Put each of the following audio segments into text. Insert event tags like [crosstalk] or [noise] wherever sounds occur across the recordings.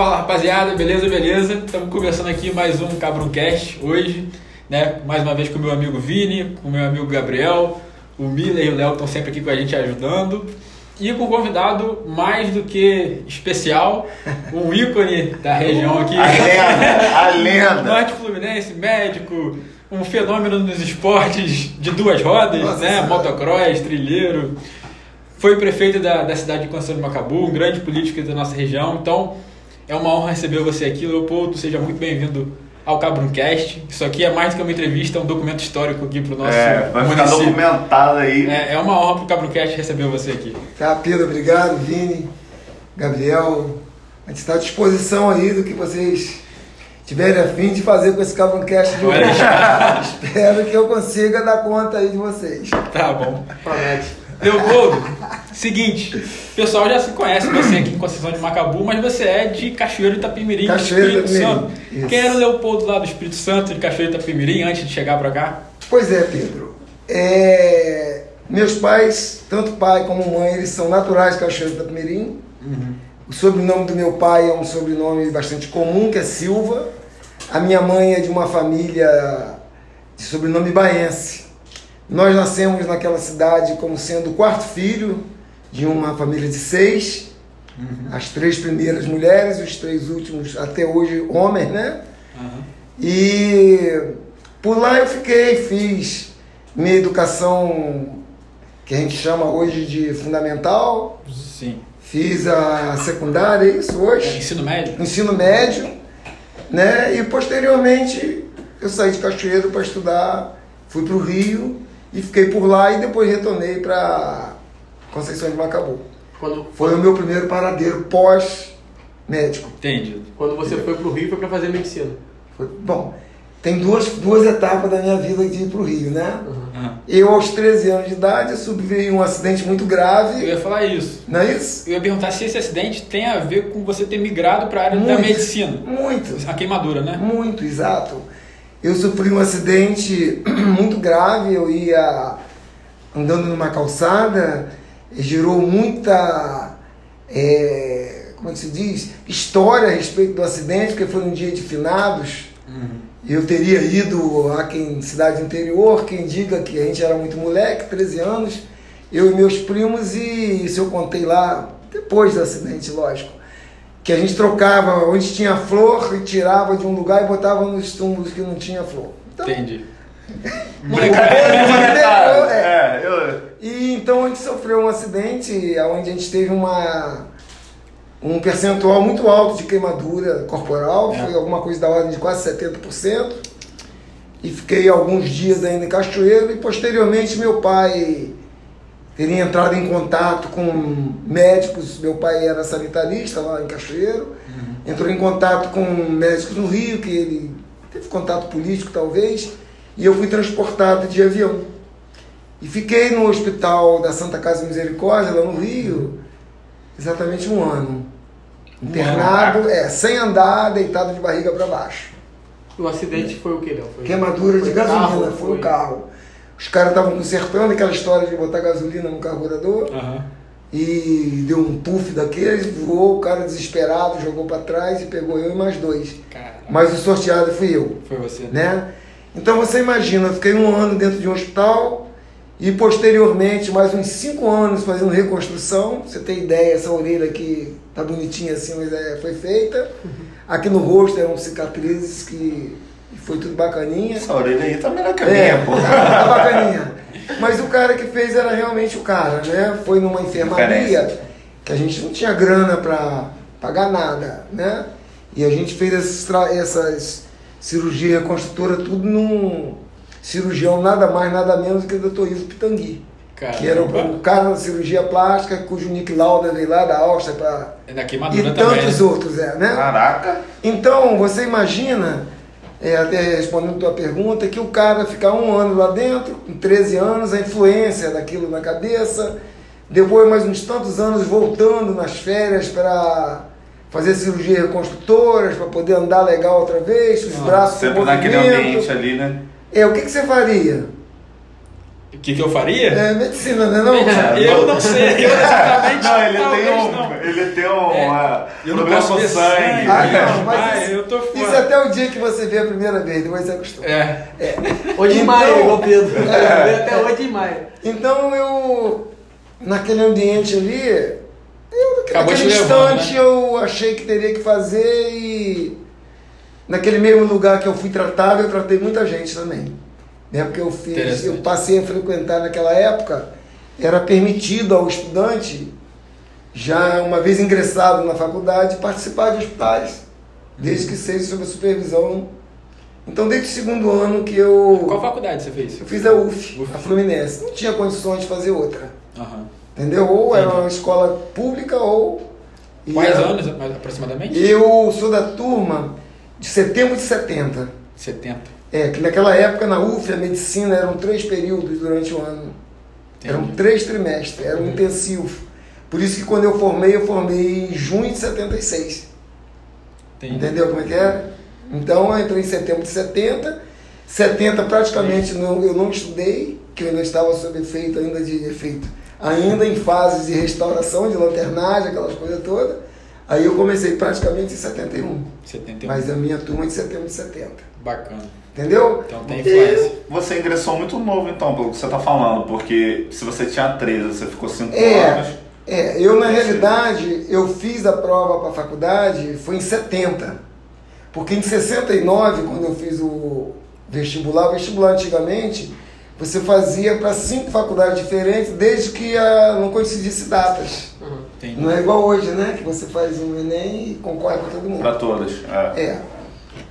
Fala rapaziada, beleza, beleza? Estamos começando aqui mais um Cabroncast hoje, né? Mais uma vez com o meu amigo Vini, com o meu amigo Gabriel, o Miller e o Léo estão sempre aqui com a gente ajudando. E com um convidado mais do que especial, um ícone da região aqui. A lenda, a lenda. Norte Fluminense, médico, um fenômeno nos esportes de duas rodas, Nossa né? Senhora. Motocross, trilheiro. Foi prefeito da, da cidade de Conselho de Macabu, um grande político da nossa região. Então, é uma honra receber você aqui, Leopoldo. Seja muito bem-vindo ao Cabruncast. Isso aqui é mais do que uma entrevista, é um documento histórico aqui para o nosso É, vai ficar município. documentado aí. É, é uma honra para o Cabruncast receber você aqui. Tá, Pedro, obrigado, Vini, Gabriel. A gente está à disposição aí do que vocês tiverem a fim de fazer com esse Cabroncast de hoje. [laughs] Espero que eu consiga dar conta aí de vocês. Tá bom. Leopoldo, seguinte, o pessoal já se conhece você aqui em Conceição de Macabu, mas você é de Cachoeiro de Itapimirim, do Cachoeiro de Espírito Santo. isso. Quem era o Leopoldo lá do Espírito Santo, de Cachoeiro de Itapimirim, antes de chegar pra cá? Pois é, Pedro. É, Meus pais, tanto pai como mãe, eles são naturais de Cachoeiro de Itapemirim. O sobrenome do meu pai é um sobrenome bastante comum, que é Silva. A minha mãe é de uma família de sobrenome baense. Nós nascemos naquela cidade como sendo o quarto filho de uma família de seis. As três primeiras mulheres, os três últimos até hoje homens, né? Aham. E por lá eu fiquei, fiz minha educação que a gente chama hoje de fundamental, Sim. fiz a secundária, é isso É, hoje, ensino médio? ensino médio, né? E posteriormente eu saí de Cachoeiro para estudar, fui para o Rio e fiquei por lá e depois retornei para Conceição de Macabu. Quando, Foi o meu primeiro paradeiro pós-médico. Entendido. quando você foi pro Rio, foi pra fazer medicina. Foi- Bom, tem duas, duas etapas da minha vida de ir para o Rio, né? Aham. Eu, aos 13 anos de idade, eu sobrevivi um acidente muito Eu grave. ia falar isso. Não é isso? Eu ia perguntar se esse acidente tem a ver com você ter migrado para a área da Muito. medicina. Muito, A queimadura, né? muito, exato. Eu sofri um acidente [clears throat] muito grave. Eu ia andando numa calçada, e gerou muita. é, como é que se diz? História a respeito do acidente, porque foi um dia de finados. Eu teria ido a quem cidade interior, quem diga que a gente era muito moleque, 13 anos, eu e meus primos, e isso eu contei lá depois do acidente, lógico. Que a gente trocava onde tinha flor e tirava de um lugar e botava nos túmulos que não tinha flor. Então, Entendi. [laughs] é. É, eu. E então a gente sofreu um acidente onde a gente teve uma um percentual muito alto de queimadura corporal, É. foi alguma coisa da ordem de quase 70%. E fiquei alguns dias ainda em Cachoeiro e posteriormente meu pai teria entrado em contato com médicos, meu pai era sanitarista lá em Cachoeiro, entrou em contato com médicos no Rio, que ele teve contato político talvez, e eu fui transportado de avião. E fiquei no hospital da Santa Casa Misericórdia, lá no Rio, exatamente um ano. Internado, é, sem andar, deitado de barriga para baixo. O acidente foi o que, Léo? Foi- Queimadura de foi gasolina, carro, foi o carro. Os caras estavam consertando aquela história de botar gasolina no carburador Aham. e deu um puff daqueles, voou, o cara desesperado jogou para trás e pegou eu e mais dois. Cara, Mas o sorteado fui eu. foi você. né? Então você imagina, eu fiquei um ano dentro de um hospital e posteriormente mais uns cinco anos fazendo reconstrução. Você tem ideia, essa orelha aqui tá bonitinha assim, mas é, foi feita. Aqui no rosto eram cicatrizes que foi tudo bacaninha. Essa orelha aí tá melhor que a É, minha, pô. tá bacaninha. Mas o cara que fez era realmente o cara, né? Foi numa enfermaria que a gente não tinha grana para pagar nada, né? E a gente fez essas, essas cirurgia reconstrutora tudo num cirurgião nada mais, nada menos que o Dr. Ivo Pitangui. Cara, Que era o, o cara da cirurgia plástica, cujo Nick Lauda veio lá da Áustria para. É E queimadura também. tantos né? outros, é, né? Caraca. Então, você imagina, é, até respondendo a tua pergunta, que o cara ficar um ano lá dentro, com 13 anos, a influência daquilo na cabeça, depois mais uns tantos anos voltando nas férias para fazer cirurgia reconstrutoras, para poder andar legal outra vez, os braços com Sempre naquele ambiente ali, né? É, o que, que você faria? O que, que eu faria? É medicina, né não? [laughs] Eu não sei, eu exatamente. Não, ele tem um. não. Ele tem um. É, eu não posso com ver sangue. sangue. Ah, É. não, mas Ah, isso, eu tô isso fora. até o dia que você vê a primeira vez, depois você acostuma. É. Ou de Então- maio, igual o Pedro. É. Até hoje de maio. Então eu, naquele ambiente ali, eu, Acabou naquele te levando, instante né? eu achei que teria que fazer e naquele mesmo lugar que eu fui tratado, eu tratei muita gente também. Né? Porque eu fiz, eu passei a frequentar naquela época, era permitido ao estudante, já uma vez ingressado na faculdade, participar de hospitais, desde que seja sob a supervisão. Então desde o segundo ano que eu. Qual faculdade você fez? Eu fiz a UF, UF. a Fluminense. Não tinha condições de fazer outra. Aham. Entendeu? Ou era uma escola pública ou. Quais era- anos aproximadamente? Eu sou da turma de setembro de 70. 70. É, que naquela época na UF a medicina eram três períodos durante o ano. Eram Entendi. três trimestres, era um intensivo. Por isso que quando eu formei, eu formei em junho de 76. Entendi. Entendeu como é que era? Então eu entrei em setembro de 70. 70 praticamente não, eu não estudei, que eu ainda estava sob efeito ainda de efeito, ainda em fases de restauração, de lanternagem, aquelas coisas todas. Aí eu comecei praticamente em 71. 71. Mas a minha turma é de setembro de 70. Bacana. Entendeu? Então tem influência. Você ingressou muito novo, então, pelo que você tá falando, porque se você tinha 13, você ficou 5 É. anos. É, eu na realidade, eu fiz a prova para a faculdade, foi em 70. Porque em 69, quando eu fiz o vestibular, o vestibular antigamente, você fazia para cinco faculdades diferentes, desde que a, não coincidisse datas. Entendi. Não é igual hoje, né? Que você faz um Enem e concorre com todo mundo. Pra todas. É. É.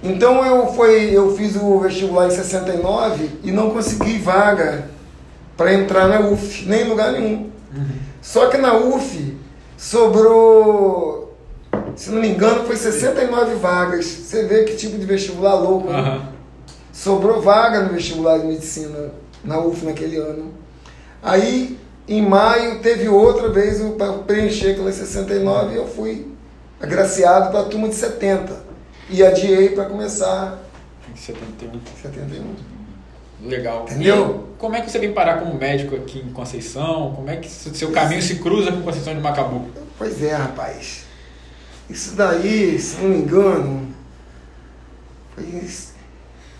Então eu, foi, eu fiz o vestibular em 69 e não consegui vaga para entrar na UF, nem em lugar nenhum. Só que na UF sobrou, se não me engano, foi 69 vagas. Você vê que tipo de vestibular louco. né? Aham. Sobrou vaga no vestibular de medicina na UF naquele ano. Aí, em maio, teve outra vez para preencher aquelas 69 e eu fui agraciado para a turma de 70. E adiei para começar Em 71. 71. Legal. Entendeu? E como é que você vem parar como médico aqui em Conceição? Como é que seu caminho se cruza com Conceição de Macabu? Pois é, rapaz. Isso daí, se não me engano.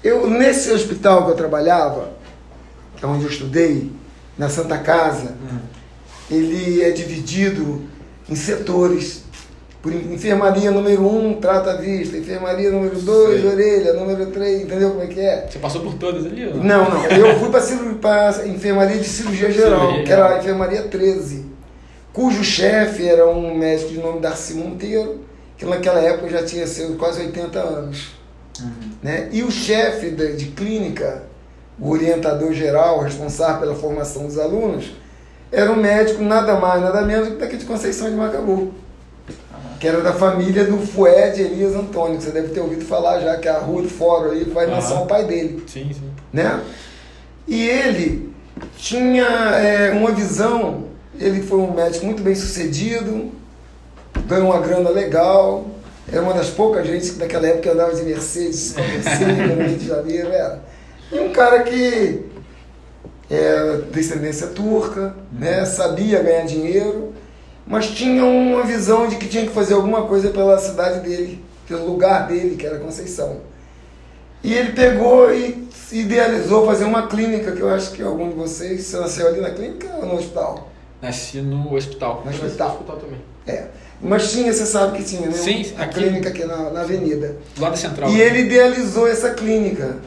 Eu, nesse hospital que eu trabalhava, que é onde eu estudei, na Santa Casa, ele é dividido em setores. Por en- enfermaria número 1, um, trata a vista. Enfermaria número 2, Sei. orelha. Número 3, entendeu como é que é? Você passou por todas ali? ou Não, não. Eu fui para a enfermaria de cirurgia geral, Cirurgia que era a enfermaria 13, cujo chefe era um médico de nome Darcy Monteiro, que naquela época já tinha seus quase 80 anos. Uhum. Né? E o chefe de, de clínica, o orientador geral, responsável pela formação dos alunos, era um médico nada mais, nada menos do que daqui de Conceição de Macabu. Que era da família do Fued Elias Antônio, que você deve ter ouvido falar já, que é a rua do Fórum aí vai Aham. o pai dele Sim, sim. né? E ele tinha é, uma visão, ele foi um médico muito bem sucedido, ganhou uma grana legal, era uma das poucas gente que naquela época andava de Mercedes, [laughs] Mercedes no Rio de Janeiro, era. E um cara que é descendência turca, né? sabia ganhar dinheiro, mas tinha uma visão de que tinha que fazer alguma coisa pela cidade dele, pelo lugar dele, que era Conceição. E ele pegou e idealizou fazer uma clínica, que eu acho que algum de vocês, você nasceu ali na clínica ou no hospital? Nasci no hospital. No Mas hospital. hospital também. É. Mas tinha, você sabe que tinha, né? Sim, a aqui- clínica aqui na, na avenida. Lado da central. E ele idealizou essa clínica.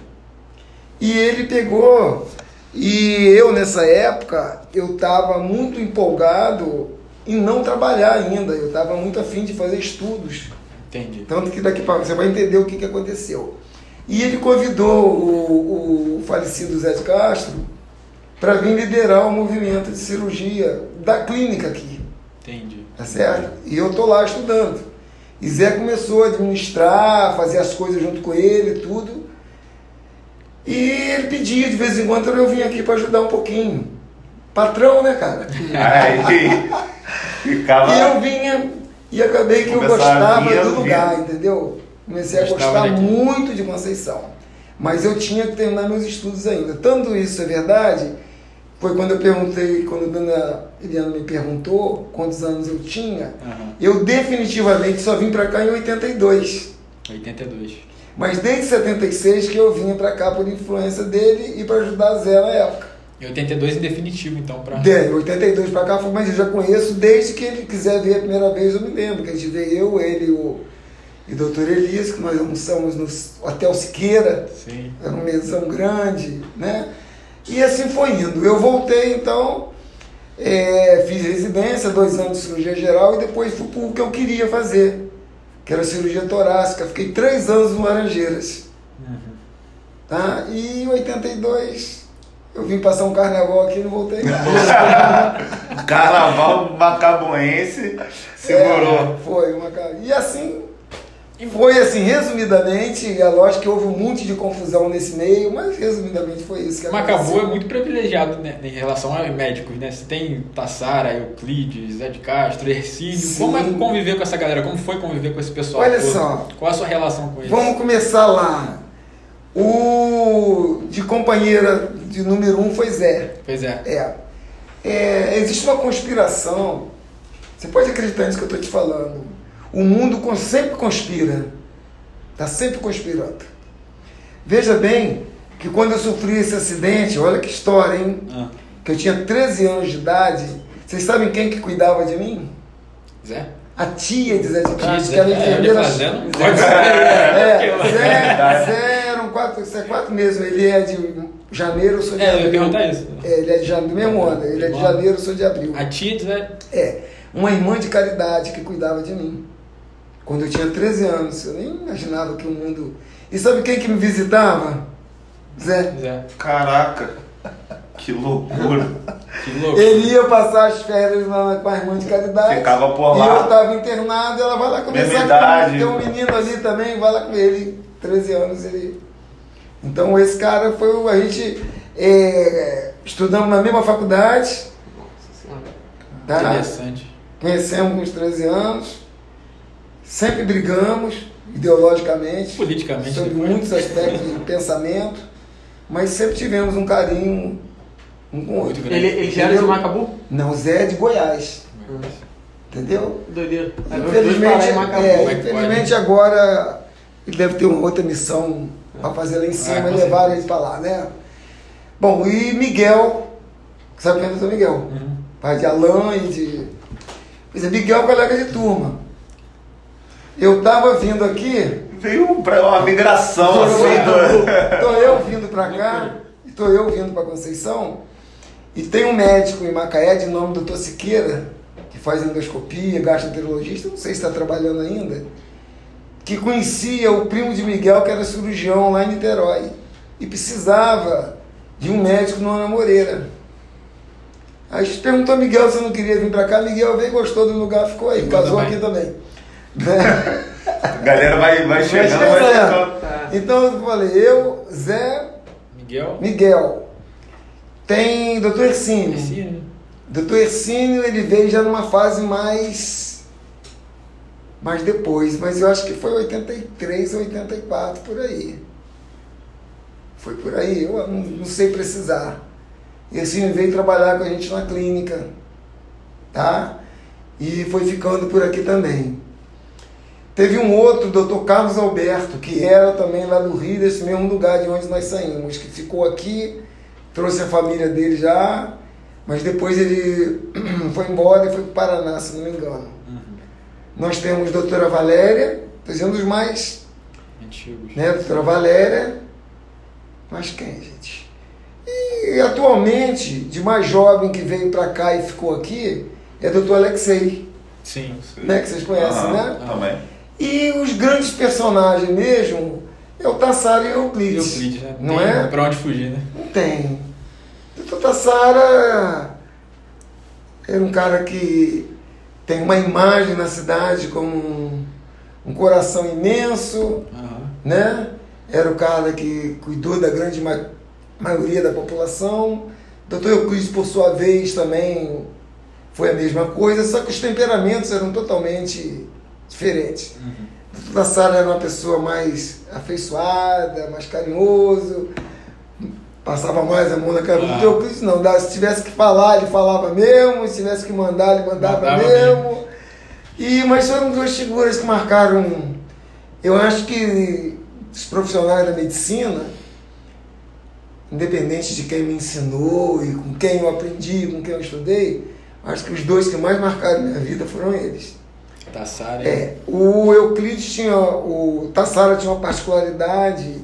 E ele pegou, e eu nessa época, eu estava muito empolgado em não trabalhar ainda. Eu estava muito afim de fazer estudos. Entendi. Tanto que daqui para você vai entender o que, que aconteceu. E ele convidou o, o falecido Zé de Castro para vir liderar o movimento de cirurgia da clínica aqui, Entendi. tá certo? E eu tô lá estudando. E Zé começou a administrar, fazer as coisas junto com ele, tudo. E ele pedia de vez em quando eu vim aqui para ajudar um pouquinho. Patrão, né, cara? Aí ficava. E eu vinha e acabei que eu gostava do lugar, entendeu? Comecei a gostar daqui. muito de Conceição. Mas eu tinha que terminar meus estudos ainda. Tanto isso é verdade foi quando eu perguntei, quando a dona Eliana me perguntou quantos anos eu tinha, Aham. eu definitivamente só vim pra cá em 82. 82. Mas desde 76 que eu vinha pra cá por influência dele e pra ajudar a Zé na época. E 82 em definitivo, então, pra. De 82 pra cá, mas eu já conheço desde que ele quiser ver a primeira vez, eu me lembro, que a gente veio eu, ele o, e o doutor Elias, que nós almoçamos no Hotel Siqueira, Sim. era um mesão grande, né? E assim foi indo. Eu voltei, então, é, fiz residência, dois anos de cirurgia geral, e depois fui para o que eu queria fazer, que era cirurgia torácica. Fiquei três anos no Laranjeiras. Uhum. Tá? E em 82 eu vim passar um carnaval aqui e não voltei. [laughs] Carnaval macabuense segurou. É, foi uma E assim, foi assim, resumidamente, é lógico que houve um monte de confusão nesse meio, mas resumidamente foi isso que Macabu é aconteceu. muito privilegiado né, em relação a médicos, né? Você tem Tassara, Euclides, Zé de Castro, Ercílio. Sim. Como é conviver com essa galera? Como foi conviver com esse pessoal? Olha todo? só. Qual a sua relação com eles? Vamos começar lá. O de companheira de número um foi Zé. Pois é. É. É, existe uma conspiração. Você pode acreditar nisso que eu estou te falando. O mundo sempre conspira. Está sempre conspirando. Veja bem que quando eu sofri esse acidente, olha que história, hein? Ah, Que eu tinha 13 anos de idade. Vocês sabem quem que cuidava de mim? Zé? A tia de Zé de Castro, Zé, que era é, enfermeira. Pode ser. É, Zé, Zé eram quatro, Zé quatro meses. Ele é de janeiro, eu sou de É, eu ia abril. perguntar isso. É, ele é de janeiro, mesmo ano. Ele é de janeiro, eu sou de abril. A tia de Zé. É, uma irmã de caridade que cuidava de mim. Quando eu tinha 13 anos, eu nem imaginava que o mundo. E sabe quem que me visitava? Zé. Zé. Caraca, que loucura. Que louco. Ele ia passar as férias lá com a irmã de caridade. Ficava por E lá. eu estava internado, ela vai lá conversar Mesma com idade. ele. Tem um menino ali também, vai lá com ele. 13 anos ele. Então esse cara foi o. A gente é, estudamos na mesma faculdade, Nossa senhora. tá? Interessante. Conhecemos com os 13 anos, sempre brigamos ideologicamente Politicamente. sobre depois. muitos aspectos do pensamento, mas sempre tivemos um carinho um com o outro. Ele, ele já era de Macabu? Não, Zé é de Goiás, entendeu? Doideira. Infelizmente, é, é infelizmente agora ele deve ter uma outra missão para fazer lá em cima Ah, e levar certeza. ele para lá, né? Bom, e Miguel, sabe quem é o Miguel? Uhum. Pai de Alain e de. Pois é, Miguel é colega de turma. Eu tava vindo aqui, Veio pra uma migração tô assim do. tô eu vindo pra cá, e tô eu vindo pra Conceição, e tem um médico em Macaé de nome Dr. Siqueira, que faz endoscopia, gastroenterologista, não sei se está trabalhando ainda, que conhecia o primo de Miguel, que era cirurgião lá em Niterói, e precisava de um médico no Ana Moreira. Aí a gente perguntou a Miguel se eu não queria vir pra cá, Miguel veio, gostou do lugar, ficou aí, Ficou casou também. aqui também. Né? [laughs] A galera vai, vai chegando, vai chegando. chegando. Tá. Então eu falei, eu, Zé, Miguel. Miguel. Tem doutor Ercínio. Doutor Ercínio, ele veio já numa fase mais. mais depois, mas eu acho que foi 83 ou 84 por aí. Foi por aí, eu não, não sei precisar. E Ercínio veio trabalhar com a gente na clínica, tá? E foi ficando por aqui também. Teve um outro, doutor Carlos Alberto, que era também lá do Rio, desse mesmo lugar de onde nós saímos, que ficou aqui, trouxe a família dele já, mas depois ele [clears throat] foi embora e foi para o Paraná, se não me engano. Uhum. Nós temos a doutora Valéria, estou dizendo os mais, Antigos. né? Doutora Valéria, mas quem, gente? E atualmente, de mais jovem que veio para cá e ficou aqui, é o doutor Alexei, Sim. né? Que vocês conhecem, Aham, né? Também. E os grandes personagens mesmo é o Tassara e o Euclides. Euclides, né? Não Tem é? Pra onde fugir, né? Não tem. Doutor Tassara era um cara que tem uma imagem na cidade como um, um coração imenso, Aham. né? Era o cara que cuidou da grande ma- maioria da população. Doutor Euclides, por sua vez, também foi a mesma coisa, só que os temperamentos eram totalmente diferentes. Uhum. Tassara era uma pessoa mais afeiçoada, mais carinhoso. passava mais a mão na cabeça Ah. do Euclides, não. Se tivesse que falar, ele falava mesmo, se tivesse que mandar, ele mandava, Mandava mesmo. E, mas foram duas figuras que marcaram. Eu acho que os profissionais da medicina, independente de quem me ensinou e com quem eu aprendi, com quem eu estudei, acho que os dois que mais marcaram minha vida foram eles. Tassara. É, o Euclides tinha, o Tassara tinha uma particularidade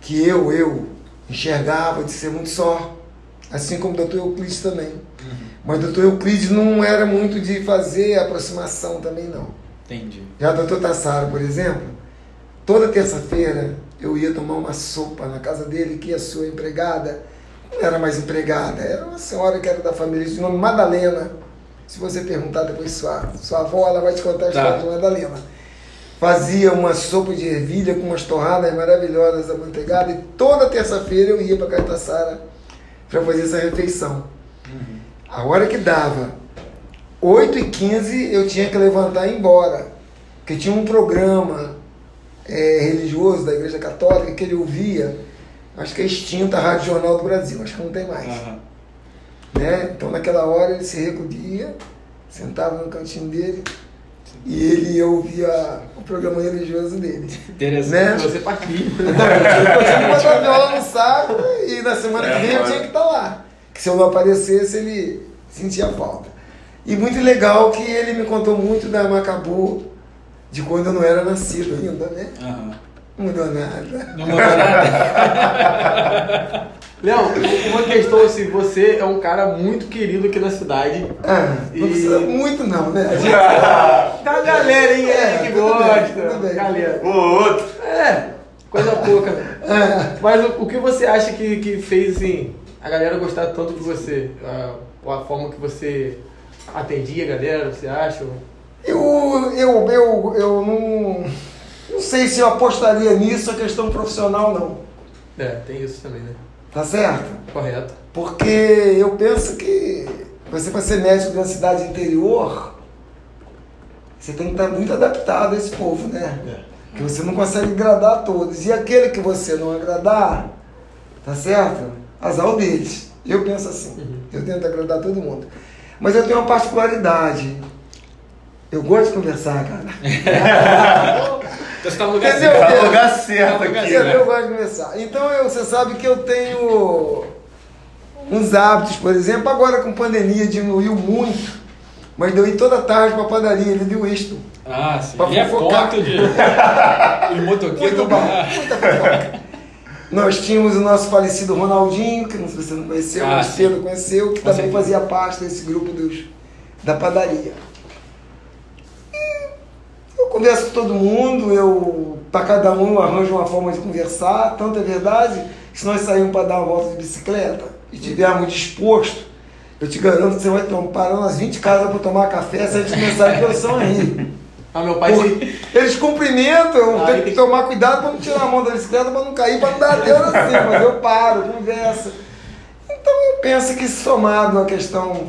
que eu, eu enxergava de ser muito só, assim como o Dr. Euclides também. Mas o Dr. Euclides não era muito de fazer aproximação também não. Entendi. Já o Dr. Tassara, por exemplo, toda terça-feira eu ia tomar uma sopa na casa dele, que a sua empregada não era mais empregada, era uma senhora que era da família de nome Madalena. Se você perguntar depois sua, sua avó, ela vai te contar a Tá. história de Madalena. Fazia uma sopa de ervilha com umas torradas maravilhosas amanteigada e toda terça-feira eu ia para Tassara para fazer essa refeição. A hora que dava 8 e 15 eu tinha que levantar e ir embora. Porque tinha um programa é, religioso da Igreja Católica que ele ouvia, acho que é extinta a Rádio Jornal do Brasil, acho que não tem mais. Aham. Né? Então naquela hora ele se recolhia, sentava no cantinho dele e ele ouvia o programa religioso dele. Interessante. Né? Você participa. [laughs] Então, eu tinha que botar a viola no saco e na semana que vem eu tinha que estar lá. Que se eu não aparecesse, ele sentia falta. E muito legal que ele me contou muito da Macabu, de quando eu não era nascido ainda, né? Aham. Não mudou nada. Não mudou nada. [laughs] Leão, uma questão assim, você é um cara muito querido aqui na cidade. Ah, não E- precisa muito não, né? [laughs] Da galera, hein, É, que tudo gosta. bem, tudo bem. Galera. O outro. É, coisa pouca. É. Mas o, o que você acha que, que fez assim, a galera gostar tanto de você? A, a forma que você atendia a galera, você acha? Eu, eu, eu, eu não, não sei se eu apostaria nisso a questão profissional, não. É, tem isso também, né? Tá certo? Correto. Porque eu penso que você para ser médico de uma cidade interior, você tem que estar muito adaptado a esse povo, né? Que você não consegue agradar a todos. E aquele que você não agradar, tá certo? Azar o deles. Eu penso assim. Eu tento agradar todo mundo. Mas eu tenho uma particularidade. Eu gosto de conversar, cara. [laughs] Então você tá no lugar Entendeu? certo. Tá no lugar certo aqui, né? eu gosto de conversar. Então eu, você sabe que eu tenho uns hábitos, por exemplo, agora com pandemia diminuiu muito, mas eu ir toda tarde para padaria, ele viu isto. Ah, sim. Pra Ele é fofocar. ponto de. [laughs] de motoqueiro. Muito bom, muita fofoca. Nós tínhamos o nosso falecido Ronaldinho, que não sei se você não conheceu, Ah, mas. Pedro conheceu, que Com também certeza. fazia parte desse grupo dos, da padaria. Eu converso com todo mundo, eu para cada um eu arranjo uma forma de conversar, tanto é verdade que se nós sairmos para dar uma volta de bicicleta e estivermos dispostos, eu te garanto que você vai parar umas 20 casas para tomar café se a gente começar a a rir. Ah, meu pai se... Eles cumprimentam, eu Ah, tenho tem que tomar cuidado para não tirar a mão da bicicleta, para não cair, para não dar Deus assim, mas eu paro, converso. Então eu penso que somado à questão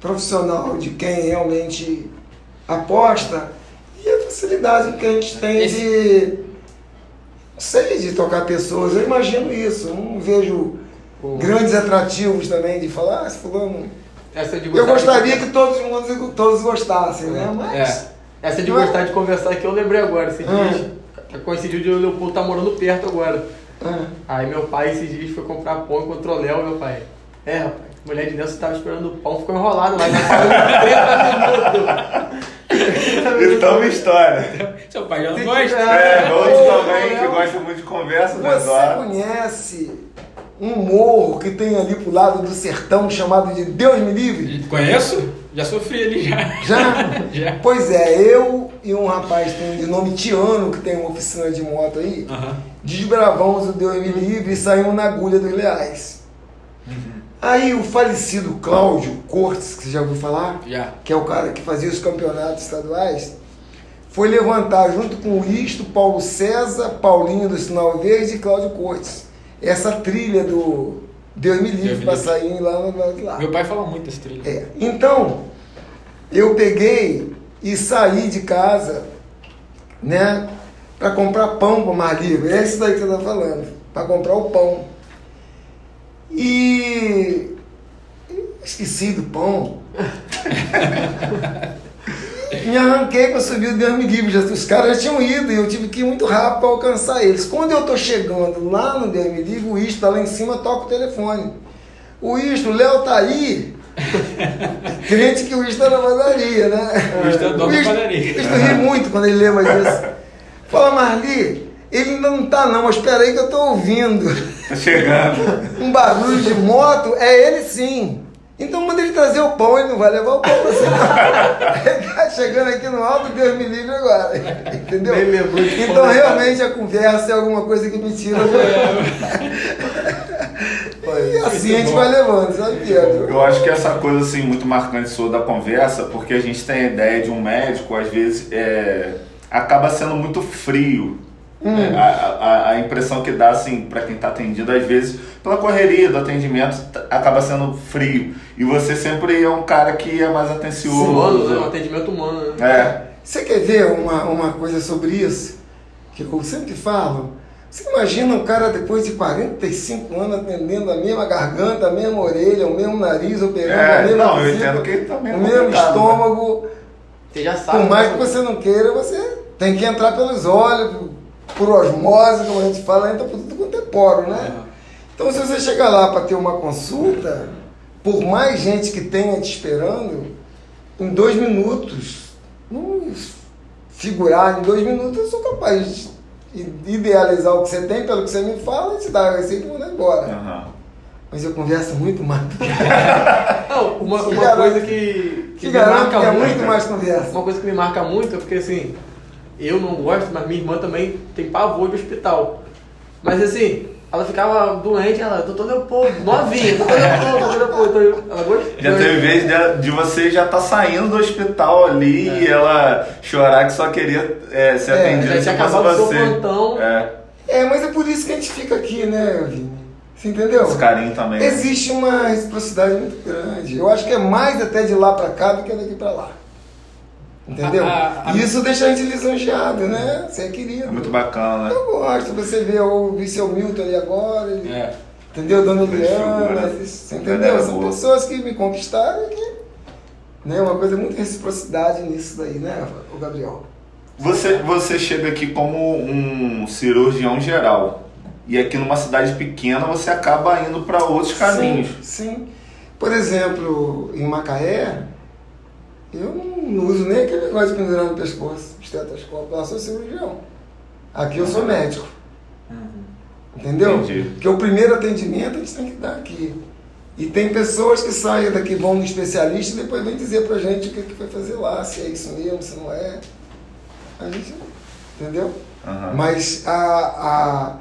profissional de quem realmente aposta e a facilidade que a gente tem Esse- de, não sei, de tocar pessoas, eu imagino isso, eu não vejo grandes atrativos também de falar, ah, esse fulano... Essa de Eu gostar de- gostaria que todos, mundo- todos gostassem, né? Mas... É. Essa de é? gostar de conversar que eu lembrei agora. Esses Ah. dias, coincidiu de o Leopoldo tá morando perto agora. Ah. Aí meu pai esses dias foi comprar pão, encontrou o Léo meu pai. É, rapaz, mulher de Nelson tava esperando o pão, ficou enrolado lá, já falou 30 minutos. Então, uma história. Seu pai já não gosta. É, outro Ô, também que Léo. gosta muito de conversa, mas Você ó. conhece um morro que tem ali pro lado do sertão chamado de Deus me livre? Conheço? Já sofri ali já. Já? [laughs] Já. Pois é, eu e um rapaz tem de nome Tiano, que tem uma oficina de moto aí, desbravamos o Deus me livre e saímos na agulha dos leais. Aí o falecido Cláudio Cortes, que você já ouviu falar? Já. que é o cara que fazia os campeonatos estaduais, foi levantar junto com o Isto, Paulo César, Paulinho do Sinal Verde e Cláudio Cortes. Essa trilha do Deus me livre para sair lá de lá. Meu pai fala muito desse trilho. É. Então, eu peguei e saí de casa, né, para comprar pão para Mar Livre. É isso daí que você está falando, para comprar o pão. E esqueci do pão. [laughs] Me arranquei para subir o Deus me livre. Os caras já tinham ido e eu tive que ir muito rápido para alcançar eles. Quando eu tô chegando lá no Deus me livre, o Isto tá lá em cima, toca o telefone. O Isto, o Léo tá aí. [laughs] Crente que o Isto tá na padaria, né? O Isto é dono da padaria. o Isto ri muito quando ele lembra disso. [laughs] Fala, Marli, ele ainda não tá não, mas espera aí que eu tô ouvindo Tá chegando. [laughs] um barulho de moto, é ele sim. Então manda ele trazer o pão, ele não vai levar o pão pra você. [laughs] Ele tá chegando aqui no alto, Deus me livre agora. Entendeu? Então realmente a conversa é alguma coisa que me tira. do- [laughs] E assim a gente vai levando, sabe, Pedro? Eu acho que essa coisa assim muito marcante sua da conversa, porque a gente tem a ideia de um médico, às vezes é, acaba sendo muito frio. É, a, a, a impressão que dá assim para quem está atendido, às vezes, pela correria do atendimento, acaba sendo frio. E você sempre é um cara que é mais atencioso. Humano, né? Um atendimento humano, né? É. Você quer ver uma, uma coisa sobre isso? Que eu sempre falo. Você imagina um cara depois de 45 anos atendendo a mesma garganta, a mesma orelha, o mesmo nariz, operando É, a mesma não, eu entendo que também é o mesmo né? estômago. Você já sabe. Por mais né? que você não queira, você tem que entrar pelos olhos, por, osmose, como a gente fala, entra por tudo quanto é poro, né? Então se você chegar lá para ter uma consulta, por mais gente que tenha te esperando, em dois minutos, não figurar em dois minutos, eu sou capaz de idealizar o que você tem, pelo que você me fala, e te dar a receita e mandar embora. Aham. Mas eu converso muito mais. [laughs] Não, uma, uma coisa que, que Te me marca que é muito. muito mais conversa. Uma coisa que me marca muito é porque assim, eu não gosto, mas minha irmã também tem pavor de hospital. Mas assim, ela ficava doente, ela, doutor Leopoldo, novinha, doutor Leopoldo, doutor Leopoldo. Então, eu- ela gosta? Já teve vez de, de você já tá saindo do hospital ali e ela chorar que só queria é, ser É, atendida já se tinha fosse acabado o seu você. plantão. É, É, mas é por isso que a gente fica aqui, né, Vini? Você entendeu? esse carinho também. né? Existe uma reciprocidade muito grande. Eu acho que é mais até de lá pra cá do que daqui pra lá. Entendeu? A- a- a- E isso deixa a gente lisonjeado, né? Você é querido. É muito bacana, né? Eu gosto, você vê o Viceu Milton ali agora, ele- É. entendeu? Dona Galera entendeu? São boa. pessoas que me conquistaram e que. Né? Uma coisa muito reciprocidade nisso daí, né, o Gabriel? Você, você chega aqui como um cirurgião geral. E aqui numa cidade pequena você acaba indo para outros caminhos. Sim, sim. Por exemplo, em Macaé, eu não, uso nem aquele negócio de pendurar no pescoço, estetoscópio, lá eu sou cirurgião. Aqui eu sou médico. Entendeu? Entendi. Porque o primeiro atendimento a gente tem que dar aqui. E tem pessoas que saem daqui, vão no especialista e depois vem dizer pra gente o que, que foi fazer lá, se é isso mesmo, se não é. A gente. Entendeu? Aham. Mas a, a,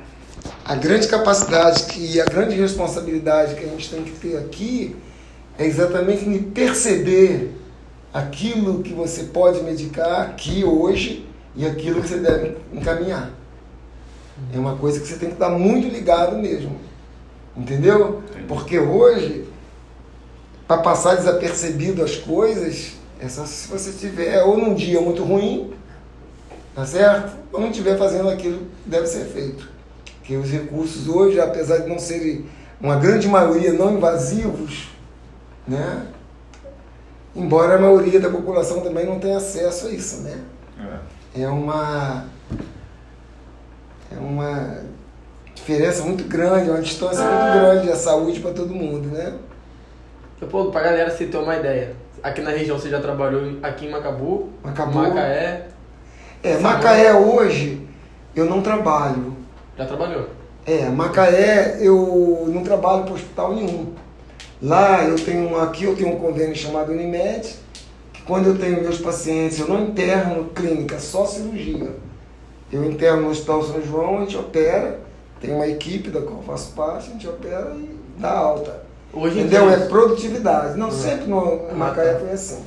a grande capacidade que, e a grande responsabilidade que a gente tem que ter aqui é exatamente em perceber aquilo que você pode medicar aqui hoje e aquilo que você deve encaminhar. É uma coisa que você tem que estar muito ligado mesmo. Entendeu? Porque hoje, para passar desapercebido as coisas, é só se você estiver ou num dia muito ruim, tá certo? Ou não estiver fazendo aquilo que deve ser feito. Porque os recursos hoje, apesar de não serem uma grande maioria não invasivos, né? Embora a maioria da população também não tenha acesso a isso, né? É. é uma é uma diferença muito grande, é uma distância muito grande a saúde para todo mundo, né? Leopoldo, pra galera você ter uma ideia. Aqui na região você já trabalhou aqui em Macabu, Macabu. Macaé, É, Macaé hoje eu não trabalho. já trabalhou. É, Macaé eu não trabalho para hospital nenhum. Lá eu tenho aqui eu tenho um convênio chamado Unimed, que quando eu tenho meus pacientes, eu não interno clínica, só cirurgia. Eu interno no Hospital São João, a gente opera, tem uma equipe da qual eu faço parte, a gente opera e dá alta. Hoje Entendeu? dia- É produtividade. Não, sempre no Ah, Macaé tá. foi assim.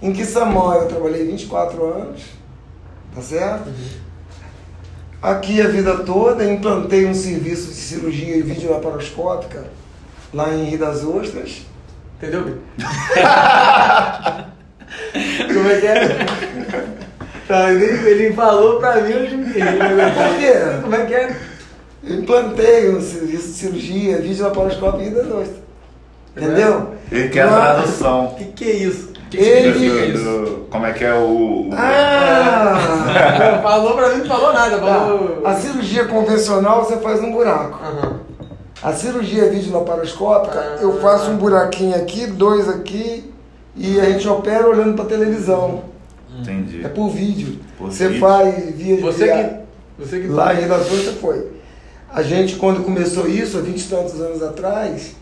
Em Quissamó eu trabalhei 24 anos, tá certo? Aqui a vida toda, implantei um serviço de cirurgia e videolaparoscópica lá em Rio das Ostras. Entendeu, Bi? [laughs] Como é que é? Tá, ele, ele falou pra mim, eu quê? Como é que é? Eu implantei um serviço de cirurgia, vídeo laparoscópio e vida dois. Entendeu? Ele quer a Lá- tradução. O que, que é isso? O que, que Ele- significa isso? Do- como é que é o. o- Ah! [laughs] falou pra mim, não falou nada. Falou... Tá. A cirurgia convencional você faz um buraco. Aham. A cirurgia videolaparoscópica, Ah. eu faço um buraquinho aqui, dois aqui, e a gente opera olhando para televisão. Entendi. É por vídeo. Por você vídeo. faz via Você via- que. Você que. Lá em Redações você foi. A gente, quando começou isso, há 20 e tantos anos atrás,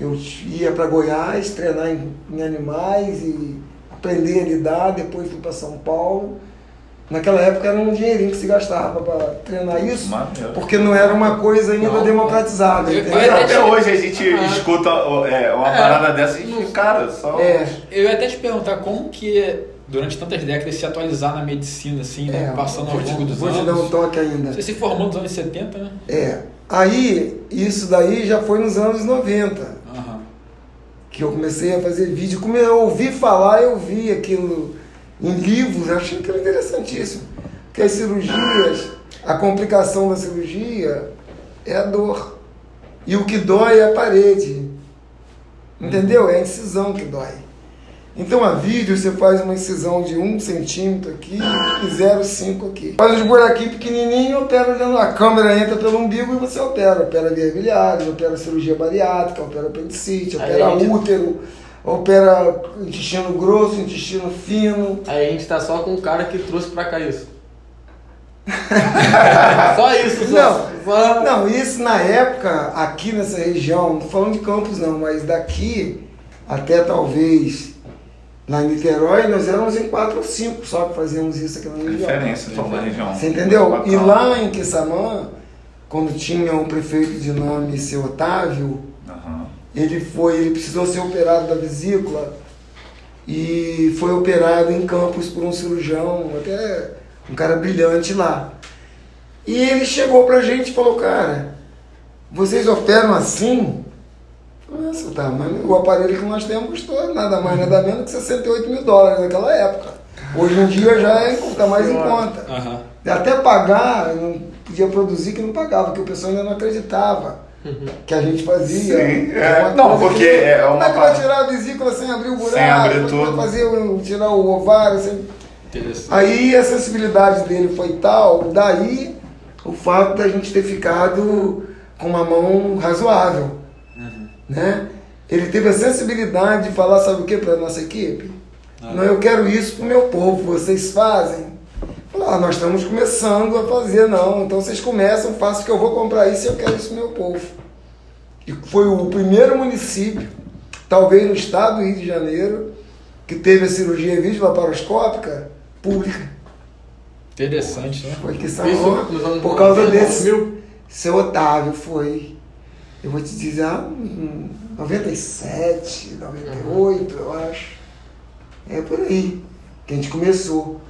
eu ia para Goiás treinar em, em animais e aprender a lidar, depois fui para São Paulo. Naquela época era um dinheirinho que se gastava para treinar isso, porque não era uma coisa ainda Não, democratizada, eu- eu Até até- hoje a gente Ah. escuta é, uma É. parada dessa e cara, só. É, Eu ia até te perguntar como que durante tantas décadas se atualizar na medicina, assim, né? é, Passando ao vou te- longo dos vou te anos. dar um toque ainda. Você se formou nos anos 70, né? É, aí, isso daí já foi nos anos 90. Aham. que eu comecei a fazer vídeo, como eu ouvi falar, eu vi aquilo em livros, eu achei aquilo interessantíssimo. Porque as cirurgias, a complicação da cirurgia é a dor. E o que dói é a parede. Entendeu? É a incisão que dói. Então a vídeo você faz uma incisão de 1 centímetro aqui e 0,5 aqui. Faz os buraquinhos pequenininhos, opera olhando a câmera entra pelo umbigo e você opera. Opera via biliares, opera cirurgia bariátrica, opera apendicite, opera útero, opera intestino grosso, intestino fino. Aí a gente tá só com o cara que trouxe pra cá isso. [laughs] só isso, só. Não, Só- não, isso na época, aqui nessa região, não tô falando de Campos não, mas daqui até talvez lá em Niterói, nós éramos em quatro ou cinco só que fazíamos isso aqui na região. Diferença então da região. Você entendeu? E lá em Quissamã, quando tinha um prefeito de nome seu Otávio. Ele foi, ele precisou ser operado da vesícula e foi operado em Campos por um cirurgião, até um cara brilhante lá. E ele chegou pra gente e falou, cara, vocês operam assim? Nossa, tá, mas o aparelho que nós temos custou nada mais, nada menos que 68 mil dólares naquela época. Hoje em dia já é, tá mais em conta. Aham. Até pagar, não podia produzir que não pagava, porque o pessoal ainda não acreditava que a gente fazia. Sim, é. Não, porque que- é uma Como é que vai tirar a vesícula sem abrir o buraco? Sem abrir é que vai tudo. fazer, tirar o ovário sem... Aí a sensibilidade dele foi tal, daí o fato da gente ter ficado com uma mão razoável. Né? Ele teve a sensibilidade de falar, sabe o que, para a nossa equipe? Ah. Não, eu quero isso para o meu povo, vocês fazem. Ah, nós estamos começando a fazer, não. Então vocês começam, façam que eu vou comprar isso e eu quero isso meu povo. E foi o primeiro município, talvez no estado do Rio de Janeiro, que teve a cirurgia videolaparoscópica pública. Interessante, né? Foi que anos por causa 90, desse. 2000. Seu Otávio foi, eu vou te dizer, ah, em 97, 98, eu acho. É por aí que a gente começou.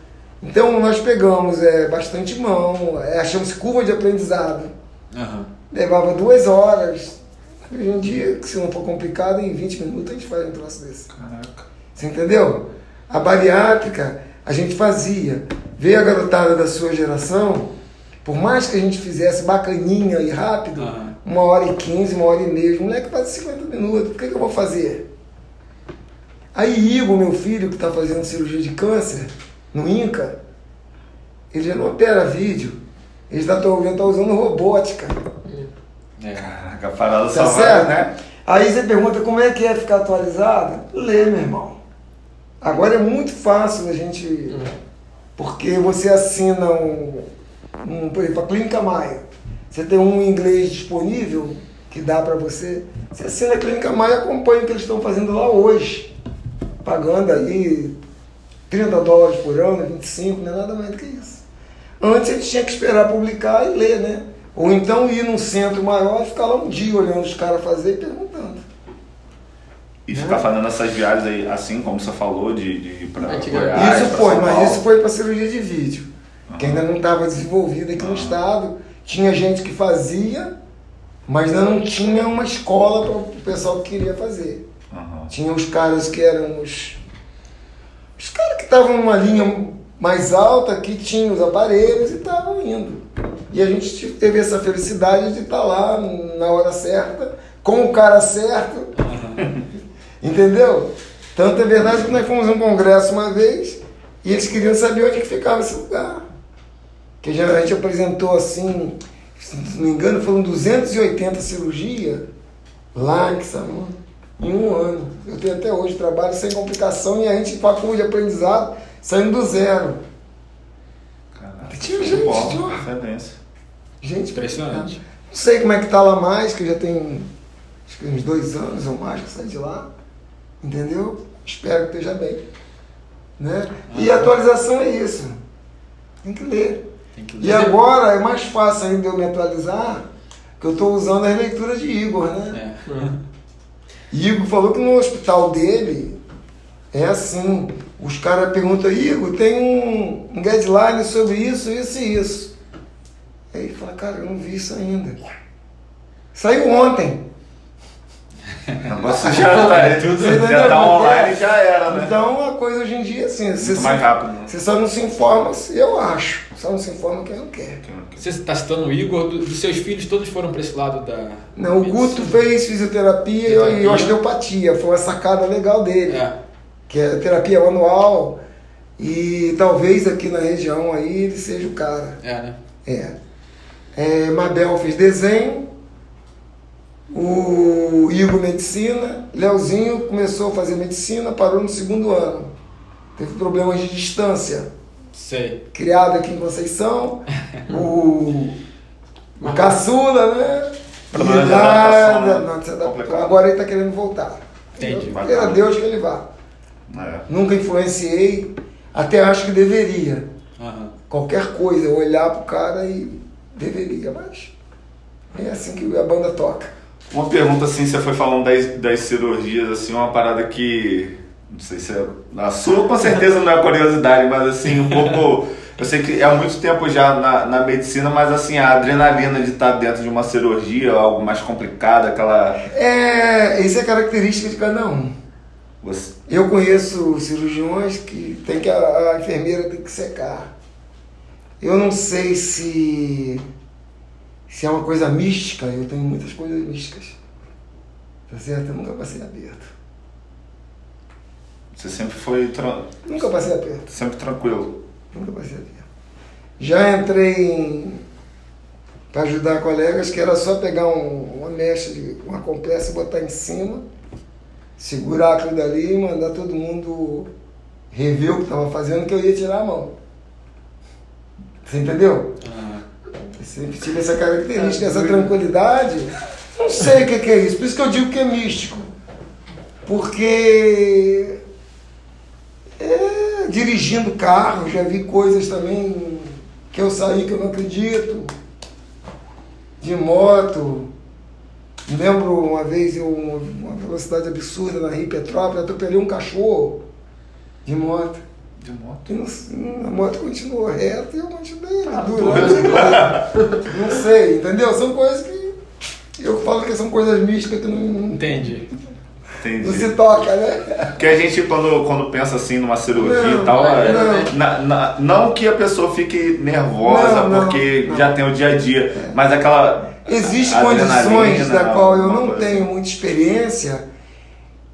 Então nós pegamos é, bastante mão, é, achamos curva de aprendizado. Aham. Levava duas horas. Hoje em dia, se não for complicado, em 20 minutos a gente faz um troço desse. Caraca. Você entendeu? A bariátrica a gente fazia. Veio a garotada da sua geração, por mais que a gente fizesse bacaninha e rápido, Aham. uma hora e quinze, uma hora e meia, o moleque faz 50 minutos, por que, que eu vou fazer? Aí Igor, meu filho, que está fazendo cirurgia de câncer no INCA, ele já não opera vídeo, ele está tá usando robótica. É. A parada Tá certo? né? Aí você pergunta como é que é ficar atualizado? Lê, meu irmão. Agora é muito fácil a gente. Porque você assina um, um por exemplo, a Clínica Maia. Você tem um inglês disponível que dá para você. Você assina a Clínica Maia e acompanha o que eles estão fazendo lá hoje. Pagando aí 30 dólares por ano, 25, não é nada mais do que isso. Antes a gente tinha que esperar publicar e ler, né? Ou então ir num centro maior e ficar lá um dia olhando os caras fazer e perguntando. E ficar fazendo essas viagens aí, assim como você falou, de, de ir pra Antigamente. Goiás, isso foi, mas isso foi para cirurgia de vídeo, que ainda não estava desenvolvida aqui no Aham. estado. Tinha gente que fazia, mas ainda não tinha uma escola para o pessoal que queria fazer. Aham. Tinha os caras que eram os. Os caras que estavam numa linha mais alta, que tinham os aparelhos e estavam indo. E a gente teve essa felicidade de estar lá na hora certa, com o cara certo. Entendeu? Tanto é verdade que nós fomos a um congresso uma vez e eles queriam saber onde que ficava esse lugar. Que a gente apresentou assim, se não me engano, foram 280 cirurgias lá em Quissamã, em um ano. Eu tenho até hoje trabalho sem complicação e a gente facul de aprendizado saindo do zero. Caraca, Tinha gente, bom, tinha. excelência. Gente, Impressionante. Não sei como é que tá lá mais, que já tem acho que uns dois anos ou mais que eu saí de lá. Entendeu? Espero que esteja bem. Né? E a atualização é isso. Tem que ler. Tem que E agora é mais fácil ainda eu me atualizar, que eu estou usando as leituras de Igor, né? É. Igor falou que no hospital dele é assim. Os caras perguntam, Igor, tem um, um guideline sobre isso, isso e isso. Aí ele fala, cara, eu não vi isso ainda. Saiu ontem. [laughs] O negócio já tá, tudo, Você entendeu? já tá online e já era, né? Então a coisa hoje em dia, assim, você, mais se- rápido. né? você só não se informa, eu acho. Só não se informa quem não quer. Você está citando o Igor, do- dos seus filhos todos foram para esse lado da. Não, o Guto fez fisioterapia, e- Fisioterapia. e osteopatia. Foi uma sacada legal dele. É. que é terapia manual e talvez aqui na região aí ele seja o cara. É, né? É. É, Mabel fez desenho, o Igor medicina, Leozinho começou a fazer medicina, parou no segundo ano. Teve problemas de distância. Sei. Criado aqui em Conceição, [laughs] o, o caçula, né? E né? não, se adaptou. Complicado. Agora ele está querendo voltar. Entendi. Queira Deus que ele vá. É. Nunca influenciei, até acho que deveria. Aham. Qualquer coisa, eu olhar pro cara e deveria, mas é assim que a banda toca. Uma pergunta assim, você foi falando das, das cirurgias, assim, uma parada que. Não sei se é. A sua com certeza não é curiosidade, mas assim, um pouco. Eu sei que é há muito tempo já na, na medicina, mas assim, a adrenalina de estar dentro de uma cirurgia, algo mais complicado, aquela. É, isso é característica de cada um. Você, Eu conheço cirurgiões que tem que a, a enfermeira tem que secar. Eu não sei se se é uma coisa mística, eu tenho muitas coisas místicas. Tá certo? Eu nunca passei aperto. você sempre foi tran- Nunca passei aperto. sempre tranquilo. Nunca passei aperto. Já entrei para ajudar colegas que era só pegar um, uma mecha, de, uma compressa e botar em cima, segurar aquilo dali e mandar todo mundo rever o que estava fazendo, que eu ia tirar a mão. Você entendeu? Sempre tive essa característica, essa tranquilidade. Não sei o que que é isso, por isso que eu digo que é místico. Porque é, dirigindo carro, já vi coisas também que eu saí que eu não acredito. De moto. Lembro uma vez eu uma velocidade absurda na Rio Petrópolis, atropelei um cachorro de moto. De moto. Não- a moto continuou reta e eu continuei Ah, durando. [laughs] Não sei, entendeu? São coisas que eu falo que são coisas místicas que não, entendi. Entendi. não se toca, né? Porque a gente, quando, quando pensa assim numa cirurgia Não, e tal, é- não. na- na- não que a pessoa fique nervosa porque não. já tem o dia a dia, mas aquela. Existem condições da qual eu não tenho assim. muita experiência,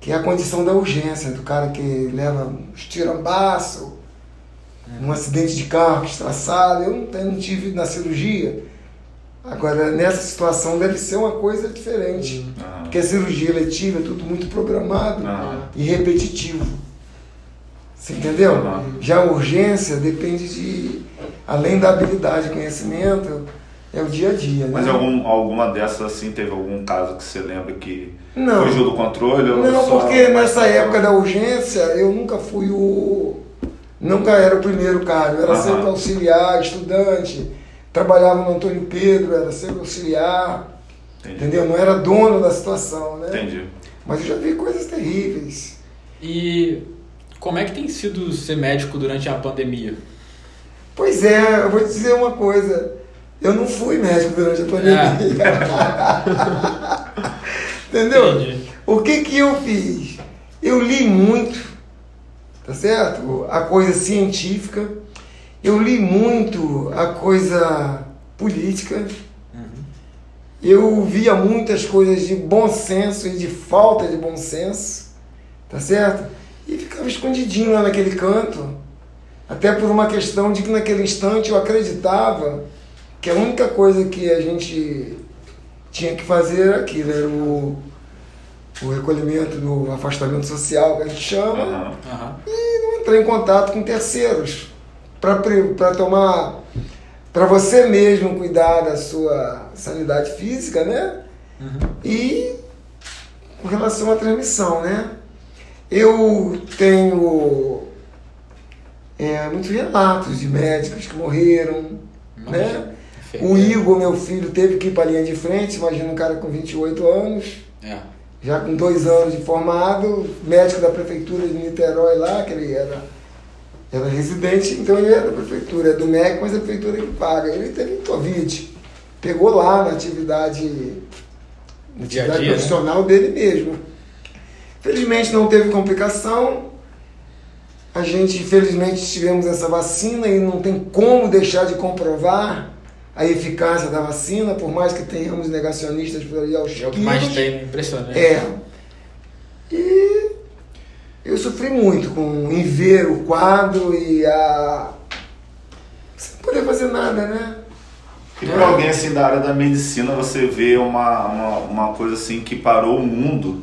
que é a condição da urgência, do cara que leva uns tirambaço, um acidente de carro que estraçado. Eu não, tenho, não tive na cirurgia. Agora, nessa situação deve ser uma coisa diferente. Ah, Porque a cirurgia eletiva é tudo muito programado ah, e repetitivo. Você entendeu? Uhum. Já a urgência depende de, além da habilidade e conhecimento, é o dia a dia. Mas né? algum, alguma dessas assim, teve algum caso que você lembra que Não. fugiu do controle? ou Não, só- porque nessa época da urgência eu nunca fui o. Nunca era o primeiro cara, eu era Aham. sempre auxiliar, estudante. Trabalhava no Antônio Pedro, era sempre auxiliar, Entendi. entendeu? Não era dono da situação, né? Entendi. Mas eu já vi coisas terríveis. E como é que tem sido ser médico durante a pandemia? Pois é, eu vou te dizer uma coisa. Eu não fui médico durante a pandemia. [laughs] Entendeu? Entendi. O que que eu fiz? Eu li muito, tá certo? A coisa científica. Eu li muito a coisa política. Eu via muitas coisas de bom senso e de falta de bom senso, tá certo? E ficava escondidinho lá naquele canto, até por uma questão de que naquele instante eu acreditava que a única coisa que a gente tinha que fazer era aquilo, era o, o recolhimento do afastamento social, que a gente chama, Aham. Aham. e não entrar em contato com terceiros para tomar para você mesmo cuidar da sua sanidade física, né? E com relação à transmissão, né? Eu tenho é, muitos relatos de médicos que morreram, né? O Igor, meu filho, teve que ir para a linha de frente, imagina um cara com 28 anos, É. já com dois anos de formado, médico da prefeitura de Niterói lá, que ele era, era residente, então ele é da prefeitura, é do MEC, mas é a prefeitura que paga. Ele teve Covid, pegou lá na atividade, na Dia atividade dia, né? profissional dele mesmo. Felizmente não teve complicação. A gente, infelizmente, tivemos essa vacina e não tem como deixar de comprovar a eficácia da vacina, por mais que tenhamos negacionistas por aí aos É o que mais tem, impressionante. É. E eu sofri muito com em ver o quadro e a. Sem poder fazer nada, né? E para alguém assim da área da medicina, você vê uma, uma, uma coisa assim que parou o mundo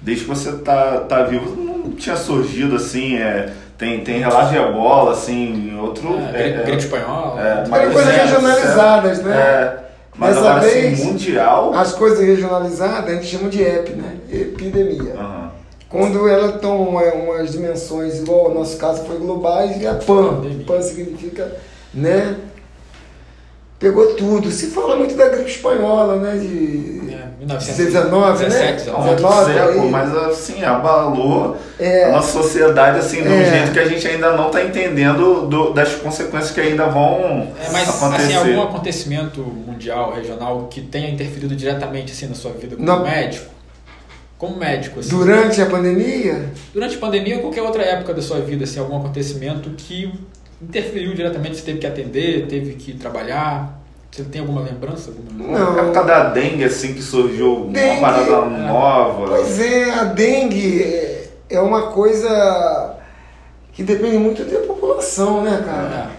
desde que você tá, tá vivo. Não tinha surgido assim, é, tem, tem relato de ebola, assim, em outro. É, gripe, gripe espanhola. é, mas Eram coisas é, regionalizadas, né? É, mas Dessa agora vez, assim, mundial. As coisas regionalizadas a gente chama de EP, né? Epidemia. Aham. Quando ela toma umas dimensões, igual o nosso caso foi globais, e a PAN. Pandemia. PAN significa, né? Pegou tudo. Se fala muito da gripe espanhola, né? De É, 1917, 19, né? 17, Há muito 19 século, aí. mas assim, abalou É. a nossa sociedade assim, de um É. jeito que a gente ainda não está entendendo do- das consequências que ainda vão É, mas acontecer. assim, algum acontecimento mundial, regional, que tenha interferido diretamente assim, na sua vida como Não. médico? Como médico, assim. Durante a pandemia, Durante a pandemia ou qualquer outra época da sua vida, assim, algum acontecimento que interferiu diretamente, você teve que atender, teve que trabalhar? Você tem alguma lembrança? Alguma... Não. A época da dengue, assim, que surgiu Dengue. uma parada nova. pois é, a dengue é- é uma coisa que depende muito da população, né, cara?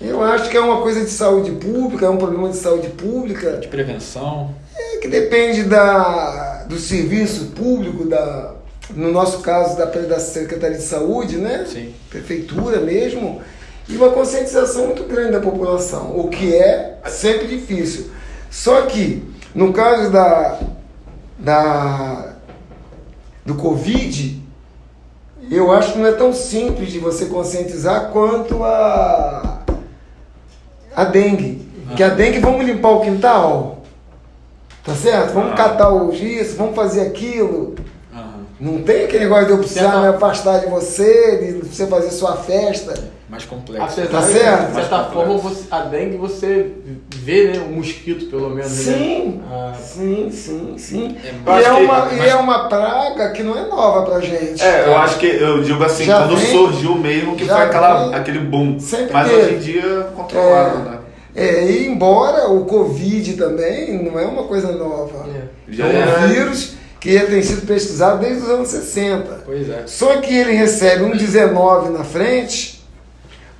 É, Eu acho que é uma coisa de saúde pública, é um problema de saúde pública. de prevenção. É que depende da, do serviço público, da, no nosso caso da, da Secretaria de Saúde, né? Sim. Prefeitura mesmo, e uma conscientização muito grande da população, o que é sempre difícil. Só que, no caso da, da, do Covid, eu acho que não é tão simples de você conscientizar quanto a, a dengue. Que a dengue, vamos limpar o quintal, tá certo? Vamos Ah. catar os isso, vamos fazer aquilo. Não tem aquele negócio de eu precisar me afastar de você, de você fazer sua festa. Mais complexo. Apesar Tá certo? de certa forma, você, a dengue você vê, né? O mosquito, pelo menos. Sim, Né? Ah, sim, sim, sim. É, E é, que- uma, e mas- é uma praga que não é nova pra gente. É, eu acho que eu digo assim, Já quando vem- surgiu mesmo, que foi aquela, vem- aquele boom. Sempre Mas teve. hoje em dia controlado, né? É, e embora o Covid também não é uma coisa nova. é. Já é é. um vírus que tem sido pesquisado desde os anos 60. Pois é. Só que ele recebe um 19 na frente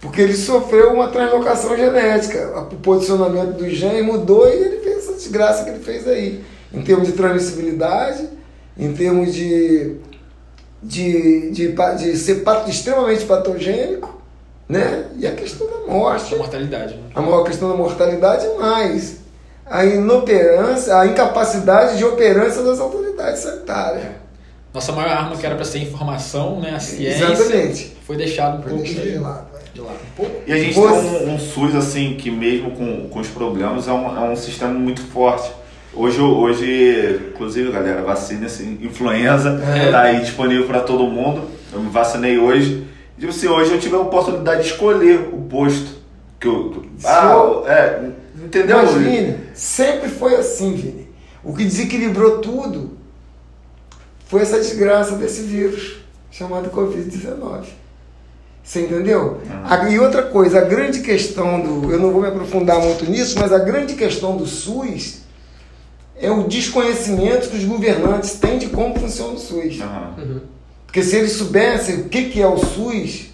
porque ele sofreu uma translocação genética. O posicionamento do gene mudou e ele fez essa desgraça que ele fez aí. Em termos de transmissibilidade, em termos de, de, de, de ser extremamente patogênico, né? E a questão da morte. A mortalidade. Né? A maior questão da mortalidade mais a inoperância, a incapacidade de operância das autoridades sanitárias. Nossa maior arma, que era para ser informação, né? A ciência, Exatamente. foi deixado um Foi pouco de lado. De. E a gente Você- tem um, um SUS assim que mesmo com, com os problemas é um, é um sistema muito forte. Hoje, hoje, inclusive, galera, vacina assim, influenza É. tá aí disponível para todo mundo. Eu me vacinei hoje. Tipo assim, hoje eu tive a oportunidade de escolher o posto que eu, que- ah, é, entendeu? Mas, Vini, sempre foi assim, Vini. O que desequilibrou tudo foi essa desgraça desse vírus chamado Covid-19. Você entendeu? Uhum. A- E outra coisa, a grande questão do. Eu não vou me aprofundar muito nisso, mas a grande questão do SUS é o desconhecimento que os governantes têm de como funciona o SUS. Uhum. Porque se eles soubessem o que, que é o SUS,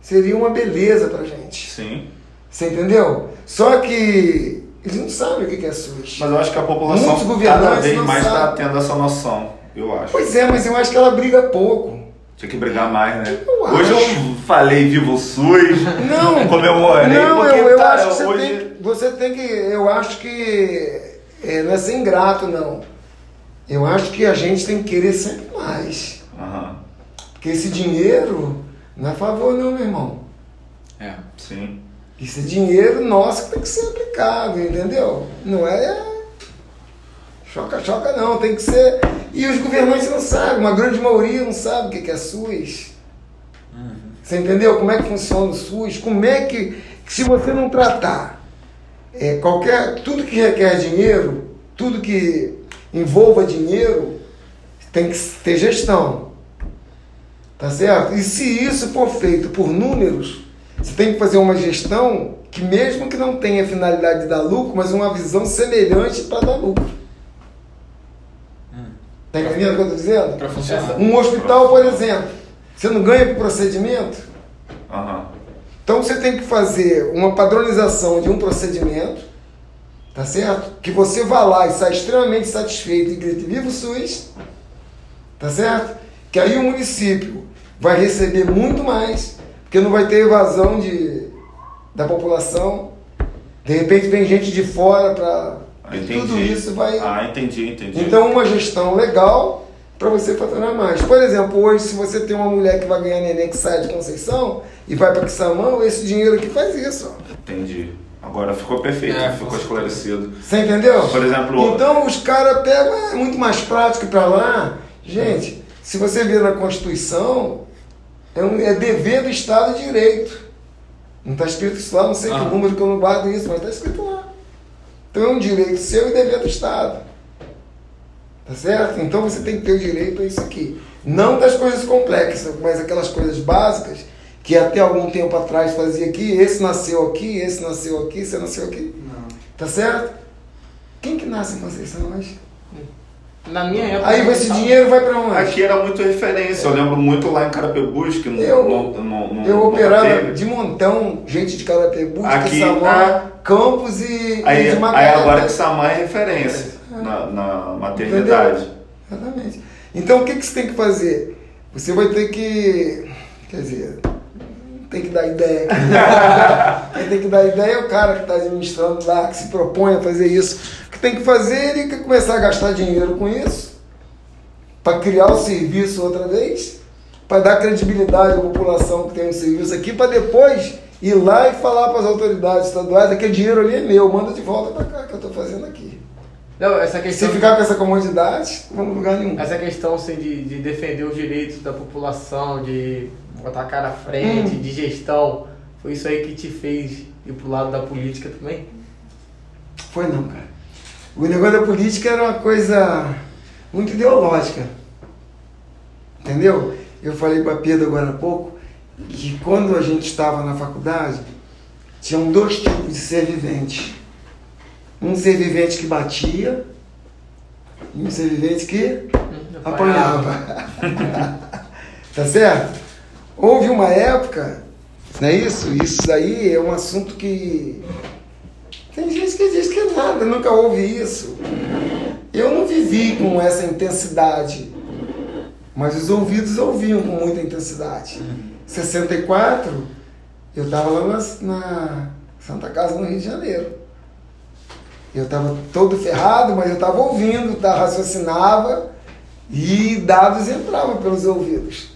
seria uma beleza pra gente. Sim. Você entendeu? Só que eles não sabem o que, que é SUS. Mas eu acho que a população Muitos cada vez mais está tendo essa noção, eu acho. Pois é, mas eu acho que ela briga pouco. Tinha que brigar mais, né? Eu hoje acho. eu falei Viva o SUS, Não, comemorei, não, porque, eu, eu cara, acho que você, hoje... tem, você tem que. Eu acho que. é, não é ser ingrato, não. Eu acho que a gente tem que querer sempre mais. Aham, Porque esse dinheiro não é a favor, não, meu irmão. É. sim. Esse dinheiro nosso que tem que ser aplicado, entendeu? Não é. Choca, choca, não. Tem que ser. E os governantes não sabem, uma grande maioria não sabe o que que é SUS. Você entendeu? Como é que funciona o SUS? Como é que. Se você não tratar é, qualquer. Tudo que requer dinheiro, tudo que envolva dinheiro, tem que ter gestão. Tá certo? E se isso for feito por números, você tem que fazer uma gestão que, mesmo que não tenha finalidade de dar lucro, mas uma visão semelhante para dar lucro. Tá entendendo o que eu estou dizendo? Um hospital, por exemplo, você não ganha por procedimento? Aham. Então você tem que fazer uma padronização de um procedimento, tá certo? Que você vá lá e sai extremamente satisfeito e grite viva o SUS, tá certo? Que aí o município vai receber muito mais, porque não vai ter evasão de, da população. De repente vem gente de fora para Ah, tudo isso vai. Ah, entendi, entendi. Então, uma gestão legal para você faturar mais. Por exemplo, hoje, se você tem uma mulher que vai ganhar neném que sai de Conceição e vai para Quissamão, esse dinheiro aqui faz isso. ó. Entendi. Agora ficou perfeito, É, ficou esclarecido. Você entendeu? Por exemplo- Então, os caras pegam, "Ah, é muito mais prático para lá. Gente, se você ver na Constituição, é, um, é dever do Estado de Direito. Não está escrito isso lá, não sei Ah. que número que eu não guardo isso, mas está escrito lá. Então é um direito seu e dever do Estado. Tá certo? Então você tem que ter o direito a isso aqui. Não das coisas complexas, mas aquelas coisas básicas que até algum tempo atrás fazia aqui, esse nasceu aqui, esse nasceu aqui, você nasceu aqui. Não. Tá certo? Quem que nasce em Conceição hoje? Na minha época. Aí esse dinheiro vai para onde? Aqui era muito referência, eu lembro muito lá em Carapebus, que não, Eu- não, não, não, Eu operava teve. de montão, gente de Carapebus, Aqui, Quissamã, ah. Campos e, Aí, e de aí agora que Samã é referência na, na maternidade. Exatamente. Então o que, que você tem que fazer? Você vai ter que. Quer dizer, tem que dar ideia. [laughs] Quem tem que dar ideia é o cara que está administrando lá, que se propõe a fazer isso. O que tem que fazer ele que começar a gastar dinheiro com isso, para criar o serviço outra vez, para dar credibilidade à população que tem um serviço aqui, para depois ir lá e falar para as autoridades estaduais: aquele dinheiro ali é meu, manda de volta para cá que eu estou fazendo aqui. Não, essa Se questão. ficar com essa comodidade, não vamos lugar nenhum. Essa questão assim, de, de defender os direitos da população, de botar a cara à frente, Hum. de gestão, foi isso aí que te fez ir pro lado da política também? Foi não, cara. O negócio da política era uma coisa muito ideológica. Entendeu? Eu falei para Pedro agora há pouco que quando a gente estava na faculdade, tinham dois tipos de ser vivente. Um ser vivente que batia e um ser vivente que apanhava. [laughs] tá certo? Houve uma época, não é isso? Isso aí é um assunto que. Tem gente que diz que é nada, nunca houve isso. Eu não vivi com essa intensidade, mas os ouvidos ouviam com muita intensidade. 64, eu estava lá na, na Santa Casa, no Rio de Janeiro. Eu estava todo ferrado, mas eu estava ouvindo, tá, raciocinava e dados entravam pelos ouvidos.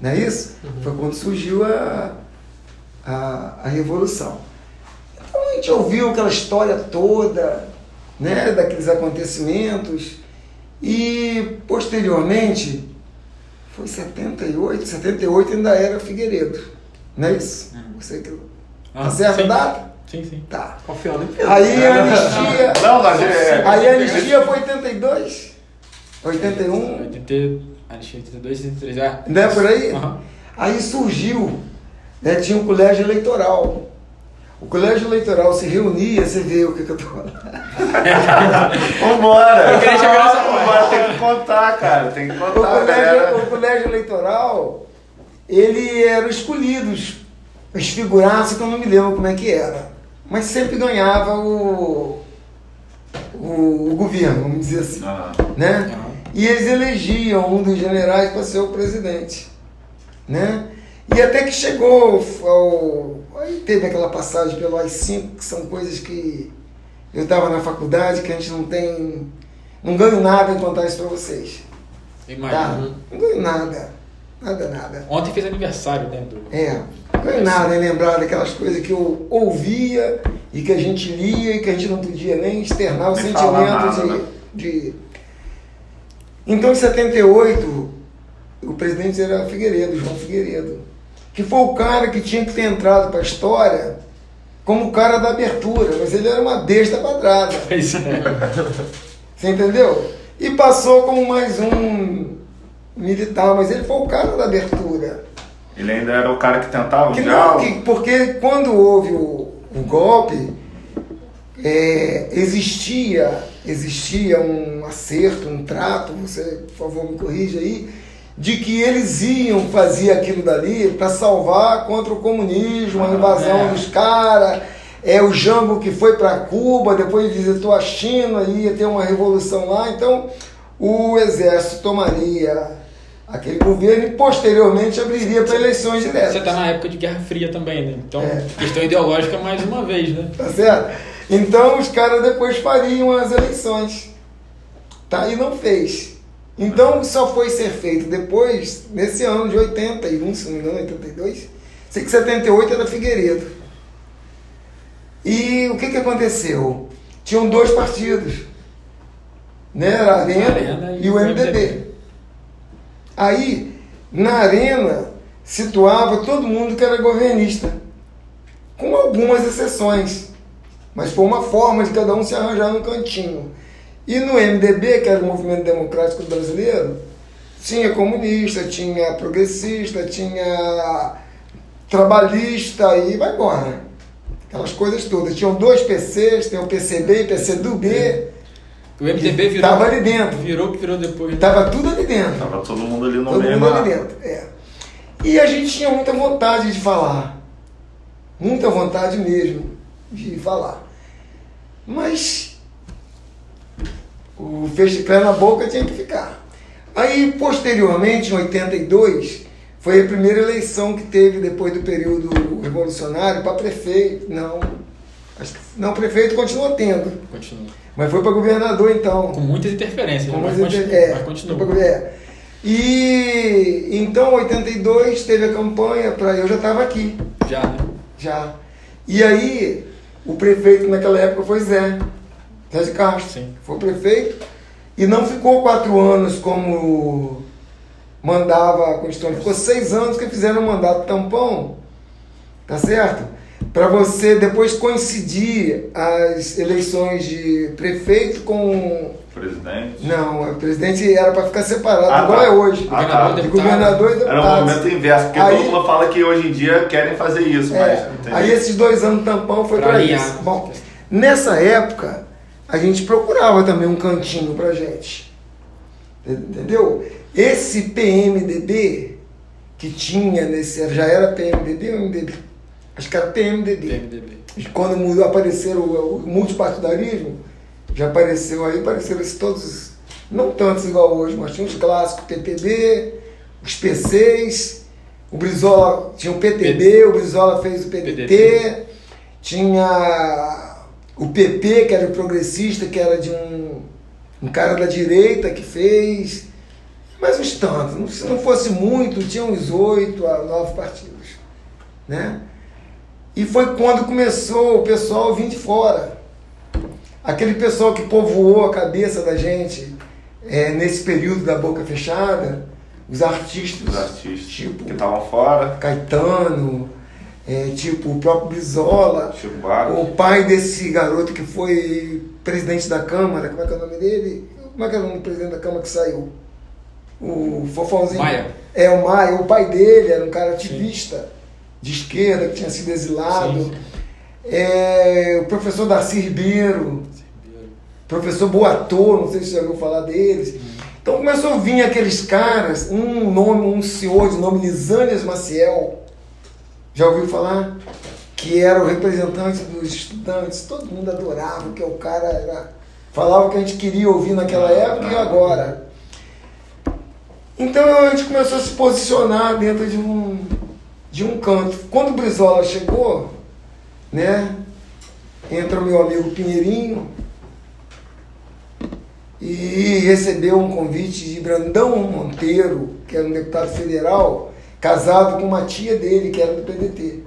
Não é isso? Foi quando surgiu a, a, a Revolução. Então a gente ouviu aquela história toda, né, daqueles acontecimentos, e posteriormente, foi 78, 78 ainda era Figueiredo. Não é isso? Você que. Ah, Tá a data? Sim, sim. Tá. Confiando em Pedro. Aí a anistia. Não, mas é. Aí a anistia foi 82? 81? 80, acho que 82, 83, é. Não é por aí? Aham. Aí surgiu né, tinha um colégio eleitoral. O colégio eleitoral se reunia, você vê o que, que eu tô falando. [laughs] Vambora! Eu queria chegar nessa. Vambora, tem que contar, cara. Tem que O contar, colégio, galera. o colégio eleitoral, ele era escolhidos. Os figuraços que eu não me lembro como é que era. Mas sempre ganhava o, o, o governo, vamos dizer assim. Ah, né? E eles elegiam um dos generais para ser o presidente, né? E até que chegou ao, aí teve aquela passagem pelo AI-5, que são coisas que eu estava na faculdade, que a gente não tem, não ganho nada em contar isso para vocês, tá? Imagina. Não ganho nada, nada, nada. Ontem fez aniversário, né? Do... É, não ganho nada em lembrar daquelas coisas que eu ouvia e que a gente lia e que a gente não podia nem externar o falar sentimento nada, de, né? de. Então, em 78, o presidente era Figueiredo, João Figueiredo, que foi o cara que tinha que ter entrado para a história como o cara da abertura, mas ele era uma besta quadrada. Pois é. Você entendeu? E passou como mais um militar, mas ele foi o cara da abertura. Ele ainda era o cara que tentava o Que não, que- porque quando houve o, o golpe, é, existia, existia um acerto, um trato, você, por favor, me corrija aí, de que eles iam fazer aquilo dali para salvar contra o comunismo, a invasão é. dos caras. É o Jango que foi para Cuba, depois visitou a China, ia ter uma revolução lá. Então, o exército tomaria aquele governo e posteriormente abriria para eleições diretas. Você está na época de Guerra Fria também, né? Então, É. questão ideológica mais uma vez, né? Tá certo? Então os caras depois fariam as eleições. Tá? E não fez. Então só foi ser feito depois, nesse ano de 81, se não me engano, 82. Sei que 78 era Figueiredo. E o que, que aconteceu? Tinham dois partidos. Né? Era a Arena, Arena e o MDB. Aí, na Arena, situava todo mundo que era governista. Com algumas exceções. Mas foi uma forma de cada um se arranjar no cantinho. E no MDB, que era o Movimento Democrático Brasileiro, tinha comunista, tinha progressista, tinha trabalhista e vai embora. Aquelas coisas todas. Tinham dois PCs, tem o PCB e PCdoB. O MDB virou. Tava ali dentro. Virou o que virou depois. Estava tudo ali dentro. Tava todo mundo ali no Todo meio. mundo mas- ali dentro. É. E a gente tinha muita vontade de falar. Muita vontade mesmo de falar. Mas o pé na boca tinha que ficar. Aí, posteriormente, em 82, foi a primeira eleição que teve depois do período revolucionário para prefeito. Não, não, prefeito continua tendo. Continua. Mas foi para governador então. Com muitas interferências, Como mas, continua, é, mas pra- é. E então, em 82, teve a campanha para. Eu já estava aqui, Já, né? já. E aí, o prefeito naquela época foi Zé, Zé de Castro. Sim. Foi prefeito e não ficou quatro anos como mandava a Constituição. Ficou seis anos que fizeram um mandato tampão, tá certo? Para você depois coincidir as eleições de prefeito com Presidente. não, o presidente era para ficar separado, Ah, igual tá. é hoje. Ah, Governador, de deputado. governador e deputado. Era o momento inverso, porque Aí- todo mundo fala que hoje em dia querem fazer isso, É, mas. aí esses dois anos tampão foi Pra para isso. Bom, nessa época, a gente procurava também um cantinho pra gente. Entendeu? Esse PMDB que tinha nesse. Já era PMDB ou MDB? Acho que era PMDB. PMDB. E quando mudou, apareceram o, o multipartidarismo, já apareceu aí, apareceram esses todos, não tantos igual hoje, mas tinha os clássicos PPB, os PCs, o Brizola tinha o PTB, o Brizola fez o PDT, PDT. tinha o PP, que era o progressista, que era de um, um cara da direita que fez, mas uns tantos, se não fosse muito, tinha uns oito a nove partidos, né? E foi quando começou o pessoal vir de fora. Aquele pessoal que povoou a cabeça da gente é, nesse período da boca fechada, os artistas, Os artistas tipo que estavam fora, Caetano, é, tipo o próprio Barros. o pai desse garoto que foi presidente da Câmara, como é que é o nome dele? Como é que é o nome do presidente da Câmara que saiu? O Fofãozinho. Maia. É, o Maia, o pai dele era um cara ativista, de esquerda que tinha sido exilado. Sim. É, o professor Darcy Ribeiro, professor Boatô, não sei se você já ouviu falar deles. Então começou a vir aqueles caras, um nome, um senhor de nome Lisânias Maciel, já ouviu falar? Que era o representante dos estudantes, todo mundo adorava, que o cara era. Falava o que a gente queria ouvir naquela época e agora. Então a gente começou a se posicionar dentro de um, de um canto. Quando o Brizola chegou, né? Entra o meu amigo Pinheirinho e recebeu um convite de Brandão Monteiro, que era um deputado federal, casado com uma tia dele, que era do PDT.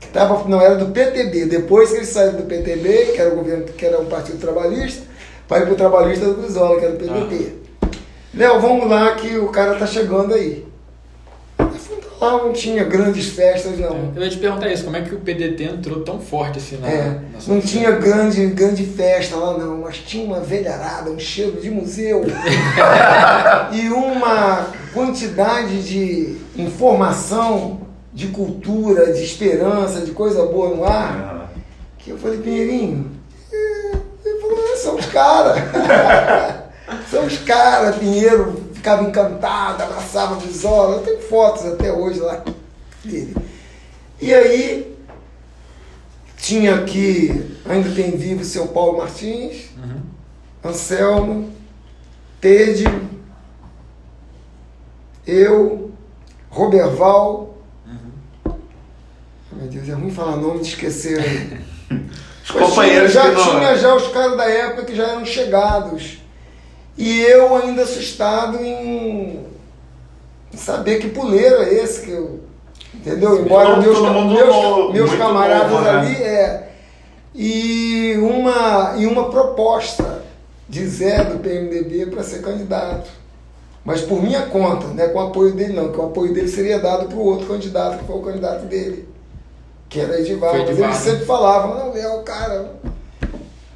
Que tava, não, era do PTB. Depois que ele saiu do PTB, que era o governo, que era um partido trabalhista, vai pro trabalhista do Brizola, que era do PDT. Léo, vamos lá que o cara tá chegando. Aí não tinha grandes festas, não. Eu ia te perguntar isso, como é que o PDT entrou tão forte assim na, É, na não tinha grande, grande festa lá não, mas tinha uma velharada, um cheiro de museu [laughs] e uma quantidade de informação, de cultura, de esperança, de coisa boa no ar, que eu falei, Pinheirinho, é, ele falou, é, são os caras. [laughs] são os caras, Pinheiro ficava encantado, abraçava a Brizola, eu tenho fotos até hoje lá dele. E aí, tinha aqui, ainda tem vivo o seu Paulo Martins, Uhum. Anselmo, Tede, eu, Roberval. Meu Deus, é ruim falar nome de esquecer. [laughs] Os companheiros já que não- tinha já os caras da época que já eram chegados. E eu ainda assustado em, saber que puleiro é esse que eu. Entendeu? Embora meus, mundo meus, meus camaradas novo, né? ali é. E uma, e uma proposta de Zé do PMDB para ser candidato. Mas por minha conta, não é com o apoio dele não, que o apoio dele seria dado para o outro candidato, que foi o candidato dele, que era Edivaldo. Edivaldo. ele sempre falava, não, Léo, cara,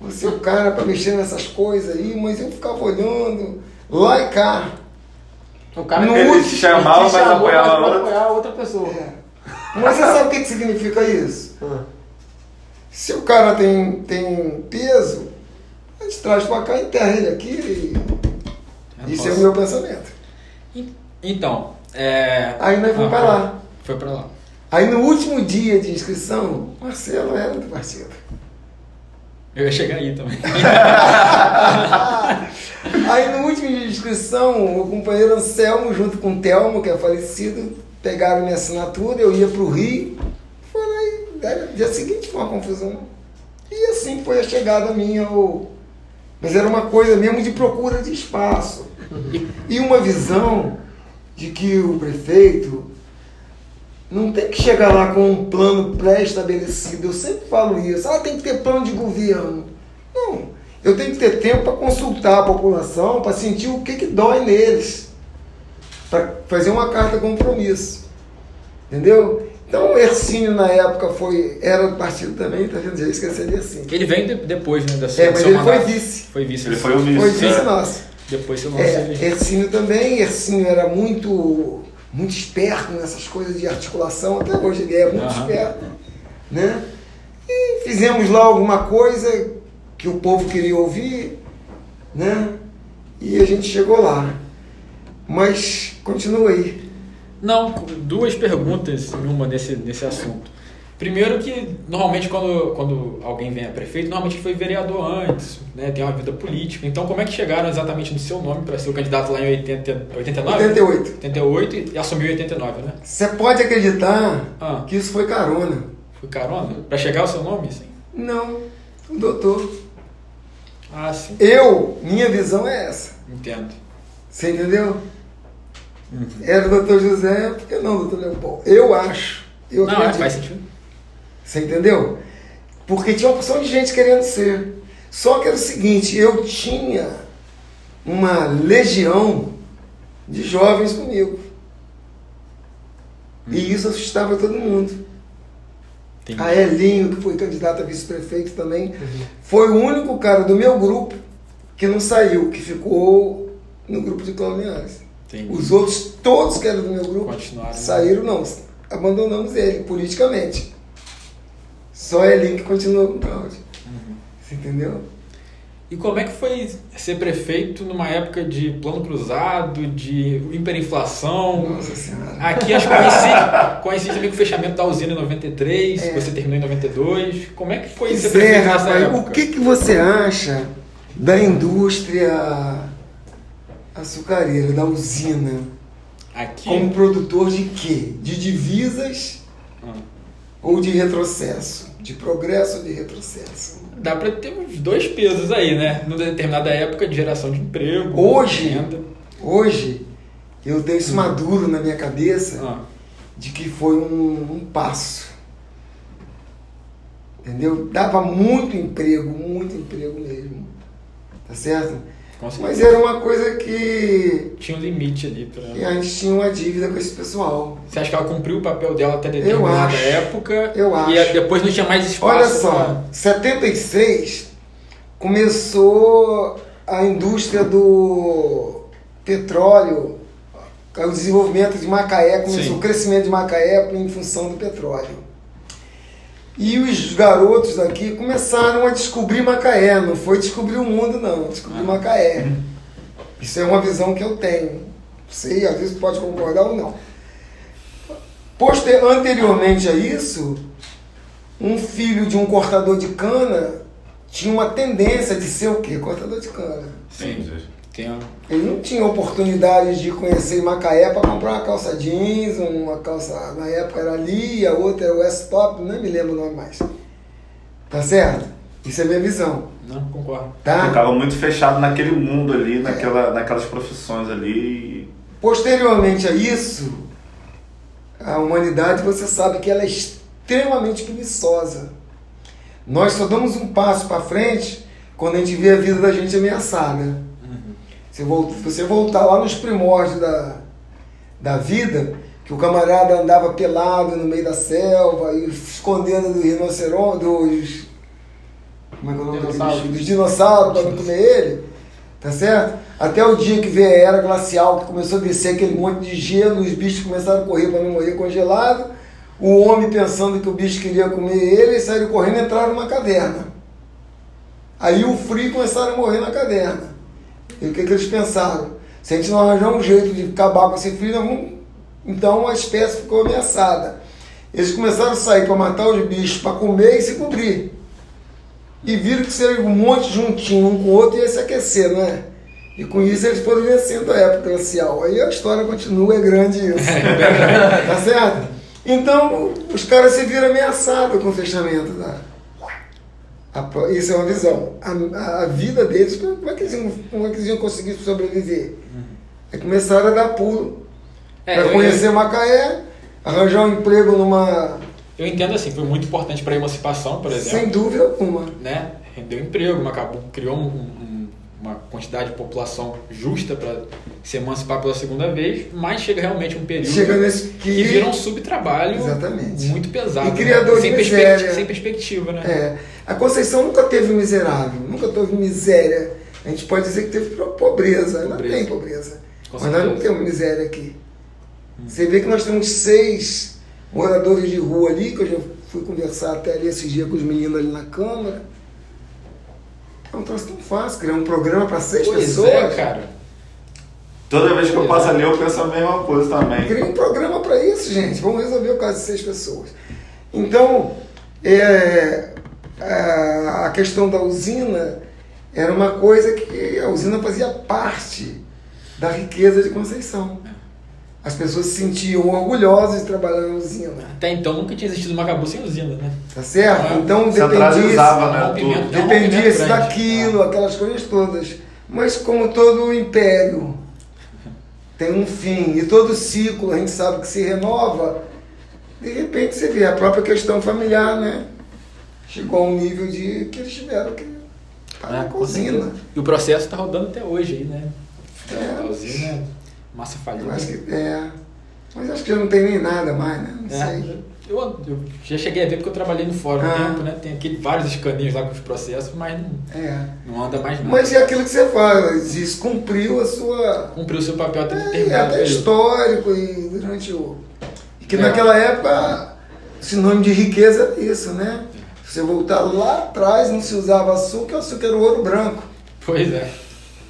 você é o cara para mexer nessas coisas aí, mas eu ficava olhando lá e cá. O cara Ele último- te chamava, mas apoiava outra. apoiar outra pessoa. Mas você sabe o que, que significa isso? Ah. Se o cara tem, tem peso, a gente traz para cá, enterra ele aqui e isso é o meu pensamento. Então, é... Aí nós fomos Ah, pra lá. Foi pra lá. Aí no último dia de inscrição, Marcelo era do partido. Eu ia chegar aí também. [laughs] Aí no último de inscrição, o companheiro Anselmo, junto com o Telmo, que é falecido, pegaram minha assinatura, eu ia pro Rio. Foi dia seguinte foi uma confusão. E assim foi a chegada minha. Mas era uma coisa mesmo de procura de espaço. E uma visão de que o prefeito não tem que chegar lá com um plano pré-estabelecido. Eu sempre falo isso. Ah, tem que ter plano de governo. Não. Eu tenho que ter tempo para consultar a população, para sentir o que, que dói neles. Para fazer uma carta compromisso. Entendeu? Então o Ercínio na época foi, era do partido também, tá vendo? Já esqueci de Ercínio. Ele vem de- depois, né, da sua É, mas ele foi mandato. vice. Foi vice. Ele foi o vice. Foi vice é. nosso. Depois você É, ele. Ercínio também, Ercínio era muito, muito esperto nessas coisas de articulação, até hoje ele é muito Aham. esperto. Né? E fizemos lá alguma coisa que o povo queria ouvir, né? E a gente chegou lá. Mas continua aí. Não, duas perguntas em uma nesse, nesse assunto. Primeiro que, normalmente, quando, quando alguém vem a prefeito, normalmente foi vereador antes, né, tem uma vida política. Então, como é que chegaram exatamente no seu nome para ser o candidato lá em 80, 89? 88. 88 e assumiu em 89, né? Você pode acreditar Ah. que isso foi carona. Foi carona? Para chegar ao seu nome, sim? Não, o doutor. Ah, sim. Eu, minha visão é essa. Entendo. Você entendeu? Era o doutor José, por que não, doutor Leopoldo? Eu acho. Eu Não, é, acredito. faz sentido. Você entendeu? Porque tinha uma porção de gente querendo ser. Só que era o seguinte, eu tinha uma legião de jovens comigo. E isso assustava todo mundo. Entendi. A Elinho, que foi candidato a vice-prefeito também, foi o único cara do meu grupo que não saiu, que ficou no grupo de Linhares. Entendi. Os outros, todos que eram do meu grupo, né? saíram não. abandonamos ele politicamente. Só Elinho que continuou com o Cláudio. Você entendeu? E como é que foi ser prefeito numa época de plano cruzado, de hiperinflação? Nossa Senhora. Aqui acho que coincide, coincide também com o fechamento da usina em 93, É. você terminou em 92. Como é que foi ser Pois é, prefeito nessa rapaz, época? o que, que você acha da indústria açucareira, da usina? Aqui. Como produtor de quê? De divisas Ah, ou de retrocesso? De progresso ou de retrocesso? Dá pra ter uns dois pesos aí, né? Numa determinada época de geração de emprego, Hoje? renda. Hoje, eu tenho isso maduro na minha cabeça Ah, de que foi um, um passo. Entendeu? Dava muito emprego, muito emprego mesmo. Tá certo? Mas era uma coisa que, Tinha um limite ali pra. que a gente tinha uma dívida com esse pessoal. Você acha que ela cumpriu o papel dela até determinada acho. época? Eu E acho. depois não tinha mais espaço. Olha só, 76 começou a indústria do petróleo, o desenvolvimento de Macaé, começou Sim. o crescimento de Macaé em função do petróleo. E os garotos daqui começaram a descobrir Macaé, não foi descobrir o mundo não, descobrir Macaé. Isso é uma visão que eu tenho. Sei, às vezes pode concordar ou não. Poster, anteriormente a isso, um filho de um cortador de cana tinha uma tendência de ser o quê? Cortador de cana. Sim. Tem. Ele não tinha oportunidade de conhecer Macaé para comprar uma calça jeans, uma calça, na época era ali, a outra era West Top, não me lembro o nome mais. Tá certo? Isso é minha visão, Não, concordo. tá? Ficava muito fechado naquele mundo ali, naquela, naquelas profissões ali. Posteriormente a isso, a humanidade, você sabe que ela é extremamente preguiçosa. Nós só damos um passo para frente quando a gente vê a vida da gente ameaçada. Se você voltar lá nos primórdios da, da vida, que o camarada andava pelado no meio da selva e escondendo do rinoceronte, dos. Como é que é o nome Dinossauro. Dos dinossauros para não comer ele, tá certo? Até o dia que veio a era glacial, que começou a descer aquele monte de gelo, os bichos começaram a correr para não morrer congelado. O homem pensando que o bicho queria comer ele, saíram correndo e entraram numa caverna. Aí o frio começaram a morrer na caverna. E o que, que eles pensaram? Se a gente não arranjar um jeito de acabar com esse vamos... então a espécie ficou ameaçada. Eles começaram a sair para matar os bichos, para comer e se cobrir. E viram que seria um monte juntinho um com o outro ia se aquecer, não é? E com isso eles foram vencendo a época glacial. Aí a história continua, é grande isso. [laughs] tá certo? Então os caras se viram ameaçados com o fechamento da. A isso é uma visão. A, a vida deles, como é, que eles iam, como é que eles iam conseguir sobreviver? Aí começaram a dar pulo É, para eu- conhecer Macaé, arranjar um emprego numa. Eu entendo assim, foi muito importante para a emancipação, por exemplo. Sem dúvida alguma. né? Rendeu emprego, acabou, criou um- um- uma quantidade de população justa para se emancipar pela segunda vez, mas chega realmente um período Chega nesse que que. vira um subtrabalho Exatamente. muito pesado. E criador né? de sem, miséria. sem perspectiva, né? É, a Conceição nunca teve miserável, nunca teve miséria. A gente pode dizer que teve pobreza. Pobreza. tem pobreza. Com mas nós não certeza. temos miséria aqui. Você vê que nós temos seis moradores de rua ali, que eu já fui conversar até ali esses dias com os meninos ali na Câmara. É um troço tão fácil, criar um programa para seis Pois pessoas. é, cara. Toda vez que eu passo é. ali, eu penso a mesma coisa também. Cria um programa para isso, gente. Vamos resolver o caso de seis pessoas. Então, é, a a questão da usina era uma coisa que a usina fazia parte da riqueza de Conceição. As pessoas se sentiam orgulhosas de trabalhar na usina. Até então nunca tinha existido Macabu sem usina, né? Tá certo? Ah, Então dependia né? Tudo. é um Dependia-se rompimento grande. daquilo, aquelas coisas todas. Mas como todo império tem um fim e todo ciclo a gente sabe que se renova, de repente você vê a própria questão familiar, né? Chegou a um nível de que eles tiveram que parar Ah, a com usina. certeza. E o processo está rodando até hoje aí, né? É. A usina, massa Eu falida. acho que é. Mas acho que já não tem nem nada mais, né? Não É, sei. eu, eu já cheguei a ver porque eu trabalhei no fórum um Ah. tempo, né? Tem aquele, vários escaninhos lá com os processos, mas não, É. não anda mais não. Mas é aquilo que você fala, diz, cumpriu a sua Cumpriu o seu papel até É, determinado até histórico e durante o. Porque É. naquela época, sinônimo de riqueza era isso, né? Se você voltar lá atrás, não se usava açúcar, o açúcar era o ouro branco. Pois é.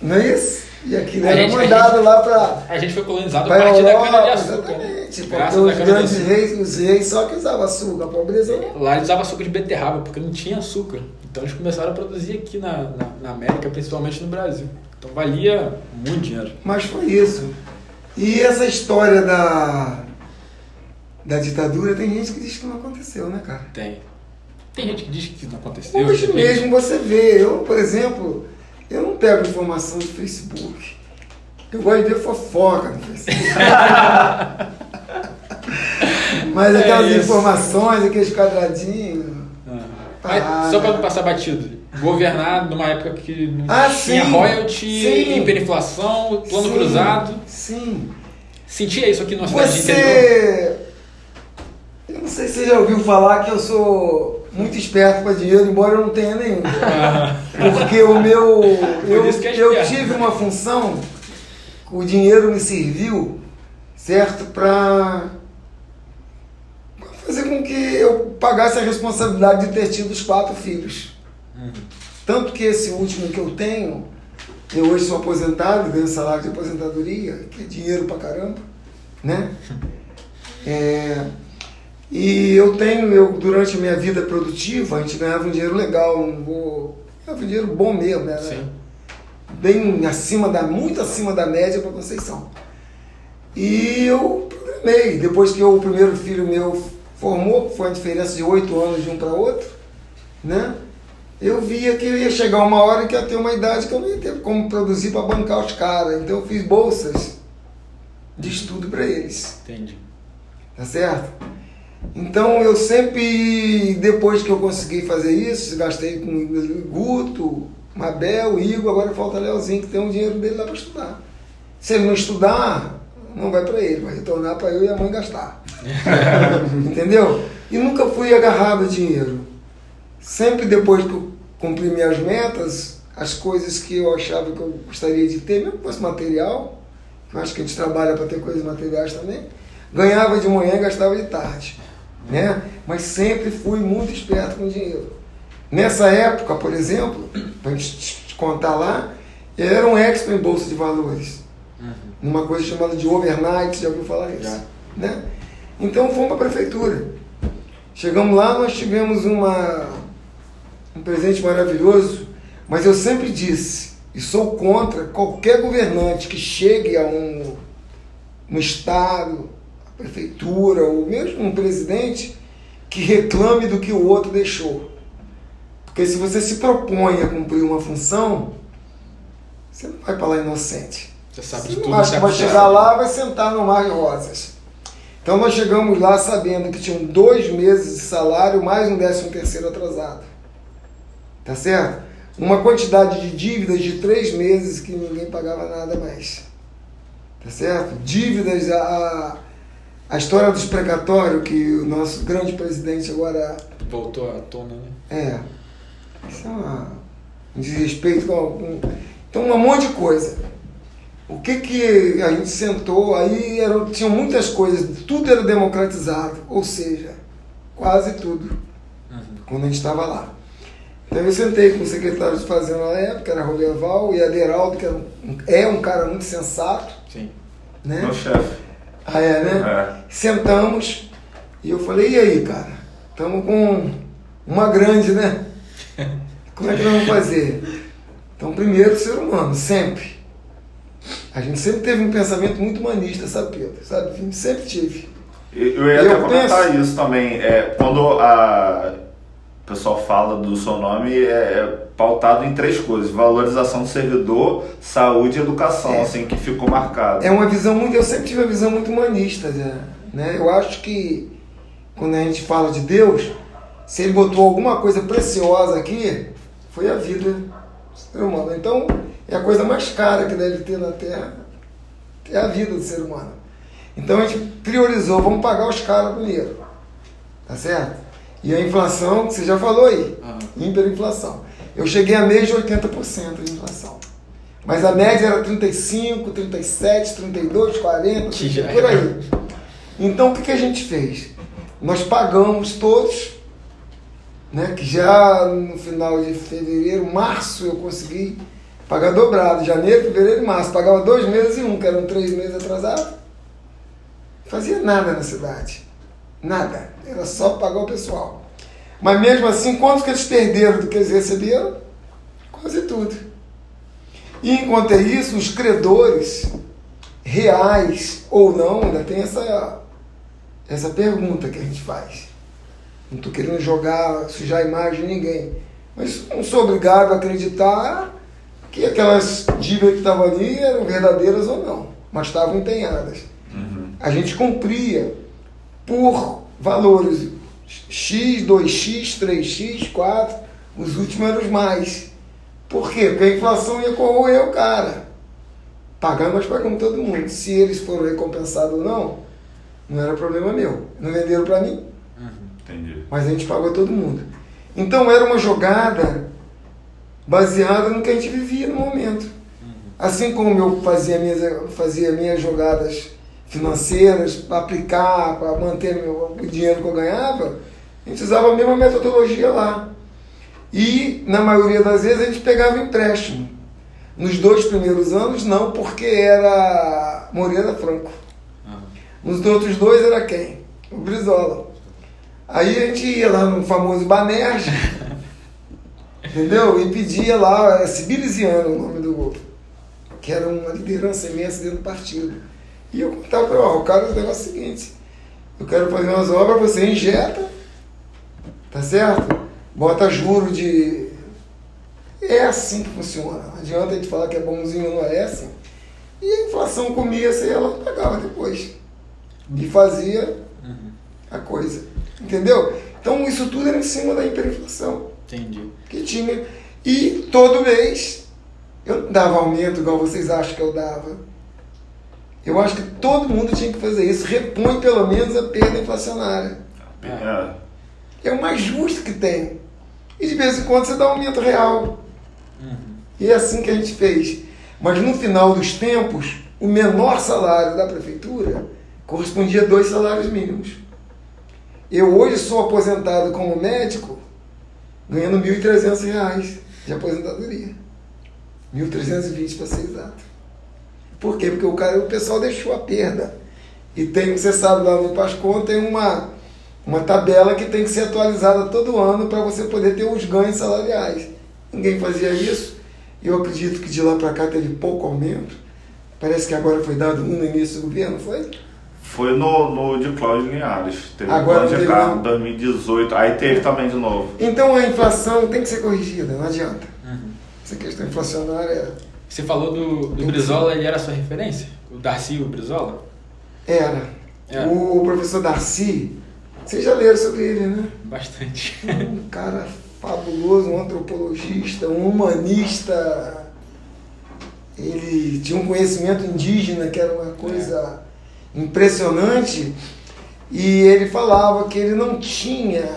Não é isso? E aquilo A era gente- a mandado lá para A gente foi colonizado a partir da Europa, cana-de-açúcar. né? exatamente. Porque Graças os à grandes cana-de-açúcar. reis, os reis só que usavam açúcar, a pobreza. Lá eles usavam açúcar de beterraba, porque não tinha açúcar. Então eles começaram a produzir aqui na, na, na América, principalmente no Brasil. Então valia muito dinheiro. Mas foi isso. E essa história da, da ditadura, tem gente que diz que não aconteceu, né, cara? Tem. Tem gente que diz que não aconteceu. Hoje mesmo você vê, eu, por exemplo, eu não pego informação do Facebook. Eu gosto de ver fofoca no Facebook. [laughs] Mas É aquelas isso. informações, aqueles quadradinhos. Ah. Ah. Mas, só para não passar batido, governar numa época que não Ah, tinha sim. royalty, Sim. hiperinflação, plano Sim, cruzado. Sim. Sentia isso aqui numa cidade? Você. Eu não sei se você já ouviu falar que eu sou muito esperto para dinheiro, embora eu não tenha nenhum. [laughs] Porque o meu. Eu, é eu tive uma função, o dinheiro me serviu, certo? Para fazer com que eu pagasse a responsabilidade de ter tido os quatro filhos. Uhum. Tanto que esse último que eu tenho, eu hoje sou aposentado, ganho salário de aposentadoria, que é dinheiro pra caramba, né? É, e eu tenho, eu, durante a minha vida produtiva, a gente ganhava um dinheiro legal, um, vou- ganhava um dinheiro bom mesmo, né? Sim. bem acima da, muito acima da média para Conceição. E eu programei, depois que o primeiro filho meu formou, foi uma diferença de oito anos de um para outro, né? Eu via que ia chegar uma hora que ia ter uma idade que eu não ia ter como produzir para bancar os caras. Então eu fiz bolsas de estudo para eles. Entendi. Tá certo? Então eu sempre, depois que eu consegui fazer isso, gastei com Guto, Mabel, Igor, agora falta Leozinho, que tem um dinheiro dele lá para estudar. Se ele não estudar, não vai para ele, vai retornar para eu e a mãe gastar. [laughs] Entendeu? E nunca fui agarrado a dinheiro. Sempre depois que eu cumpri minhas metas, as coisas que eu achava que eu gostaria de ter, mesmo que fosse material, eu acho que a gente trabalha para ter coisas materiais também, ganhava de manhã e gastava de tarde. Né? Mas sempre fui muito esperto com dinheiro. Nessa época, por exemplo, para a gente te contar lá, eu era um expert em bolsa de valores. Numa coisa chamada de overnight, já ouviu falar isso? Já. Né? Então fomos para a prefeitura. Chegamos lá, nós tivemos uma, um presente maravilhoso, mas eu sempre disse, e sou contra qualquer governante que chegue a um, um estado, prefeitura, ou mesmo um presidente, que reclame do que o outro deixou. Porque se você se propõe a cumprir uma função, você não vai para lá inocente. Você sabe Você de tudo. acha você que vai chegar lá vai sentar no mar de rosas. Então nós chegamos lá sabendo que tinham dois meses de salário mais um décimo terceiro atrasado. Tá certo? Uma quantidade de dívidas de três meses que ninguém pagava nada mais. Tá certo? Dívidas, a, a história dos precatórios que o nosso grande presidente agora Voltou à tona, né? é. Isso é uma, um desrespeito com. Então, um monte de coisa. O que que a gente sentou, aí eram, tinham muitas coisas, tudo era democratizado, ou seja, quase tudo, Uhum. quando a gente estava lá. Então eu sentei com o secretário de Fazenda na época, era Roberval, e Aderaldo, que era um, é um cara muito sensato, Sim. né? Meu chefe. Ah, é, né? É. Sentamos e eu falei, e aí, cara? Estamos com uma grande, né? Como é que nós vamos fazer? Então, primeiro, o ser humano, sempre. A gente sempre teve um pensamento muito humanista, sabe, Pedro? Sabe? Sempre tive. Eu ia Eu até comentar penso- isso também. É, quando a, o pessoal fala do seu nome, é, é pautado em três coisas: valorização do servidor, saúde e educação, É. assim, que ficou marcado. É uma visão muito. Eu sempre tive uma visão muito humanista, né? né? Eu acho que quando a gente fala de Deus, se ele botou alguma coisa preciosa aqui, foi a vida do ser humano. Então, é a coisa mais cara que deve ter na Terra, é a vida do ser humano. Então a gente priorizou, vamos pagar os caras primeiro. Tá certo? E a inflação, que você já falou aí, Aham. hiperinflação. Eu cheguei a mês de 80% de inflação. Mas a média era 35, 37, 32, 40, Que por aí. Então o que, que a gente fez? Nós pagamos todos, né? Que já no final de fevereiro, março eu consegui pagar dobrado. Janeiro, fevereiro e março. Pagava dois meses e um, que eram três meses atrasados. Fazia nada na cidade. Nada. Era só pagar o pessoal. Mas mesmo assim, quanto que eles perderam do que eles receberam? Quase tudo. E enquanto é isso, os credores, reais ou não, ainda tem essa, essa pergunta que a gente faz. Não estou querendo jogar, sujar a imagem de ninguém. Mas não sou obrigado a acreditar que aquelas dívidas que estavam ali eram verdadeiras ou não, mas estavam empenhadas. Uhum. A gente cumpria por valores X, 2X, 3X, 4, os últimos eram os mais. Por quê? Porque a inflação ia corroer o cara. Pagamos, mas pagamos todo mundo. Se eles foram recompensados ou não, não era problema meu. Não venderam para mim, Entendi. mas a gente pagou todo mundo. Então era uma jogada baseada no que a gente vivia no momento. Assim como eu fazia minhas, fazia minhas jogadas financeiras para aplicar, para manter o dinheiro que eu ganhava, a gente usava a mesma metodologia lá. E, na maioria das vezes, a gente pegava empréstimo. Nos dois primeiros anos, não, porque era Moreira Franco. Nos outros dois era quem? O Brizola. Aí a gente ia lá no famoso Banerj, [laughs] entendeu? E pedia lá, é Sibiliziano o nome do que era uma liderança imensa dentro do partido. E eu contava para o cara, o negócio é o seguinte, eu quero fazer umas obras, você injeta, tá certo? Bota juro de. É assim que funciona. Não adianta a gente falar que é bonzinho, não é assim. E a inflação comia e ela pagava depois. E fazia a coisa. Entendeu? Então isso tudo era em cima da hiperinflação Entendi. que tinha. E todo mês eu não dava aumento igual vocês acham que eu dava. Eu acho que todo mundo tinha que fazer isso. Repõe pelo menos a perda inflacionária. É. É o mais justo que tem. E de vez em quando você dá um aumento real. E é assim que a gente fez. Mas no final dos tempos, o menor salário da prefeitura correspondia a dois salários mínimos. Eu hoje sou aposentado como médico ganhando 1.300 reais de aposentadoria. 1.320 para ser exato. Por quê? Porque o, cara, o pessoal deixou a perda. E tem, você sabe, lá no Pascom tem uma, uma tabela que tem que ser atualizada todo ano para você poder ter os ganhos salariais. Ninguém fazia isso. Eu acredito que de lá para cá teve pouco aumento. Parece que agora foi dado um no início do governo, foi? Foi no, no de Cláudio Linhares. Teve Agora Agora de teve carro não. 2018. Aí teve também de novo. Então a inflação tem que ser corrigida, não adianta. Essa questão inflacionária Você falou do, do Brizola, ele era a sua referência? O Darcy e o Brizola? era. É. O professor Darcy, vocês já leram sobre ele, né? Bastante. Um cara fabuloso, um antropologista, um humanista. Ele tinha um conhecimento indígena que era uma coisa impressionante. E ele falava que ele não tinha.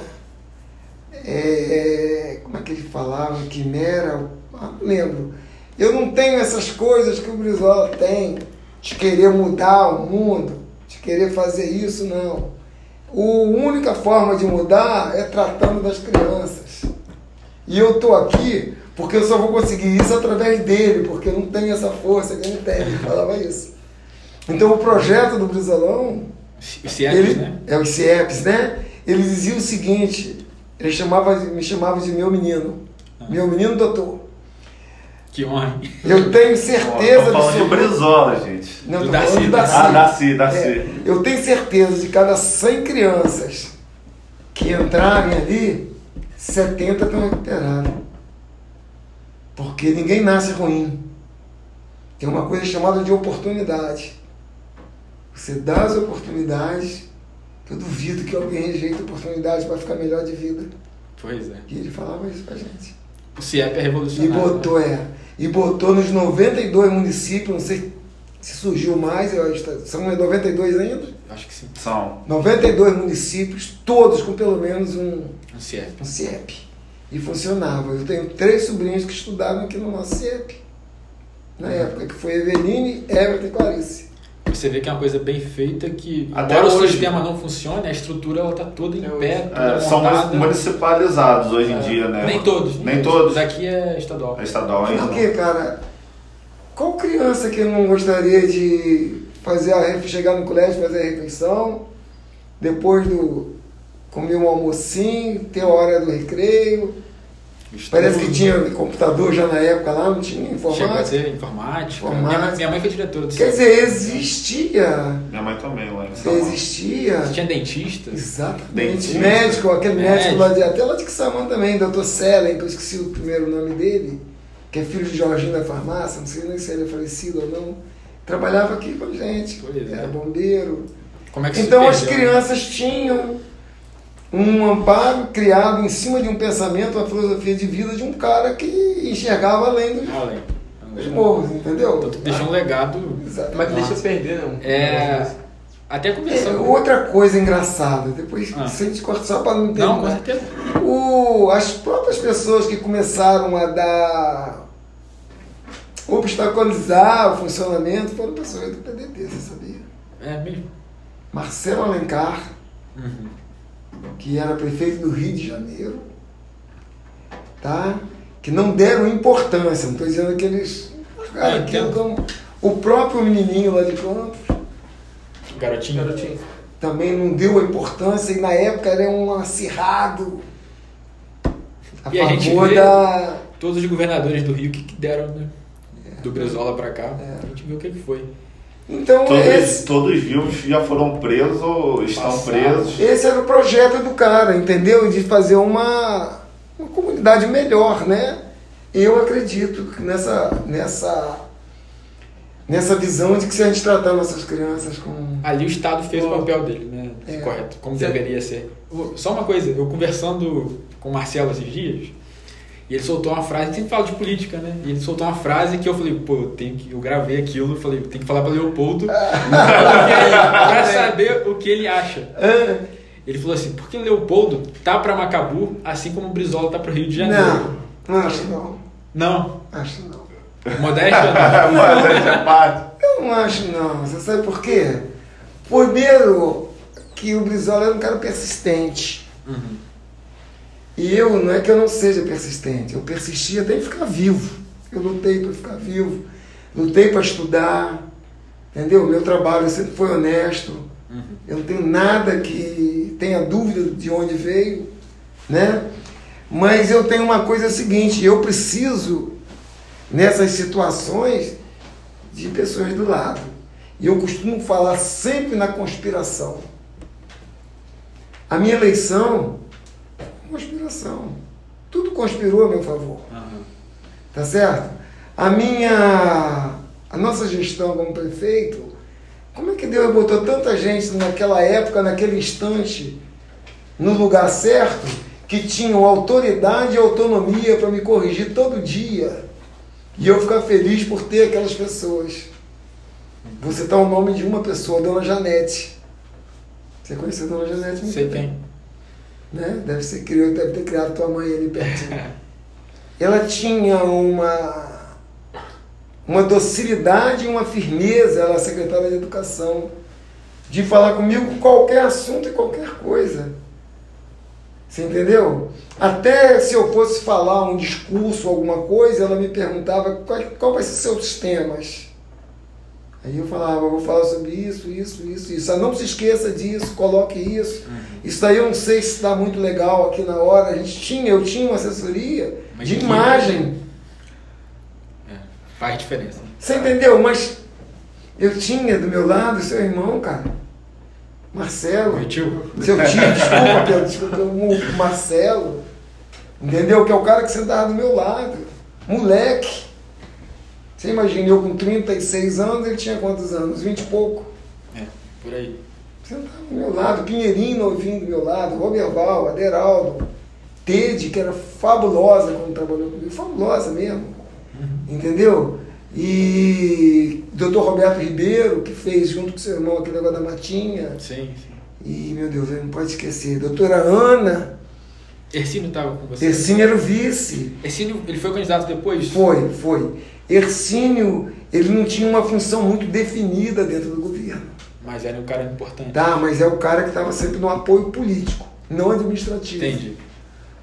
é, como é que ele falava? Quimera? Ah, não lembro. Eu não tenho essas coisas que o Brizola tem, de querer mudar o mundo, de querer fazer isso, não. A única forma de mudar é tratando das crianças. E eu estou aqui porque eu só vou conseguir isso através dele, porque eu não tenho essa força que ele tem. Ele falava isso. Então o projeto do Brizolão, CIEPs, ele, né? é os CIEPs, né? Ele dizia o seguinte, ele chamava, me chamava de meu menino. Meu menino doutor. Que honra. Eu tenho certeza Tô falando de absoluta- Brizola, gente. Não, Do Darcy, falando do Darcy. Darcy. Ah, Darcy, Darcy. É, eu tenho certeza de cada 100 crianças que entrarem ali, 70 estão recuperadas. Porque ninguém nasce ruim. Tem uma coisa chamada de oportunidade. Você dá as oportunidades, eu duvido que alguém rejeite oportunidades para ficar melhor de vida. Pois é. E ele falava isso pra gente. O CIEP é E revolucionário. botou, né? é. E botou nos 92 municípios, não sei se surgiu mais, eu acho que são 92 ainda? Acho que sim. São. 92 municípios, todos com pelo menos um, Um CIEP. um CIEP. E funcionava. Eu tenho três sobrinhos que estudaram aqui no nosso CIEP. Na época, que foi Eveline, Everton e Clarice. O você vê que é uma coisa bem feita que, Até embora o hoje. sistema não funcione, a estrutura ela tá toda em É pé, toda É, são municipalizados hoje em dia, né? Nem todos. Nem todos. Daqui é estadual. É estadual ainda. Por quê, cara? Qual criança que não gostaria de fazer a ref- chegar no colégio, fazer a refeição, depois do comer um almocinho, ter a hora do recreio? Parece que tinha computador já na época lá, não tinha Chegou a informática. ser informática. Informática. Minha, mãe- minha mãe foi diretora do Quer centro. dizer, existia. Minha mãe também lá. Existia. Tinha dentista. Exatamente. Dentista. Médico, aquele médico, Médico. lá de, até lá de Quissamã também, doutor Selen, que eu esqueci o primeiro nome dele, que é filho de Jorginho da farmácia, não sei nem se ele é falecido ou não. Trabalhava aqui com a gente, Pois é. era bombeiro. Como é que se Então as né? crianças tinham um amparo criado em cima de um pensamento, uma filosofia de vida de um cara que enxergava além dos, Além. dos morros, entendeu? Então tu deixou um legado. Exatamente. Mas deixa Nossa. perder, não. É. Até É, conversando. outra coisa engraçada, depois Ah. se a gente corta só para não ter. Não, com certeza. O, as próprias pessoas que começaram a dar obstaculizar o funcionamento foram pessoas do PDT, você sabia? É mesmo. Marcelo Alencar, Uhum. Que era prefeito do Rio de Janeiro, tá? que não deram importância, não estou dizendo que eles aquilo entendo. como. O próprio menininho lá de Campos Garotinho. Garotinho. também não deu a importância e na época era um acirrado a E a gente favor vê- da. Todos os governadores do Rio que, que deram, né? Do Brizola pra cá. É. A gente viu o que, que foi. Então, Todos, esse, todos vivos já foram presos ou estão Passados. presos. esse era o projeto do cara, entendeu? De fazer uma, uma comunidade melhor, né? Eu acredito que nessa, nessa, nessa visão de que se a gente tratar nossas crianças com. Ali o Estado fez o papel dele, né? É. Correto, como Certo. deveria ser. Só uma coisa, eu conversando com o Marcelo esses dias, e ele soltou uma frase, sempre fala de política, né? E ele soltou uma frase que eu falei, pô, eu tenho que, eu gravei aquilo, eu falei, tem que falar pra Leopoldo [laughs] pra saber o que ele acha. Ah, Ele falou assim, porque Leopoldo tá pra Macabu, assim como o Brizola tá pro Rio de Janeiro. não, não acho não. Não, Acho não. modéstia [laughs] não. Essa parte. Eu não acho não. Você sabe por quê? Primeiro, que o Brizola era um cara persistente. Uhum. E eu, não é que eu não seja persistente, eu persisti até em ficar vivo. Eu lutei para ficar vivo, lutei para estudar, entendeu? Meu trabalho sempre foi honesto. Uhum. Eu não tenho nada que tenha dúvida de onde veio, né? Mas eu tenho uma coisa seguinte, eu preciso, nessas situações, de pessoas do lado. E eu costumo falar sempre na conspiração. A minha eleição, conspiração. Tudo conspirou a meu favor. Uhum. Tá certo? A minha. A nossa gestão como prefeito, como é que Deus botou tanta gente naquela época, naquele instante, no lugar certo, que tinham autoridade e autonomia para me corrigir todo dia. E eu ficar feliz por ter aquelas pessoas. Vou citar o nome de uma pessoa, Dona Janete. Você conheceu a Dona Janete? Sei bem quem. Né? Deve, ser, criou, deve ter criado tua mãe ali pertinho. [laughs] Ela tinha uma, uma docilidade e uma firmeza, ela é secretária de educação, de falar comigo qualquer assunto e qualquer coisa. Você entendeu? Até se eu fosse falar um discurso, alguma coisa, ela me perguntava qual, qual vai ser seus temas. Aí eu falava, eu vou falar sobre isso, isso, isso, isso. Ah, não se esqueça disso, coloque isso. Isso daí eu não sei se está muito legal aqui na hora. A gente tinha, eu tinha uma assessoria Mas de imagem. É, faz diferença. Você entendeu? Mas eu tinha do meu lado seu irmão, cara. Marcelo. Oi, tio. Seu tio, desculpa, Pedro, desculpa, o Marcelo. Entendeu? Que é o cara que sentava do meu lado. Moleque. Você imagina, eu com 36 anos, ele tinha quantos anos? 20 e pouco. É, por aí. Sentava do meu lado, Pinheirinho novinho do meu lado, Roberval, Aderaldo, Tede, que era fabulosa quando trabalhou comigo, fabulosa mesmo. Entendeu? E Dr. Roberto Ribeiro, que fez junto com seu irmão aquele negócio da matinha. Sim, sim. E, meu Deus, ele não pode esquecer. Doutora Ana, Ercínio estava com você? Ercínio era o vice. Ercínio, ele foi candidato depois? Foi, foi. Ercínio, ele não tinha uma função muito definida dentro do governo. Mas era um cara importante. Tá, mas é o cara que estava sempre no apoio político, não administrativo. Entendi.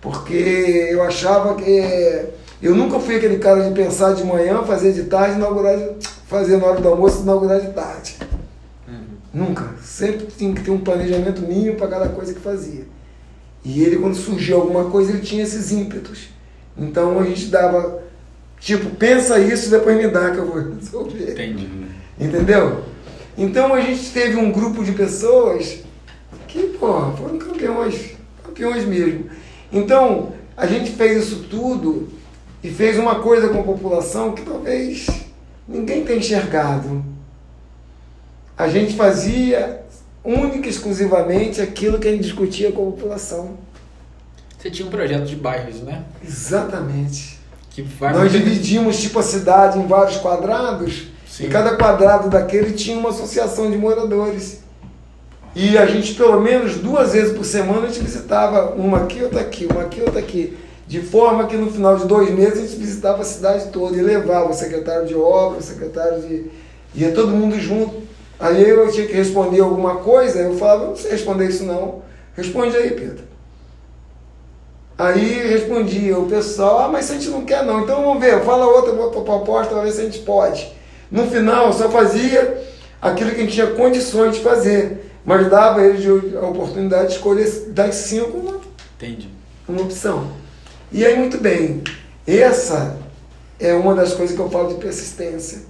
Porque eu achava que. Eu nunca fui aquele cara de pensar de manhã, fazer de tarde, inaugurar de, fazer na hora do almoço, inaugurar de tarde. Nunca. Sempre tinha que ter um planejamento mínimo para cada coisa que fazia. E ele, quando surgiu alguma coisa, ele tinha esses ímpetos. Então a gente dava, tipo, pensa isso e depois me dá que eu vou [laughs] resolver. Entendi. Entendeu? Então a gente teve um grupo de pessoas que, pô, foram campeões, campeões mesmo. Então, a gente fez isso tudo e fez uma coisa com a população que talvez ninguém tenha enxergado. A gente fazia única e exclusivamente aquilo que a gente discutia com a população. Você tinha um projeto de bairros, né? Exatamente. Que vai Nós muito- dividimos tipo a cidade em vários quadrados Sim. e cada quadrado daquele tinha uma associação de moradores. E a gente, pelo menos duas vezes por semana, a gente visitava uma aqui, outra aqui, uma aqui, outra aqui. De forma que no final de dois meses a gente visitava a cidade toda e levava o secretário de obra, o secretário de. ia todo mundo junto. Aí eu tinha que responder alguma coisa, eu falava, eu não sei responder isso não. Responde aí, Pedro. Aí respondia o pessoal, ah, mas a gente não quer não, então vamos ver, fala outra proposta para ver se a gente pode. No final, só fazia aquilo que a gente tinha condições de fazer, mas dava a eles a oportunidade de escolher das cinco uma, Entendi. uma opção. E aí, muito bem, essa é uma das coisas que eu falo de persistência.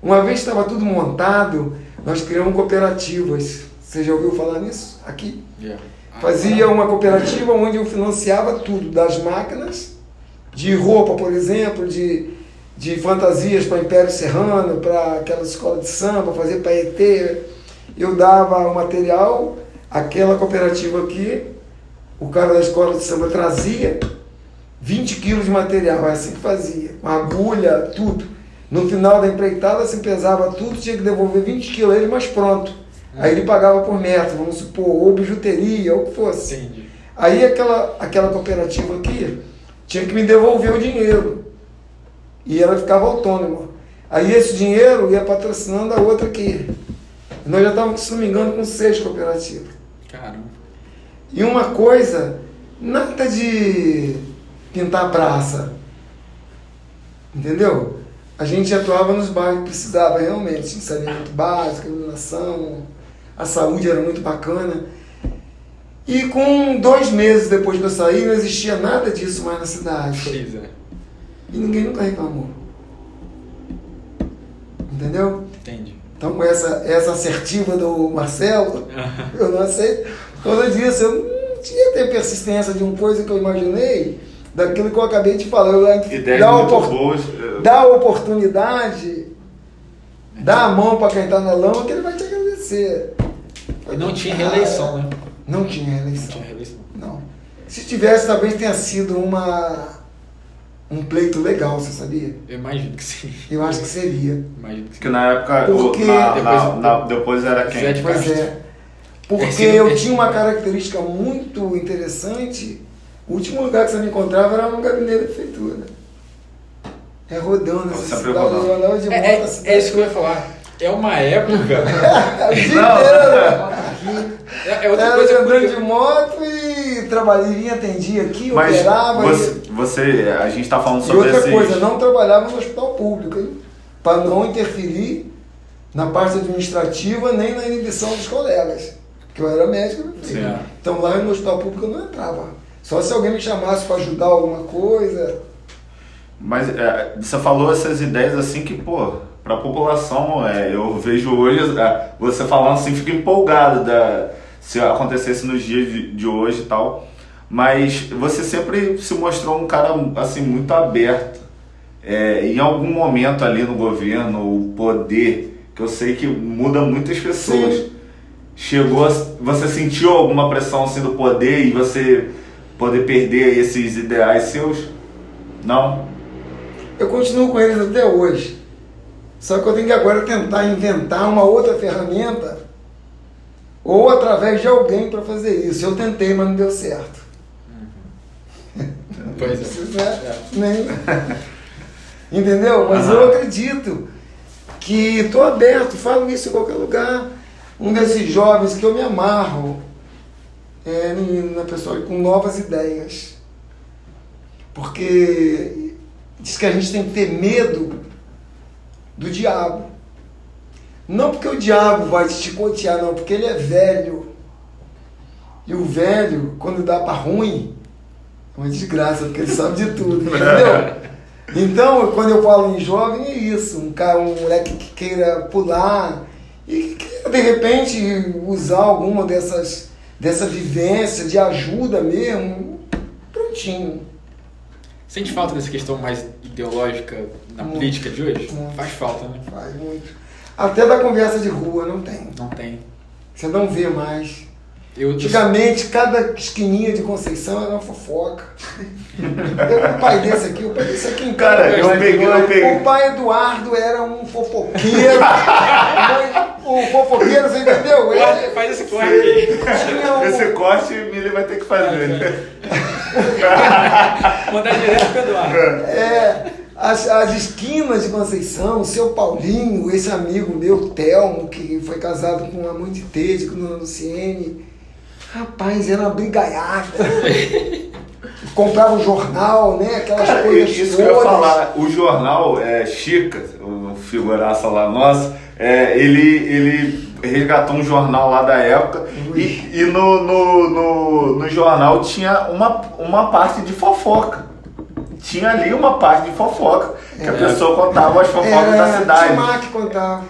Uma vez estava tudo montado, nós criamos cooperativas. Você já ouviu falar nisso? Aqui? Yeah. Fazia uma cooperativa onde eu financiava tudo, das máquinas, de roupa, por exemplo, de, de fantasias para Império Serrano, para aquela escola de samba, fazer paetê. Eu dava o material, aquela cooperativa aqui, o cara da escola de samba trazia 20 quilos de material, é assim que fazia, com agulha, tudo. No final da empreitada, se pesava tudo, tinha que devolver 20 quilos a ele, Aí ele pagava por metro, vamos supor, ou bijuteria, ou o que fosse. Entendi. Aí aquela, aquela cooperativa aqui tinha que me devolver o dinheiro. E ela ficava autônoma. Aí esse dinheiro ia patrocinando a outra aqui. Nós já estávamos, se não me engano, com seis cooperativas. Caramba. E uma coisa, nada de pintar praça. Entendeu? A gente atuava nos bairros que precisava realmente, saneamento básico, iluminação, a saúde era muito bacana. E com dois meses depois que eu saí, não existia nada disso mais na cidade. Pois é. E ninguém nunca reclamou. Entendeu? Entendi. Então, com essa, essa assertiva do Marcelo, [laughs] eu não aceito. Todo dia, eu não tinha ter persistência de uma coisa que eu imaginei, daquilo que eu acabei de falar. Eu, dá, opor- boas. eh, dá a oportunidade, dá a mão para quem está na lama, que ele vai te agradecer. E não tinha reeleição, né? Não tinha Não reeleição. tinha reeleição. Não. Se tivesse, talvez tenha sido uma, um pleito legal, você sabia? Eu imagino que sim. Eu acho que seria. Imagino que sim. Que na época. o- Porque- na- Depois- na- na- depois era Zé quem? de Pois é. Porque eu tinha uma característica muito interessante. O último lugar que você me encontrava era no gabinete da prefeitura. É rodando essa cidade, rodando. eu de moto, É, é, é isso que eu ia falar. É uma época. o [laughs] dia Não. inteiro. É, é outra Era coisa andando de moto e trabalhava, atendia aqui, Mas operava. você, você. A gente tá falando E sobre outra esses. coisa, não trabalhava no hospital público, hein? Para não interferir na parte administrativa nem na inibição dos colegas. Porque eu era médico, né? Sim. Então lá no hospital público eu não entrava. Só se alguém me chamasse para ajudar alguma coisa. Mas é, você falou essas ideias assim que, pô, pra população, é, eu vejo hoje, é, você falando assim, fico empolgado da, se acontecesse nos dias de, de hoje e tal. Mas você sempre se mostrou um cara, assim, muito aberto. É, em algum momento ali no governo, o poder, que eu sei que muda muitas pessoas. Sim. Chegou, a- você sentiu alguma pressão assim do poder e você poder perder esses ideais seus? Não? Eu continuo com eles até hoje. Só que eu tenho que agora tentar inventar uma outra ferramenta ou através de alguém para fazer isso. Eu tentei, mas não deu certo. Pois é. Né? Nem- [laughs] Entendeu? Mas Aham. eu acredito que estou aberto, falo isso em qualquer lugar. um desses jovens que eu me amarro é na pessoa com novas ideias. Porque diz que a gente tem que ter medo do diabo. Não porque o diabo vai te chicotear, não, porque ele é velho. E o velho, quando dá para ruim, é uma desgraça, porque ele sabe de tudo, [laughs] entendeu? Então, quando eu falo em jovem, é isso. Um cara, um moleque que queira pular e que queira, de repente, usar alguma dessas, dessa vivência de ajuda mesmo, prontinho. Sente falta dessa questão mais ideológica na muito, política de hoje? Muito. Faz falta, né? Faz muito. Até da conversa de rua não tem. Não tem. Você não vê mais. Eu, Antigamente, cada esquininha de Conceição era uma fofoca. Tem um pai desse aqui, o pai desse aqui em Cara, eu peguei, eu peguei. O pai Eduardo era um fofoqueiro. [laughs] o fofoqueiro, você entendeu? Ele, faz esse corte. Um... Esse corte o Mili vai ter que fazer. Mandar direto pro Eduardo. É. As, as esquinas de Conceição, o seu Paulinho, esse amigo meu, Telmo, que foi casado com a mãe de Tede, com a Luciene. Rapaz, era uma brigaiada. [laughs] Comprava o jornal, né? Aquelas Cara, coisas Isso todas. que eu ia falar. O jornal é, Chica, o figuraça lá nosso, é, ele, ele resgatou um jornal lá da época e, e no, no, no, no jornal tinha uma, uma parte de fofoca tinha ali uma parte de fofoca, que a pessoa contava as fofocas Era da cidade. Timar que contava.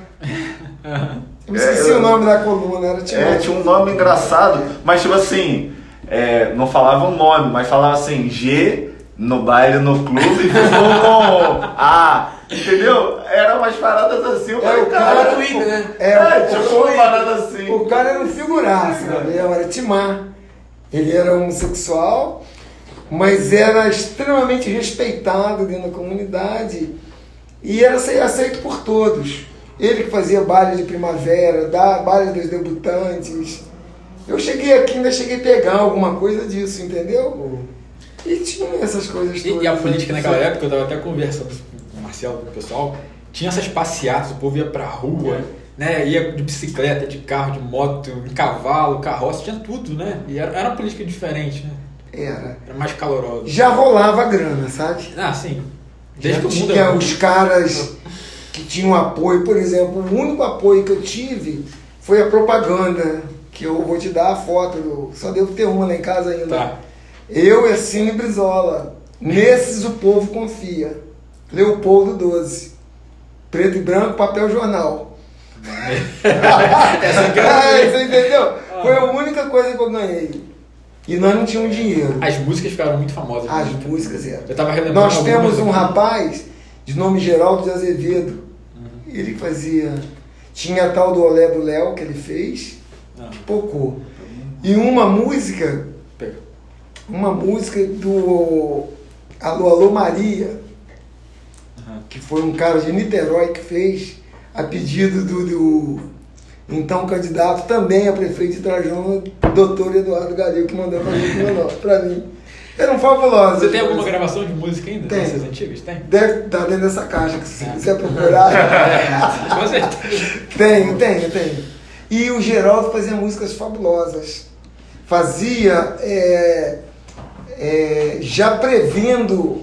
Eu esqueci o nome da coluna, era Timar. É, tinha um nome engraçado, mas tipo assim, é, não falava o nome, mas falava assim, G no baile, no clube, [laughs] com A. Entendeu? Era umas paradas assim, eu É, falei, o cara, cara Twitter, né? É, É, tipo uma parada assim. O cara era um figuraço, Gabriel, era Timar. Ele era homossexual, mas era extremamente respeitado dentro da comunidade e era ace- aceito por todos. Ele que fazia baile de primavera, da baile dos debutantes. Eu cheguei aqui, ainda cheguei a pegar alguma coisa disso, entendeu? E tinha essas coisas todas. E, e a política né? naquela época, eu tava até conversando com o Marcelo, com o pessoal, tinha essas passeatas, o povo ia pra rua, né? Ia de bicicleta, de carro, de moto, em cavalo, carroça, tinha tudo, né? E era, era uma política diferente, né? Era. Era mais calorosa. Já rolava grana, sabe? Ah, sim. Desde Já que o mundo tinha é os caras que tinham apoio, por exemplo, o único apoio que eu tive foi a propaganda, que eu vou te dar a foto, do- só devo ter uma lá em casa ainda. Tá. Eu e a Cine Brizola. Nesses o povo confia. Leopoldo 12. Preto e branco, papel jornal. [laughs] Essa Ah, [laughs] ver. você entendeu? Foi a única coisa que eu ganhei. E nós não tínhamos dinheiro. As músicas ficaram muito famosas. As né? músicas eram. Eu tava relembrando Nós temos um rapaz de nome Geraldo de Azevedo. Ele fazia. Tinha a tal do Olé do Léo que ele fez, Ah, pocou. E uma música, pega. uma música do Alô Alô Maria, Aham. que foi um cara de Niterói que fez, a pedido do, do então candidato também a prefeito de Trajano, doutor Eduardo Galil, que mandou fazer para mim. Eram fabulosos. Você tem alguma gravação de música ainda? Tem. Dessas antigas? Tem? Deve estar dentro dessa caixa, que se É. quiser procurar. [laughs] Com certeza. tenho, tenho, tenho. E o Geraldo fazia músicas fabulosas. Fazia, é, é, já prevendo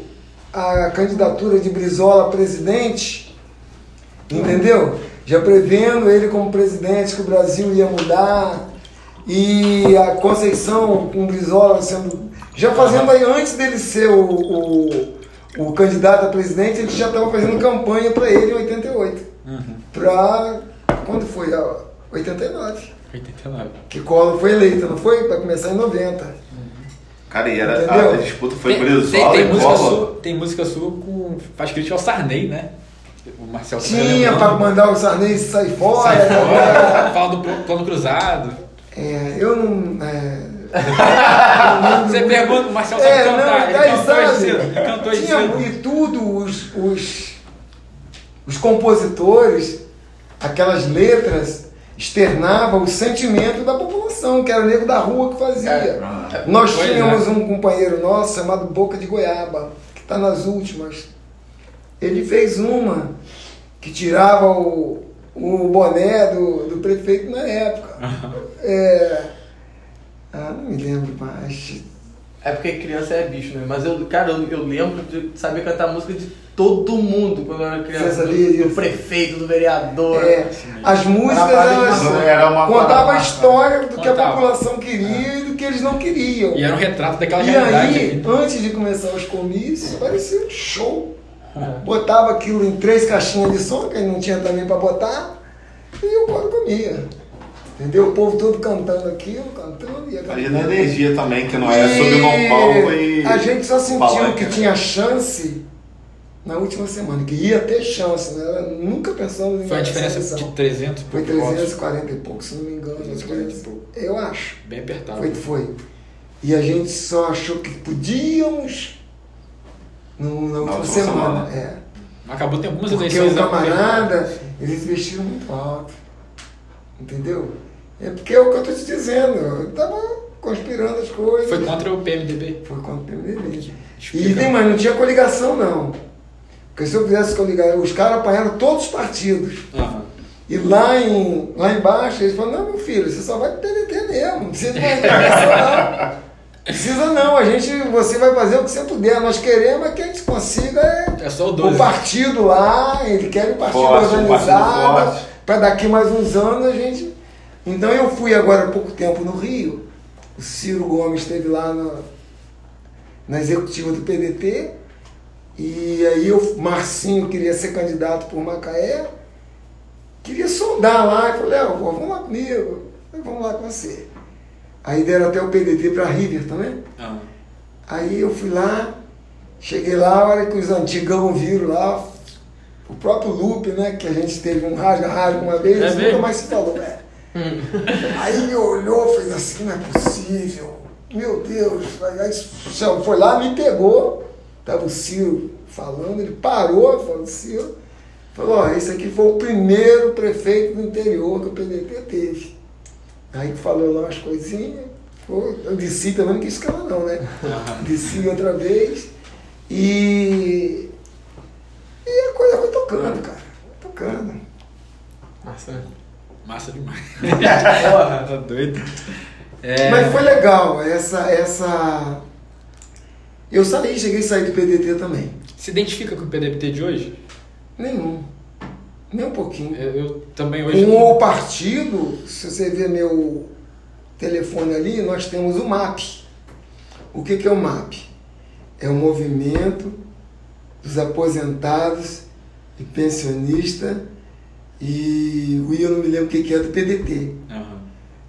a candidatura de Brizola a presidente, entendeu? Já prevendo ele como presidente, que o Brasil ia mudar. E a Conceição com o Brizola sendo. Já fazendo aí, antes dele ser o, o, o candidato a presidente, ele já estava fazendo campanha para ele em 88 Uhum. pra. Quando foi? A 89. 89. Que Collor foi eleito, não foi? Vai começar em 90. Cara, e era, Entendeu? a disputa foi tem, Brizola tem, tem e música Collor. sua, tem música sua com. faz crítica ao Sarney, né? O Marcelo tá Tinha pra mandar o Sarney sair fora. Sai né? fora, fala do pl- plano cruzado. É, eu não. É, Você pergunta, o Marcelo é, sabe cantar, ele daí cantou aí sabe, cedo. Ele cantou aí tinha. E tudo, os, os, os compositores, aquelas letras, externavam o sentimento da população, que era o nego da rua que fazia. É. Nós Pois tínhamos é. um companheiro nosso chamado Boca de Goiaba, que está nas últimas. Ele fez uma que tirava o, o boné do, do prefeito na época. [laughs] É, ah, não me lembro mais. É porque criança é bicho, né? Mas eu, cara, eu, eu lembro de saber cantar música de todo mundo quando eu era criança. Do, do prefeito, do vereador. É, as músicas elas Não era uma contavam a história do que a Contava. população queria e do que eles não queriam. E era um retrato daquela E realidade. aí, ali. antes de começar os comícios, parecia um show. Botava aquilo em três caixinhas de som, que não tinha também para botar, e o povo comia. Entendeu? O povo todo cantando aquilo, cantando. Ia Imagina a energia também, que não é subir num palco e. A gente só sentiu palanque, que né? tinha chance na última semana, que ia ter chance, né? Nunca pensamos em Foi a diferença de 300 e Foi poucos votos. 340 e pouco, se não me engano. 340 e pouco. Eu acho. Bem apertado. Foi, foi. E a gente só achou que podíamos no, na última semana. semana. É. Acabou, tem algumas Porque eleições. o né? camarada, eles investiram muito alto. Entendeu? É porque é o que eu estou te dizendo. Eu estava conspirando as coisas. Foi contra o PMDB. Foi contra o PMDB. E Explica. tem mais, não tinha coligação não. Porque se eu fizesse coligação, os caras apanharam todos os partidos. E lá, em, lá embaixo, eles falaram, não, meu filho, você só vai pro PDT mesmo, não precisa de mais coligação não. [laughs] Precisa não, a gente, você vai fazer o que você puder. Nós queremos é que a gente consiga é, É só o o 12. partido lá, ele quer o partido Forte, um organizado, forte. para daqui mais uns anos a gente. Então eu fui agora há pouco tempo no Rio, o Ciro Gomes esteve lá na, na executiva do PDT, e aí o Marcinho queria ser candidato por Macaé, queria sondar lá, e falei, Léo, pô, vamos lá comigo, vamos lá com você. Aí deram até o PDT para River também. Aham. Aí eu fui lá, cheguei lá, a hora que os antigão viram lá, o próprio Lupe, né, que a gente teve um rasga-rasga uma vez, É nunca mais se falou, né? Aí me olhou, fez assim, não é possível. Meu Deus, aí foi lá, me pegou, tava o Ciro falando, ele parou, falou, Ciro, falou, ó, esse aqui foi o primeiro prefeito do interior que o PDT teve. Aí falou lá umas coisinhas, foi, eu desci também, não quis ficar lá não, né? [laughs] Desci outra vez e. E a coisa foi tocando, cara. Foi tocando. Nossa. Massa demais. [laughs] Porra. tá doido. É, Mas foi legal, essa. essa... Eu saí, cheguei a sair do PDT também. Se identifica com o PDT de hoje? Nenhum. Nem um pouquinho. Eu, eu também hoje. Com o partido, se você ver meu telefone ali, nós temos o MAP. O que, que é o MAP? É o movimento dos aposentados e pensionistas e o eu não me lembro o que, que é do PDT. Aham.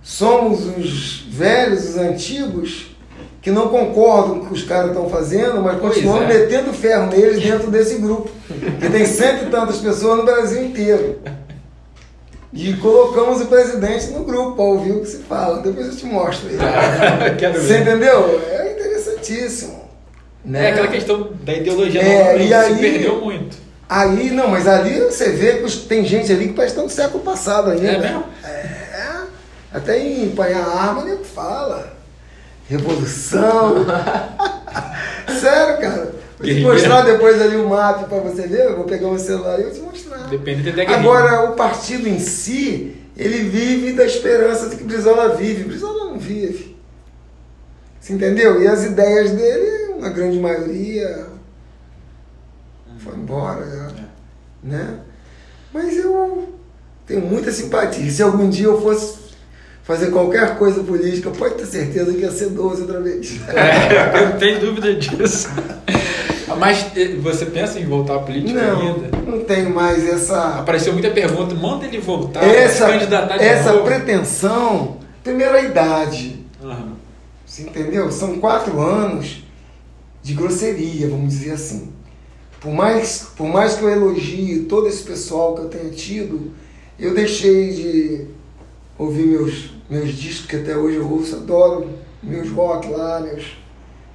Somos os velhos, os antigos, que não concordam com o que os caras estão fazendo, mas Pois continuam é. metendo ferro neles dentro desse grupo. Que tem [laughs] cento e tantas pessoas no Brasil inteiro. E colocamos o presidente no grupo para ouvir o que se fala. Depois eu te mostro aí. [laughs] Você entendeu? É interessantíssimo. né? É aquela questão da ideologia É, novamente, e se aí- perdeu muito. Aí, não, mas ali você vê que tem gente ali que parece que está no século passado ainda. É mesmo? É. Até em empanhar arma, nego fala. Revolução. [laughs] Sério, cara. Vou te mostrar depois ali o mapa pra você ver. Eu vou pegar meu celular e eu te mostrar. Depende da guerrilha. Agora, o partido em si, ele vive da esperança de que Brizola vive. Brizola não vive. Você entendeu? E as ideias dele, uma grande maioria, foi embora. já, Né? Mas eu tenho muita simpatia. Se algum dia eu fosse fazer qualquer coisa política, pode ter certeza que ia ser 12 outra vez. [laughs] É, eu não tenho dúvida disso. Mas eh, você pensa em voltar à política Não, ainda? não tenho mais essa. Apareceu muita pergunta, manda ele voltar, essa, se candidatar de essa novo. pretensão, primeiro a idade, Aham. você entendeu? São quatro anos de grosseria, vamos dizer assim. Por mais, por mais que eu elogie todo esse pessoal que eu tenha tido, eu deixei de ouvir meus, meus discos, que até hoje eu ouço, adoro meus rock lá, meus.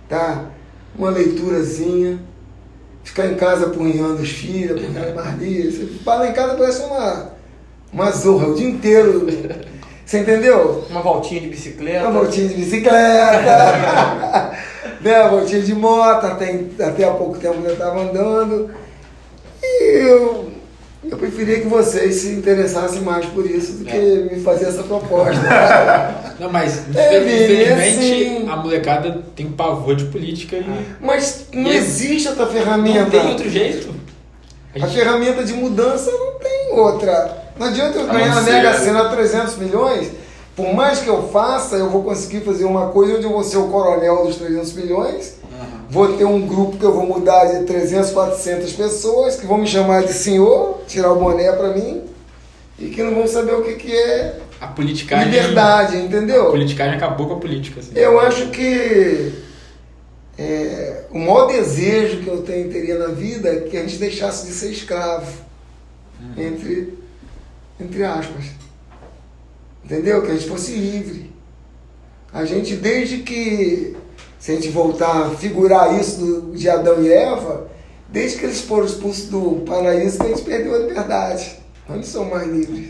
Tá? Uma leiturazinha, ficar em casa apunhando os filhos, apunhando Marli. Você fala em casa parece uma, uma zorra o dia inteiro. Você entendeu? Uma voltinha de bicicleta. Uma voltinha de bicicleta, [laughs] né? uma voltinha de moto, até, até há pouco tempo eu estava andando. E eu Eu preferia que vocês se interessassem mais por isso do que É. me fazer essa proposta. [laughs] Não, mas É, infelizmente assim- a molecada tem pavor de política e Mas não E- existe outra não ferramenta. tem outro jeito. A A gente- ferramenta de mudança não tem outra. Não adianta eu A ganhar não na Mega Sena 300 milhões. Por mais que eu faça, eu vou conseguir fazer uma coisa onde eu vou ser o coronel dos 300 milhões. Vou ter um grupo que eu vou mudar de 300, 400 pessoas que vão me chamar de senhor, tirar o boné pra mim e que não vão saber o que, que é A politicagem. liberdade, A entendeu? politicagem acabou com a política. Assim. Eu acho que é, o maior desejo que eu tenho, teria na vida é que a gente deixasse de ser escravo. Entre, entre aspas. Entendeu? Que a gente fosse livre. A gente, desde que, se a gente voltar a figurar isso do, de Adão e Eva, desde que eles foram expulsos do paraíso, que a gente perdeu a liberdade. Nós não somos mais livres.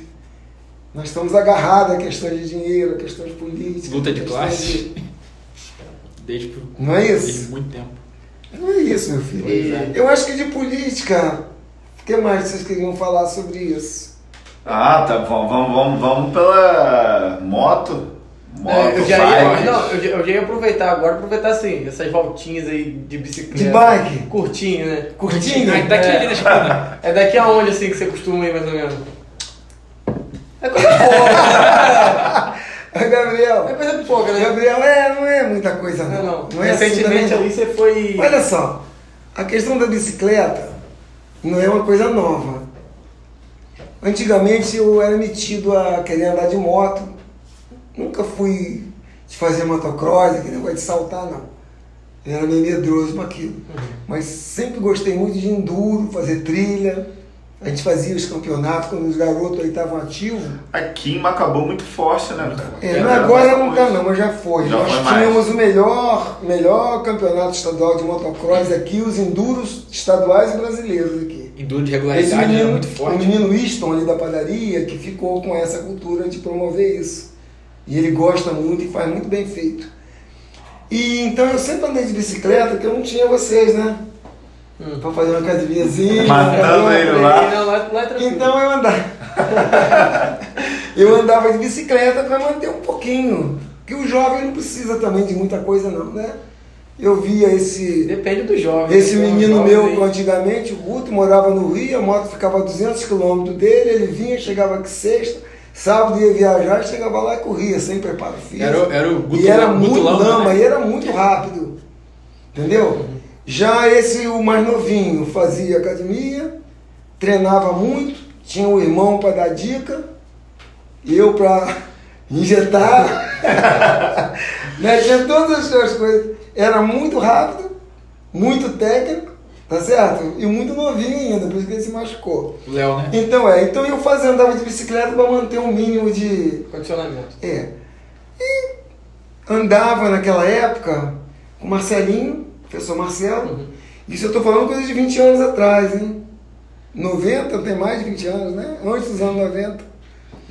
Nós estamos agarrados a questões de dinheiro, a questões políticas. Luta de classe. [laughs] Desde, Não é desde isso? muito tempo. Não é isso, meu filho. É. Eu acho que de política, o que mais vocês queriam falar sobre isso? Ah, tá bom. Vamos, vamos, vamos pela moto. Moto, É, eu, já ia, não, eu, já, eu já ia aproveitar agora, aproveitar assim, essas voltinhas aí de bicicleta. De bike? Curtinho, né? Curtinho? Daqui É. ali na esquina. É daqui aonde assim que você costuma ir mais ou menos? É coisa pouca. Ah, [laughs] Gabriel. É coisa pouca, né? Gabriel, é, não é muita coisa Não, não. não. é assim Recentemente ali você foi. não. Olha só, a questão da bicicleta não é uma coisa nova. Antigamente eu era metido a querer andar de moto. Nunca fui de fazer motocross, aquele negócio de saltar, não. Eu era meio medroso com aquilo. Mas sempre gostei muito de enduro, fazer trilha. A gente fazia os campeonatos quando os garotos aí estavam ativos. Aqui em Macabou muito forte, né, cara? É, Era não, agora mais não tá não, mas já foi. Já Nós foi mais. tínhamos o melhor, melhor campeonato estadual de motocross aqui, os enduros estaduais e brasileiros aqui. Enduro de regularidade era menino, muito o forte. menino Winston ali da padaria, que ficou com essa cultura de promover isso. E ele gosta muito e faz muito bem feito. E então eu sempre andei de bicicleta, que eu não tinha vocês, né? Hum. Pra fazer uma academiazinha. [laughs] Matando fazer ele lá. Não, lá, lá é tranquilo. Então eu andava. [laughs] eu andava de bicicleta para manter um pouquinho. Porque o jovem não precisa também de muita coisa não, né? Eu via esse, Depende do jovem. esse né? menino Jovem meu aí- antigamente, o Guto, morava no Rio, a moto ficava a 200 quilômetros dele, ele vinha, chegava aqui sexta, sábado ia viajar, chegava lá e corria, sem preparo físico. Era, o- era o e era muito Lama, lama, né? e era muito rápido. Entendeu? Já esse, o mais novinho, fazia academia, treinava muito, tinha um irmão para dar dica, eu para [laughs] injetar, [laughs] né? tinha todas as suas coisas. Era muito rápido, muito técnico, tá certo? E muito novinho ainda, por isso que ele se machucou. Léo, né? Então é, então eu fazia, andava de bicicleta para manter um mínimo de, Condicionamento. é. E andava naquela época com o Marcelinho, professor Marcelo. Uhum. Isso eu estou falando coisa de 20 anos atrás, hein? 90, tem mais de 20 anos, né? Antes dos anos 90.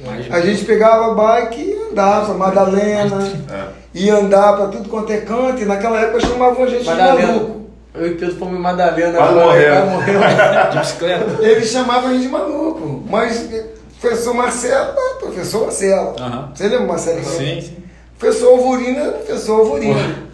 Mas- A gente pegava a bike e andava, Madalena, [laughs] É. ia andar para tudo quanto é canto, e naquela época chamavam a gente de Madalena. maluco. Eu e Pedro fomos em Madalena. Quase agora, morreu. De bicicleta. Eles chamavam a gente de maluco. Mas professor Marcelo, ah, professor Marcelo. Você lembra, Marcelo? Sim, sim. Professor Alvorino era professor Alvorino.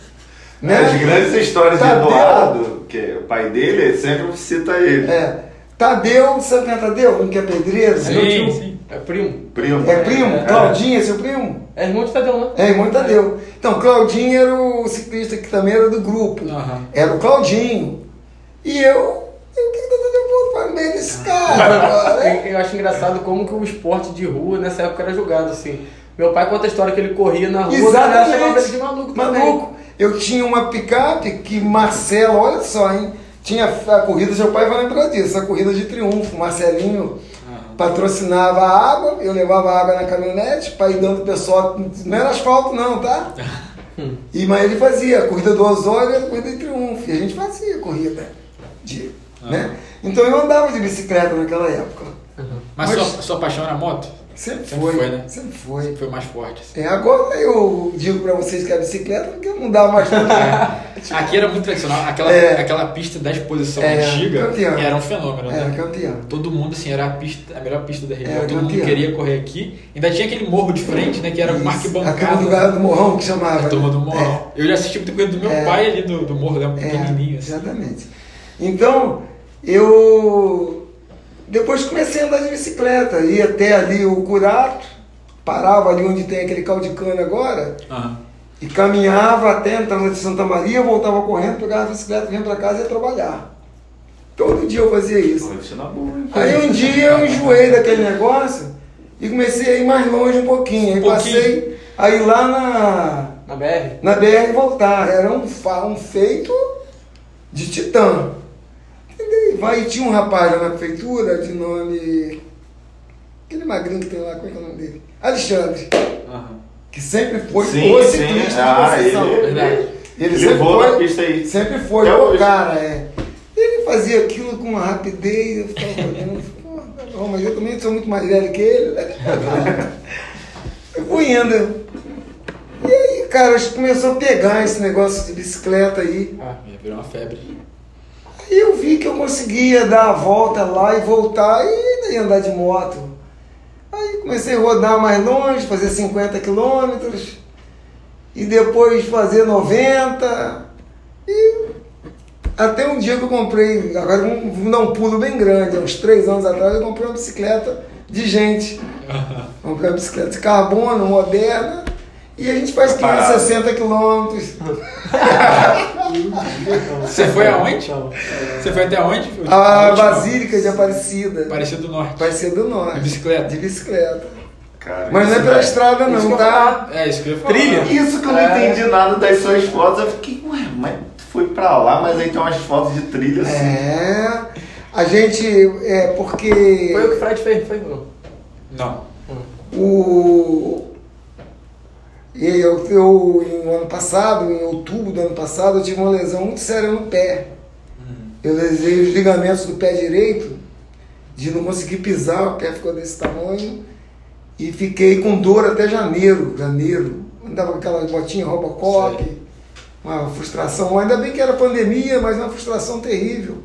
Né? As grandes histórias de Tadeu. Eduardo, que é o pai dele, sempre cita ele. É. Tadeu, sabe quem é Tadeu? Um que é pedreiro? Sim, meu tio. sim. É primo. Primo. É primo? É. Claudinho é seu primo? É irmão de Tadeu, né? É, irmão de Tadeu. Então, Claudinho era o ciclista que também era do grupo. Aham. Era o Claudinho. E eu, eu que para no meio desse cara agora, né? Eu, eu acho engraçado como que o esporte de rua nessa época era jogado assim. Meu pai conta a história que ele corria na rua, a galera chamava ele de maluco também. Maluco. Eu tinha uma picape que Marcelo, olha só, hein? Tinha a corrida, seu pai vai lembrar disso, a corrida de triunfo. Marcelinho. Patrocinava a água, eu levava água na caminhonete para ir dando pessoal. Não era asfalto, não, tá? [laughs] E, mas ele fazia a corrida do Osório e a corrida de triunfo. E a gente fazia corrida de. Né? Então eu andava de bicicleta naquela época. Mas, Mas- Sua, sua paixão era moto? Sempre, Sempre foi. foi, né? Sempre foi. Sempre foi mais forte. assim. É, agora eu digo pra vocês que a bicicleta porque não dá mais tanto, Aqui era muito tradicional. Aquela, É. aquela pista da exposição É, antiga campeão. era um fenômeno, Era né? campeão. Todo mundo, assim, era a, pista, a melhor pista da região. Era Todo mundo campeão. queria correr aqui. Ainda tinha aquele morro de frente, né? Que era uma Isso. A arquibancada. turma do, do Morrão que chamava. A turma do né? morro. Eu já assisti muita coisa do meu É. pai ali do, do morro, né? É, Pequenininho. é, assim. exatamente. Então, eu depois comecei a andar de bicicleta, ia até ali o Curato, parava ali onde tem aquele caldo de cana agora, Aham. e caminhava até a entrada de Santa Maria, voltava correndo, pegava a bicicleta, vinha para casa e ia trabalhar. Todo dia eu fazia isso. Hein? Aí um dia eu enjoei daquele negócio e comecei a ir mais longe um pouquinho. Aí Um pouquinho. passei a ir lá na, Na BR? na BR e voltar. Era um, um feito de titã. Entendeu? Vai, tinha um rapaz lá na prefeitura de nome. Aquele magrinho que tem lá, como é que é o nome dele? Alexandre. Aham. Que sempre foi Sim, o sim. ciclista Ah, de Conceição. ele- Verdade. Ele Ele sempre levou foi, pista aí. Sempre foi o cara, é. Ele fazia aquilo com uma rapidez, eu ficava olhando, mas eu também sou muito mais velho que ele. Eu fui indo. E aí, cara, acho que começou a pegar esse negócio de bicicleta aí. Ah, ia virar uma febre. Aí eu vi que eu conseguia dar a volta lá e voltar e andar de moto. Aí comecei a rodar mais longe, fazer 50 quilômetros e depois fazer 90. E até um dia que eu comprei, agora vamos dar um pulo bem grande, há uns três anos atrás eu comprei uma bicicleta de gente. [laughs] Comprei uma bicicleta de carbono, moderna, e a gente faz Parado. 560 quilômetros. Você foi aonde? Você foi até onde? A? Basílica de Aparecida. Aparecida do Norte. Ser do norte. De bicicleta? De bicicleta. Cara, Mas não é isso, pela velho. estrada Isso que não, eu tá? É, isso que eu ia falar. Trilha? Isso que eu não É. entendi nada das suas fotos. Eu fiquei, ué, mas tu foi pra lá, mas aí tem umas fotos de trilha assim. É. A gente. É porque. Foi o que o Fred fez, foi não? Não. O. E eu, eu, em ano passado, em outubro do ano passado, eu tive uma lesão muito séria no pé. Eu lesei os ligamentos do pé direito, de não conseguir pisar, o pé ficou desse tamanho, e fiquei com dor até janeiro. Janeiro. Andava com aquelas botinhas Robocop, Sei. uma frustração. Ainda bem que era pandemia, mas uma frustração terrível.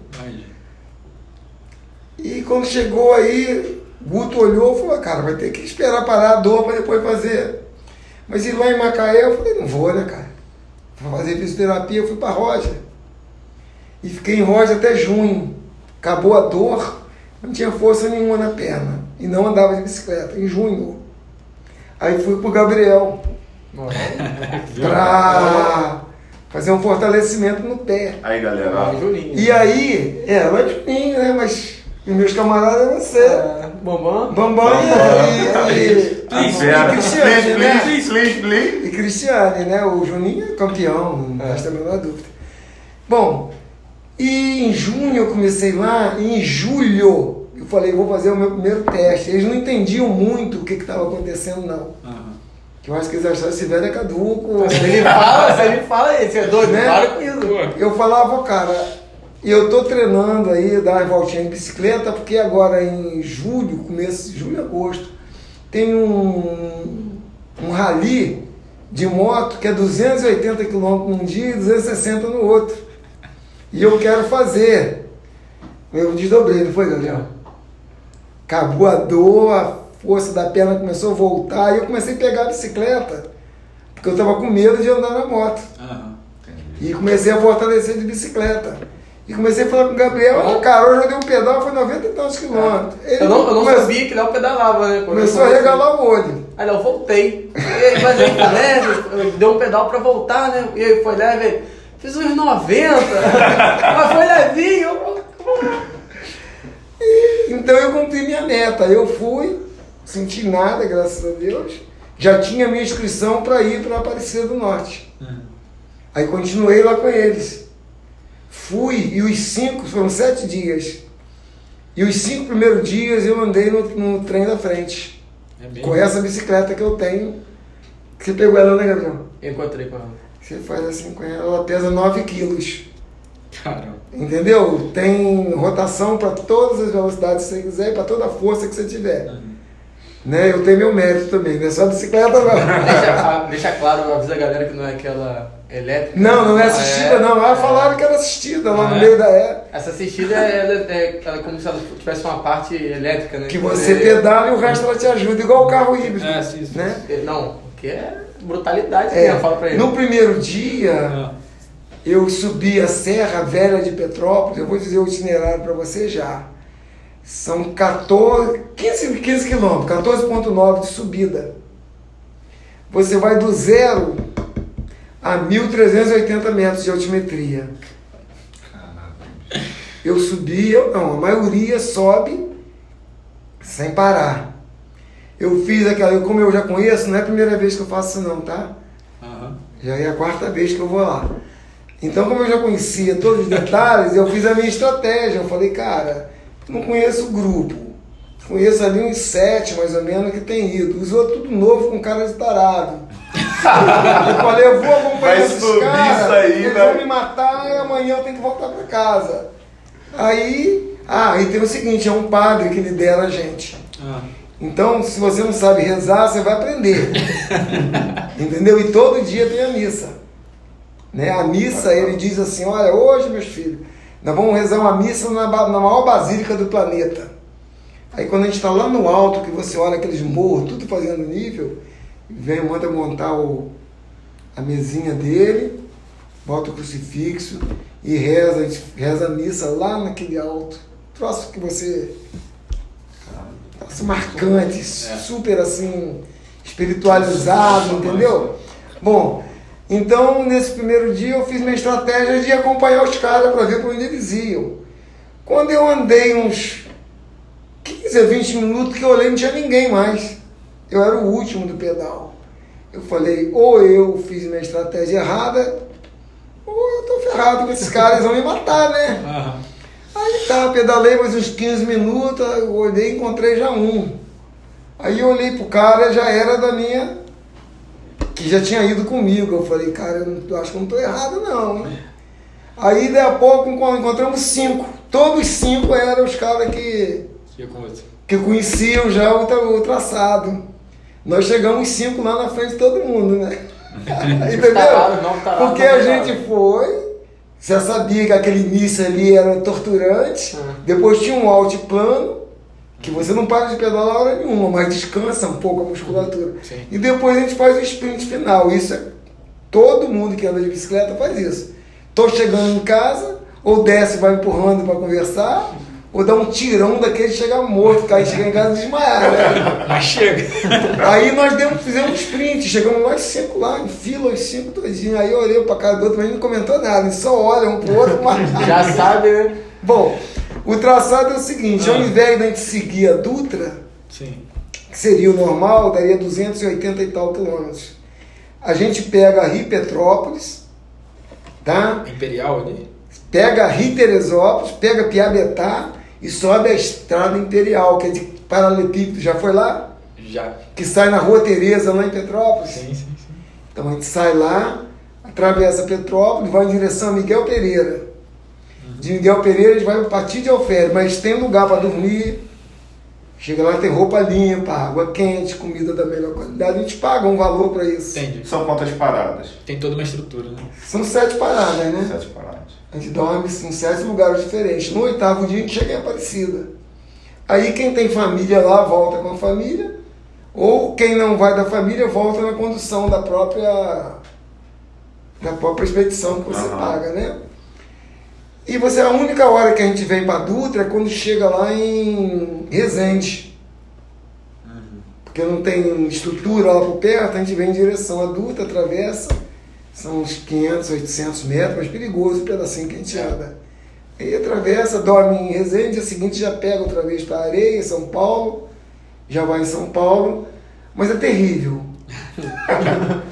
E quando chegou aí, Guto olhou e falou, cara, vai ter que esperar parar a dor para depois fazer. Mas ir lá em Macaé, eu falei, não vou, né, cara? Vou fazer fisioterapia, eu fui para Rocha. E fiquei em Rocha até junho. Acabou a dor, não tinha força nenhuma na perna. E não andava de bicicleta, em junho. Aí fui pro Gabriel [laughs] para fazer um fortalecimento no pé. Aí, galera, ó. Juninho. E aí, é, é de mim, né? Mas os meus camaradas é você. É, Bambam. Bambam e, e, A e, Vera. e Cristiane, né? please, please, please. E Cristiane, né? O Juninho é campeão, não resta a menor dúvida. Bom, e em junho eu comecei lá, e em julho eu falei, vou fazer o meu primeiro teste. Eles não entendiam muito o que estava acontecendo, não. Aham. Que eu acho que eles acharam esse velho é caduco. Se ele fala, se ele fala você é doido, Né? para com isso. Eu falava, cara, eu tô treinando aí, dar uma voltinha de bicicleta, porque agora em julho, começo de julho, agosto, tem um, um rally de moto que é 280 km num dia e 260 no outro. E eu quero fazer. Eu desdobrei, não foi, Gabriel? Acabou a dor, a força da perna começou a voltar e eu comecei a pegar a bicicleta, porque eu tava com medo de andar na moto. aham. E comecei a fortalecer de bicicleta. E comecei a falar com o Gabriel, ah, cara, hoje eu dei um pedal, foi 90 e tantos quilômetros. Eu não, eu não sabia que Léo pedalava, né? Começou a regalar o olho. Aí Léo, voltei. E aí, mas aí, né? Deu um pedal pra voltar, né? E aí foi leve. Fiz uns 90. [laughs] mas foi levinho. Então eu cumpri minha meta. Eu fui, senti nada, graças a Deus. Já tinha minha inscrição para ir para Aparecida do Norte. Aí continuei lá com eles. Fui e os cinco, foram sete dias. E os cinco primeiros dias eu andei no, no trem da frente. É. Com essa bicicleta que eu tenho. Que você pegou ela, né, Gabriel? Eu encontrei com ela. Você faz assim com ela, ela pesa 9 quilos. Caramba. Né? Eu tenho meu mérito também, não é só bicicleta não. Deixa, deixa claro, avisa a galera que não é aquela elétrica. Não, não é assistida não. Ah, falaram que era assistida lá no é? meio da é. Essa assistida é, ela é, ela é como se ela tivesse uma parte elétrica, né? Que você É- pedala e o resto ela te ajuda, igual o carro híbrido. É, sim, sim. Né? é- Não, que é brutalidade É, mesmo, fala pra ele. no primeiro dia, eu subi a Serra Velha de Petrópolis, eu vou dizer o itinerário para você já. São 14, 15, 15 quilômetros, 14,9 de subida. Você vai do zero a 1.380 metros de altimetria. Eu subi, eu não, a maioria sobe sem parar. Eu fiz aquela, como eu já conheço, não é a primeira vez que eu faço isso não, tá? aham. Já é a quarta vez que eu vou lá. Então, como eu já conhecia todos os detalhes, eu fiz a minha estratégia. Eu falei, cara, não conheço o grupo. Conheço ali uns sete, mais ou menos, que tem ido. Os outros tudo novo com cara de tarado. [laughs] eu falei, eu vou acompanhar Vai esses caras, isso aí, eles né? vão me matar e amanhã eu tenho que voltar para casa. Aí, ah, e tem o seguinte, é um padre que lidera a gente. Ah, Então, se você não sabe rezar, você vai aprender. [laughs] Entendeu? E todo dia tem a missa. Né? A missa, ele diz assim: olha, hoje, meus filhos, nós vamos rezar uma missa na, na maior basílica do planeta. Aí, quando a gente está lá no alto, que você olha aqueles morros, tudo fazendo nível, vem, manda montar o, a mesinha dele, bota o crucifixo e reza, reza a missa lá naquele alto. Troço que você Troço marcante, super assim, espiritualizado, entendeu? Bom, então nesse primeiro dia eu fiz minha estratégia de acompanhar os caras para ver para onde eles iam. Quando eu andei uns 15 a 20 minutos que eu olhei não tinha ninguém mais. Eu era o último do pedal. Eu falei, ou eu fiz minha estratégia errada, ou eu tô ferrado com esses caras, eles vão me matar, né? aham. Aí tá, pedalei mais uns 15 minutos, eu olhei e encontrei já um. Aí eu olhei pro cara, já era da minha. que já tinha ido comigo. Eu falei, cara, eu, não, eu acho que eu não tô errado não, hein? Aí daí a pouco encon- encontramos cinco. Todos cinco eram os caras que, Que que conheciam já o, o traçado. Nós chegamos cinco lá na frente de todo mundo, né? [laughs] Entendeu? Não, tarados, Porque não, a tarados. gente foi, já sabia que aquele início ali era torturante, Ah. depois tinha um altiplano, que você não para de pedalar hora nenhuma, mas descansa um pouco a musculatura. Sim. E depois a gente faz o sprint final. Isso é, todo mundo que anda de bicicleta faz isso. Tô chegando em casa, ou desce e vai empurrando para conversar, ou dá um tirão daquele e chega morto, cair, chega em casa e desmaiar, né? Mas chega. Aí nós demos, fizemos um sprint, chegamos nós cinco lá, em fila, os cinco todinhos. Aí eu olhei pra cara do outro, mas não comentou nada, só olham um pro outro, mas... [laughs] Já sabe, né? Bom, o traçado é o seguinte, Ah. ao invés de a gente seguir a Dutra, Sim. que seria o normal, daria 280 e tal quilômetros. A gente pega a Rio Petrópolis, tá? Imperial ali. Pega a Rio Teresópolis, pega Piabetá e sobe a Estrada Imperial, que é de paralelepípedo. Já foi lá? Já. Que sai na Rua Tereza, lá em Petrópolis. Sim, sim, sim. Então a gente sai lá, atravessa Petrópolis, vai em direção a Miguel Pereira. De Miguel Pereira a gente vai para Pati de Alférez, mas tem lugar para dormir. Chega lá, tem roupa limpa, água quente, comida da melhor qualidade. A gente paga um valor para isso. Entendi. São quantas paradas? Tem toda uma estrutura, né? São sete paradas, né? Sete paradas. A gente dorme em sete lugares diferentes. No oitavo dia a gente chega em Aparecida. Aí quem tem família lá volta com a família, ou quem não vai da família volta na condução da própria da própria expedição que você Aham. paga, né? E você a única hora que a gente vem para Dutra é quando chega lá em Resende. Porque não tem estrutura lá por perto, a gente vem em direção a Dutra, atravessa, são uns 500, 800 metros, mas perigoso o pedacinho que a gente anda. Aí atravessa, dorme em Resende, dia seguinte já pega outra vez para Areia, São Paulo, já vai em São Paulo, mas é terrível.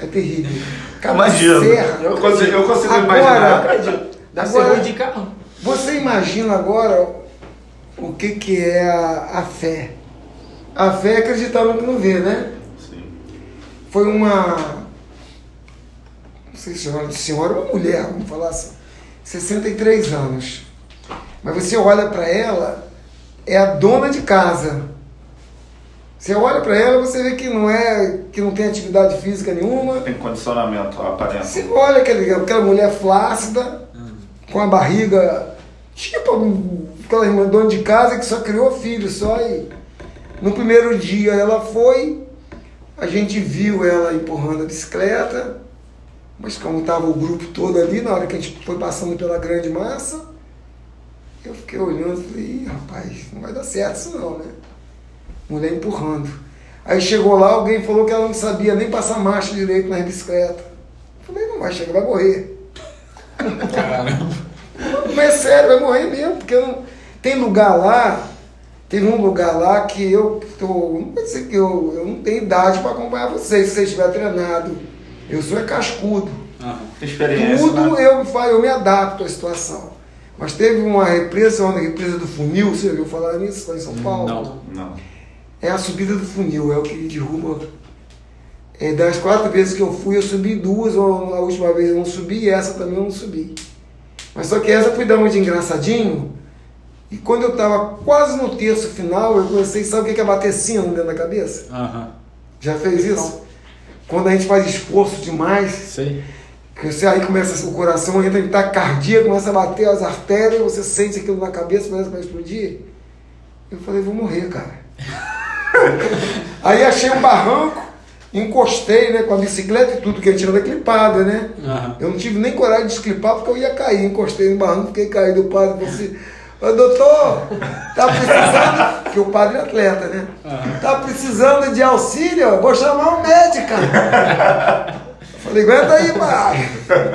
é terrível. Cada Imagino. serra. Eu consigo, eu consigo Agora, imaginar. Ser Agora- de carro. Você imagina agora o que, que é a, a fé. A fé é acreditar no que não vê, né? Sim. Foi uma. Não sei se chama de senhora ou uma mulher, vamos falar assim. 63 anos. Mas você olha para ela, é a dona de casa. Você olha pra ela, você vê que não é, que não tem atividade física nenhuma. Tem condicionamento aparente. Você olha aquele, aquela mulher flácida, com a barriga, tipo aquela irmã dona de casa que só criou filho só e no primeiro dia ela foi, a gente viu ela empurrando a bicicleta, mas como estava o grupo todo ali, na hora que a gente foi passando pela grande massa, eu fiquei olhando e falei, Ih, rapaz, não vai dar certo isso não, né? Mulher empurrando. Aí chegou lá, alguém falou que ela não sabia nem passar marcha direito na bicicleta. Eu falei, não vai chegar, vai morrer. Caramba. Mas é sério, vai morrer mesmo, porque não, tem lugar lá, teve um lugar lá que eu tô, não vou dizer que eu, eu não tenho idade para acompanhar vocês, se vocês estiverem treinado. Eu sou é cascudo. Experiência. Tudo né? eu, eu me adapto à situação. Mas teve uma represa, uma represa do funil, você ouviu falar nisso lá em São Paulo? Não. Não. É a subida do funil, é o que derruba. É, das quatro vezes que eu fui, eu subi duas, a última vez eu não subi, e essa também eu não subi. Mas só que essa eu fui dar uma de engraçadinho, e quando eu estava quase no terço final, eu comecei, sabe o que é bater sino dentro da cabeça? Aham. Já fez isso? Quando a gente faz esforço demais, Sei. que você aí começa, o coração entra em taquicardia, começa a bater as artérias, você sente aquilo na cabeça, parece que vai explodir. Eu falei, vou morrer, cara. [laughs] aí achei um barranco, encostei né, com a bicicleta e tudo, que a gente anda clipada, né? Aham. Eu não tive nem coragem de desclipar porque eu ia cair. Encostei no barranco, fiquei caído. O padre falou Ô doutor, tá precisando. Porque o padre é atleta, né? Tá precisando de auxílio? Vou chamar um médico. Eu Falei, aguenta aí, pai.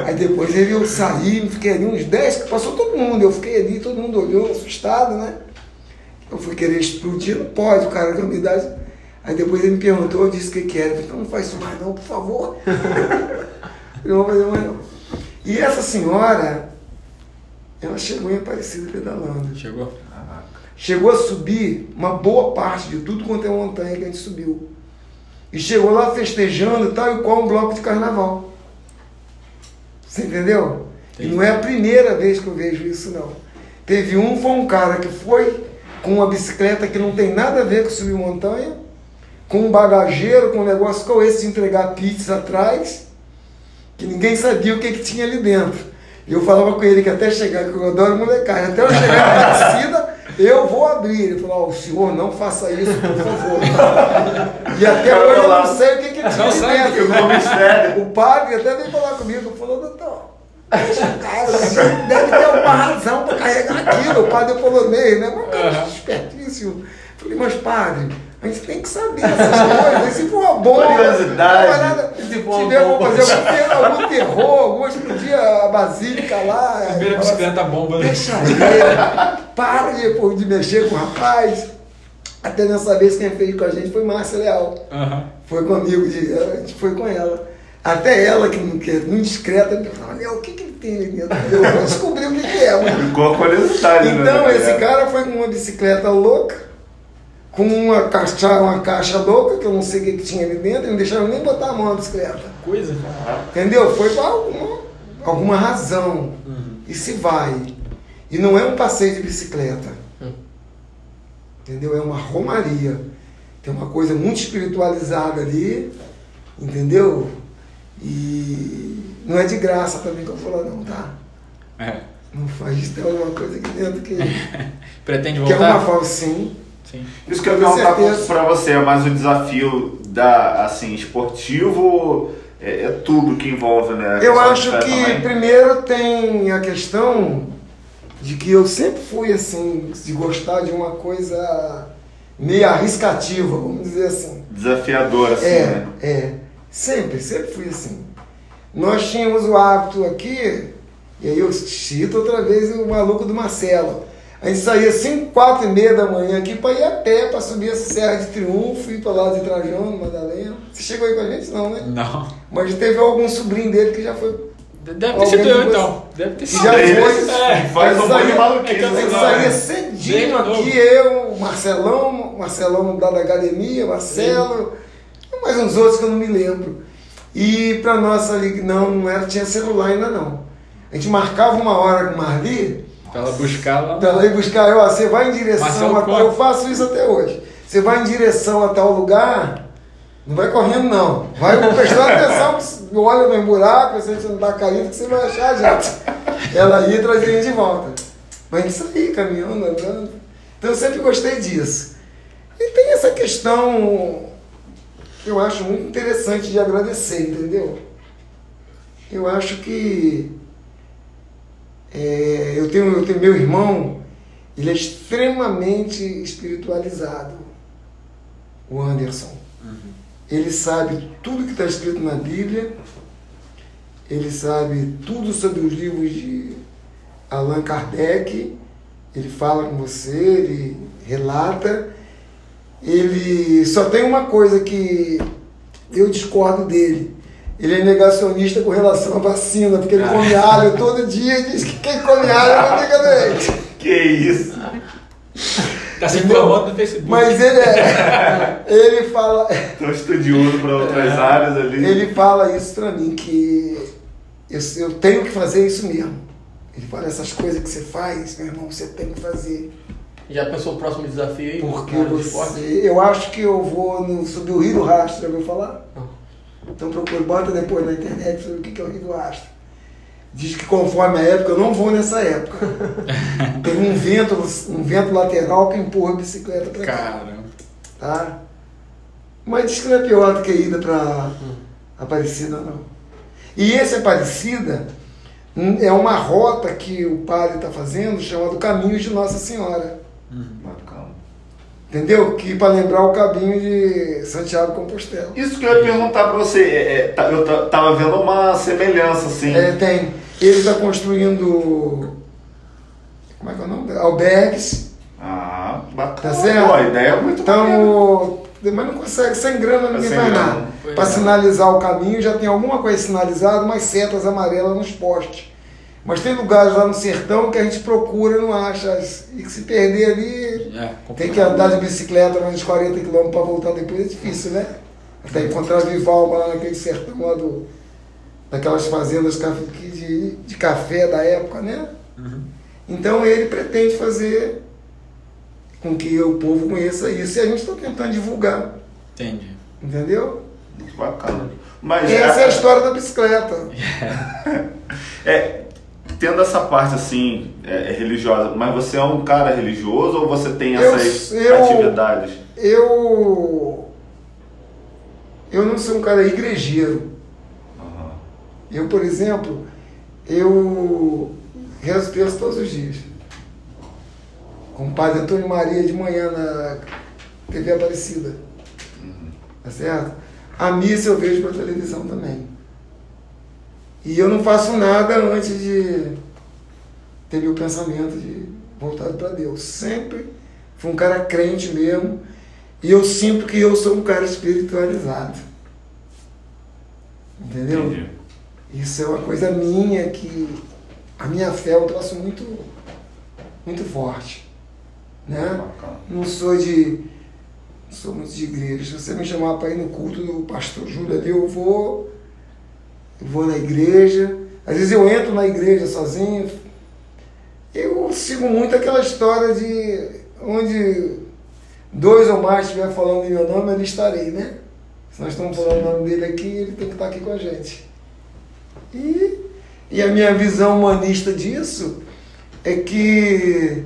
Aí depois ele eu saí, fiquei ali uns 10, passou todo mundo. Eu fiquei ali, todo mundo olhou, assustado, né? Eu fui querer explodir, não pode, o cara com a minha idade. Aí depois ele me perguntou, eu disse o que que era. Eu falei, não faz isso mais não, por favor. [laughs] Eu não vou fazer mais não. E essa senhora, ela chegou em Aparecida pedalando. Chegou? Chegou a subir uma boa parte de tudo quanto é montanha que a gente subiu. E chegou lá festejando tal e qual um bloco de carnaval. Você entendeu? E não é a primeira vez que eu vejo isso, não. Teve um, foi um cara que foi com uma bicicleta que não tem nada a ver com subir montanha, com um bagageiro, com um negócio como esse de entregar pizza atrás, que ninguém sabia o que, que tinha ali dentro. E eu falava com ele que até chegar, que eu adoro molecagem, até eu chegar na Aparecida, eu vou abrir. Ele falou, ó, o senhor não faça isso, por favor. e até hoje eu não sei o que, que tinha Não dentro. Mistério. O padre até veio falar comigo, falou, doutor, deixa o cara, cara deve ter uma razão para carregar aquilo. O padre é polonês, né? Mas cara, espertíssimo. Falei, mas padre, a gente tem que saber essas coisas. Se for uma bomba, Curiosidade. não é nada. Se Se for tiver, vou fazer algum, ter- algum terror, alguma explodir a basílica lá. Primeira Fala bicicleta bomba, né? Deixa ele. Para de, pô, de mexer com o rapaz. Até nessa vez quem fez com a gente foi Márcia Leal. Aham. Foi com um amigo de. A gente foi com ela. Até ela, que, não- que é muito discreta, me falou, Léo, o que, que ele tem ali dentro? Eu vou descobrir o que, que é. Ficou a curiosidade, né? Então, esse cara foi com uma bicicleta louca, com uma caixa, uma caixa louca, que eu não sei o que, que tinha ali dentro, e não deixaram nem botar a mão na bicicleta. Coisa. Entendeu? Foi por alguma, alguma razão. E se vai. E não é um passeio de bicicleta. Entendeu? É uma romaria. Tem uma coisa muito espiritualizada ali. Entendeu? E não é de graça também que eu vou lá não, tá? É. Não faz isso, tem alguma coisa aqui dentro que, [laughs] Pretende que é uma voltar? forma sim. Sim. Isso que eu ia perguntar pra você, é mais o desafio da, assim, esportivo, é, é tudo que envolve, né? Eu acho que também. primeiro tem a questão de que eu sempre fui assim, de gostar de uma coisa meio arriscativa, vamos dizer assim. Desafiador, assim, É, né? é. Sempre, sempre fui assim. Nós tínhamos o hábito aqui, e aí eu cito outra vez o maluco do Marcelo. A gente saía 5, 4 e meia da manhã aqui para ir a pé, para subir essa Serra de Triunfo, ir para lá de Trajano, Madalena. Você chegou aí com a gente? Não, né? Não. Mas teve algum sobrinho dele que já foi Deve ter sido eu então. Deve ter sido Já foi. É. Faz um saía- maluquice, A gente saía cedinho aqui, novo. eu, o Marcelão, o Marcelão da da academia, Marcelo, e mais uns outros que eu não me lembro. E pra nossa ali, não, não era, tinha celular ainda não. A gente marcava uma hora com o Marli, Pra ela buscar lá. pra ela ir buscar eu, você vai em direção a tal, eu faço isso até hoje. Você vai em direção a tal lugar, não vai correndo não. Vai prestando atenção, olha no buraco, se você não tá caindo, que você vai achar já. Ela ia gente de volta. Mas isso aí, caminhando, andando. Então eu sempre gostei disso. E tem essa questão que eu acho muito interessante de agradecer, entendeu? Eu acho que é, eu, tenho, eu tenho meu irmão, ele é extremamente espiritualizado, o Anderson. Ele sabe tudo que está escrito na Bíblia, ele sabe tudo sobre os livros de Allan Kardec, ele fala com você, ele relata. Ele só tem uma coisa que eu discordo dele. Ele é negacionista com relação à vacina, porque ele come alho todo dia e diz que quem come alho não fica doente. Que isso? Tá se informando no Facebook. Mas ele é. Ele fala. Tão estudioso para outras áreas ali. Ele fala isso pra mim, que eu, eu tenho que fazer isso mesmo. Ele fala, essas coisas que você faz, meu irmão, você tem que fazer. Já pensou o próximo desafio aí? Porque você. Eu acho que eu vou no, subir o Rio do Rastro, já ouviu falar? Não. Então procura, bota depois na internet sobre o que é o Rio do Rastro. Diz que conforme a época, eu não vou nessa época. [laughs] Tem um vento, um vento lateral que empurra a bicicleta pra cá. Caramba. Tá? Mas diz que não é pior do que a ida pra Aparecida, não. E esse Aparecida hum, é uma rota que o padre está fazendo chamado Caminhos de Nossa Senhora. Entendeu? Que para lembrar o caminho de Santiago Compostela. Isso que eu ia perguntar pra você, é, é, tá- eu ta- tava vendo uma semelhança, assim. É, tem. Ele está construindo. Como é que é o nome? Albergues. Ah, bacana. Tá certo? Pô, a ideia é muito. Então, mas não consegue, sem grana ninguém faz nada. Para é. sinalizar o caminho já tem alguma coisa sinalizada, umas setas amarelas nos postes. Mas tem lugares lá no sertão que a gente procura e não acha. E que se perder ali, É, tem que andar de bicicleta mais uns 40 km para voltar depois, é difícil, né? Até encontrar Vivalma lá naquele sertão lá do, daquelas fazendas de, de café da época, né? Então ele pretende fazer com que o povo conheça isso e a gente está tentando divulgar, Entendi. entendeu? Muito bacana. Mas Essa é a história da bicicleta. [laughs] é, tendo essa parte assim, é, é religiosa, mas você é um cara religioso ou você tem Eu- essas eu- atividades? Eu. Eu não sou um cara igrejeiro. Aham. Eu, por exemplo, eu rezo terço todos os dias. Com o padre Antônio Maria de manhã na TV Aparecida. Tá certo? A missa eu vejo pela televisão também. E eu não faço nada antes de ter meu pensamento de voltado para Deus. Sempre fui um cara crente mesmo. E eu sinto que eu sou um cara espiritualizado. Entendeu? Entendi. Isso é uma coisa minha que a minha fé é um troço muito, muito forte. Né? Não sou de. Não sou muito de igreja. Se você me chamar para ir no culto do pastor Júlio ali, eu vou. Eu vou na igreja. Às vezes eu entro na igreja sozinho. Eu sigo muito aquela história de onde dois ou mais estiver falando em meu nome, ali estarei, né? Se nós estamos falando o nome dele aqui, ele tem que estar aqui com a gente. E, e a minha visão humanista disso é que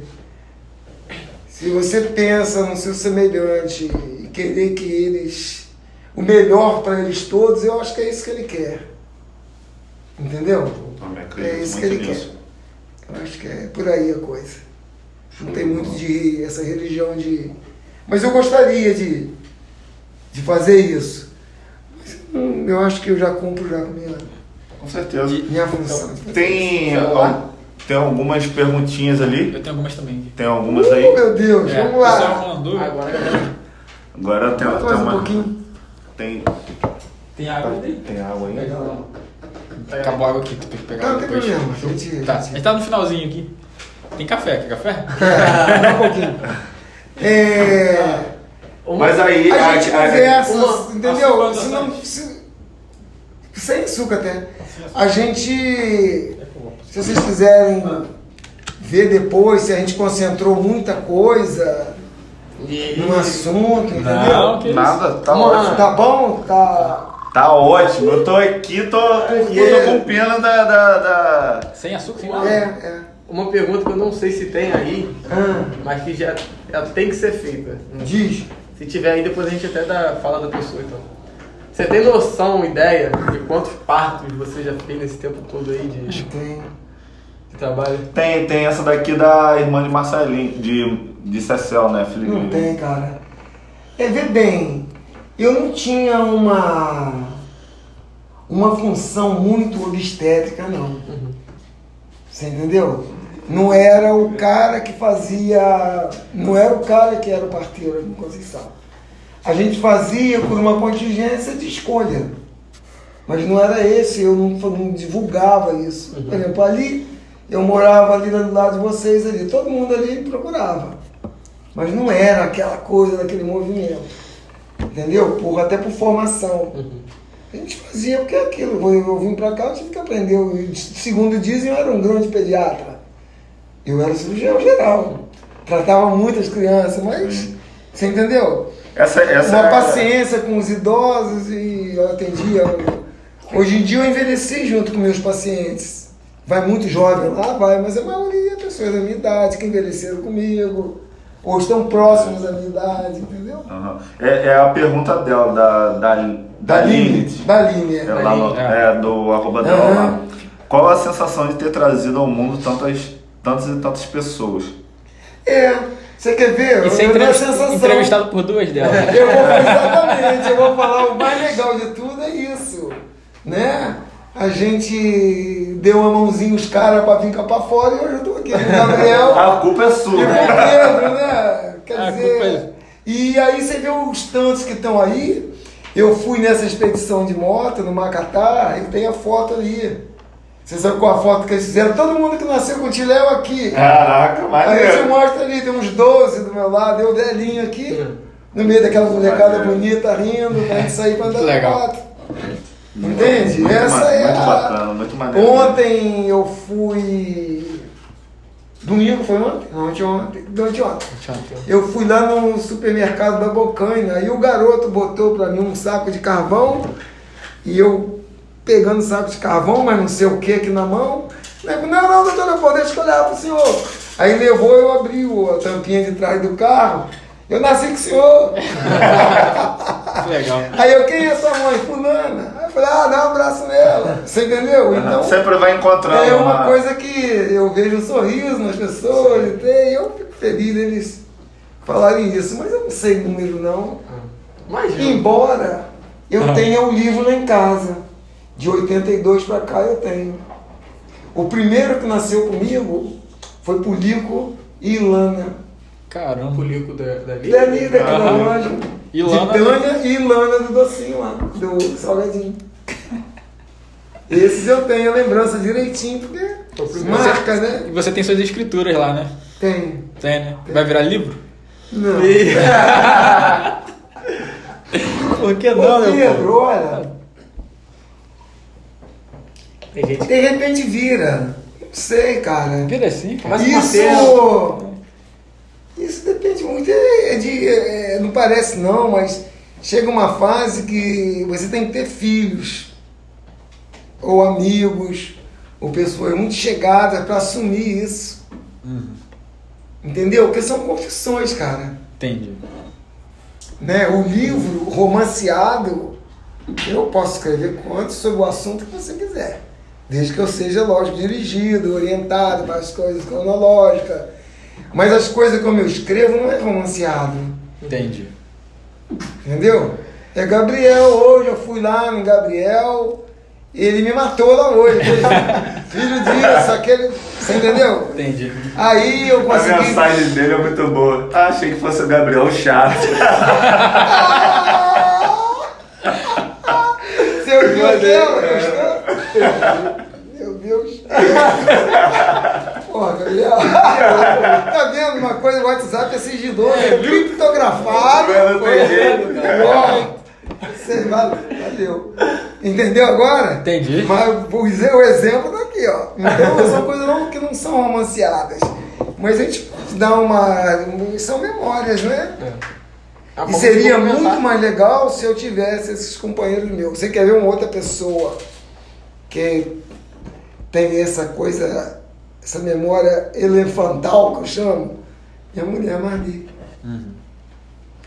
se você pensa no seu semelhante e querer que eles. o melhor para eles todos, eu acho que é isso que ele quer. Entendeu? É isso que ele nisso. quer. Eu acho que é por aí a coisa. Não tem muito de essa religião de. Mas eu gostaria de, de fazer isso. Mas hum, eu acho que eu já cumpro já com minha, Com certeza. minha função. Tem, Celular? al- tem algumas perguntinhas ali. Eu tenho algumas também. Tem algumas Uh, aí. meu Deus, É, vamos lá. mandou. Agora. Agora tem, tem um uma. pouquinho. Tem, Tem água aí? tem água aí? Legal. Acabou a água aqui, tu tem que pegar Não, não tem depois. problema. A gente, Tá, a gente tá no finalzinho aqui. Tem café, quer café? [laughs] É, dá um pouquinho. É, Uma- Mas aí. a gente conversa, uma- entendeu? Se não, se- sem açúcar até. A gente, se vocês quiserem ver depois, se a gente concentrou muita coisa, E... num assunto, entendeu? Não, que isso. Nada, tá lá. ótimo. Tá bom? Tá. Tá ótimo. Eu tô aqui, tô, eu tô com pena da, da, da- Sem açúcar, sem É, nada. é. Uma pergunta que eu não sei se tem aí, Ah, mas que já ela tem que ser feita. diz. Se tiver aí, depois a gente até dá, fala da pessoa então. Você tem noção, ideia de quantos partos você já fez nesse tempo todo aí de, Tem. de trabalho? Tem, tem essa daqui da irmã de Marcelinho, de, de Cecel, né, filho? Não tem, cara. É, vê bem, eu não tinha uma uma função muito obstétrica, não. Você entendeu? Não era o cara que fazia. Não era o cara que era o parteiro de Conceição. A gente fazia por uma contingência de escolha. Mas não era esse, eu não, não divulgava isso. Por exemplo, ali, eu morava ali do lado de vocês ali, todo mundo ali procurava. Mas não era aquela coisa daquele movimento. Entendeu? Por, até por formação. A gente fazia porque é aquilo. Eu, eu vim pra cá, eu tive que aprender. Eu, segundo dizem, eu era um grande pediatra. Eu era cirurgião geral. Tratava muitas crianças, mas. Você entendeu? Essa, essa Uma é- paciência com os idosos e eu atendia. Hoje em dia eu envelheci junto com meus pacientes. Vai muito jovem lá, vai, mas a maioria é pessoas da minha idade que envelheceram comigo, ou estão próximos da minha idade, entendeu? Aham. É, é a pergunta dela, da, da, da Lilith. Da linha. É, lá no- É. é, do arroba dela lá. Qual a sensação de ter trazido ao mundo tantas, tantas e tantas pessoas? É, você quer ver? E ser Eu- eu entrevist- tenho a sensação. entrevistado por duas delas. Eu vou, exatamente, eu vou falar o mais legal de tudo é isso, né? A gente deu uma mãozinha os caras pra vir cá pra fora e hoje eu tô aqui com o Gabriel [laughs] A culpa é e sua. com o Pedro, né? Quer A dizer, culpa é- e aí você vê os tantos que estão aí. Eu fui nessa expedição de moto no Macatá e tem a foto ali. Você sabe qual a foto que eles fizeram? Todo mundo que nasceu com o Tiléu aqui. Caraca, Aí você maneiro. mostra ali, tem uns 12 do meu lado, eu velhinho aqui, no meio daquela molecada bonita, rindo, pra gente sair pra andar de Legal. Entende? Muito Essa ma- é muito a... bacana, muito maneiro. Ontem eu fui. Domingo foi ontem? Não, ontem, ontem. Ontem, ontem. Eu fui lá no supermercado da Bocaina, aí o garoto botou pra mim um saco de carvão e eu pegando o saco de carvão, mas não sei o que aqui na mão. Eu falei, não, não, doutor Leopoldo, deixa eu olhar pro senhor. Aí levou, eu abri o- a tampinha de trás do carro. Eu nasci com o senhor. [laughs] Que legal. Aí eu, quem é sua mãe? Fulana. Falei, ah, dá um abraço nela. Você entendeu? Então, Sempre vai encontrando é uma coisa que eu vejo um sorriso nas pessoas e tem- e eu fico feliz deles falarem isso, mas eu não sei número não. Imagina. Embora eu tenha um livro lá em casa, de 82 pra cá eu tenho. O primeiro que nasceu comigo foi Pulico e Ilana. Caramba. Pulico da, da Da Anitta, aqui loja. Ilana- De Tânia e Ilana do docinho lá, do salgadinho. [laughs] Esses eu tenho a lembrança direitinho, porque marca, né? E você tem suas escrituras lá, né? Tem. Tem, né? Vai virar livro? Não. [laughs] Por que Ô, não, Pedro, Leopoldo? olha, Tem gente de repente vira. Não sei, cara. Vira assim, cara. Isso. Isso depende muito. É de, é, não parece não, mas chega uma fase que você tem que ter filhos, ou amigos, ou pessoas muito chegadas para assumir isso. Entendeu? Porque são confissões, cara. Entendi. né, o livro romanceado, eu posso escrever quanto sobre o assunto que você quiser. Desde que eu seja, lógico, dirigido, orientado para as coisas cronológicas. Mas as coisas como eu escrevo não é romanceado. Entendi. Entendeu? É Gabriel, hoje eu fui lá no Gabriel, ele me matou lá hoje. [laughs] Filho disso, aquele. Você entendeu? Entendi. Aí eu A consegui. mensagem dele é muito boa. Ah, achei que fosse o Gabriel chato. Você ouviu aquela? Gostou? Meu Deus. [laughs] Porra, Gabriel. [laughs] Tá vendo uma coisa? O WhatsApp é sigiloso, é criptografado. Não tem jeito, Você valeu. Entendeu agora? Entendi. Mas usei o exemplo daqui, ó. Então são coisas não- que não são romanceadas. Mas a gente dar uma. São memórias, né? É. E seria de muito mais legal se eu tivesse esses companheiros meus. Você quer ver uma outra pessoa que tem essa coisa, essa memória elefantal que eu chamo? Minha mulher Marli.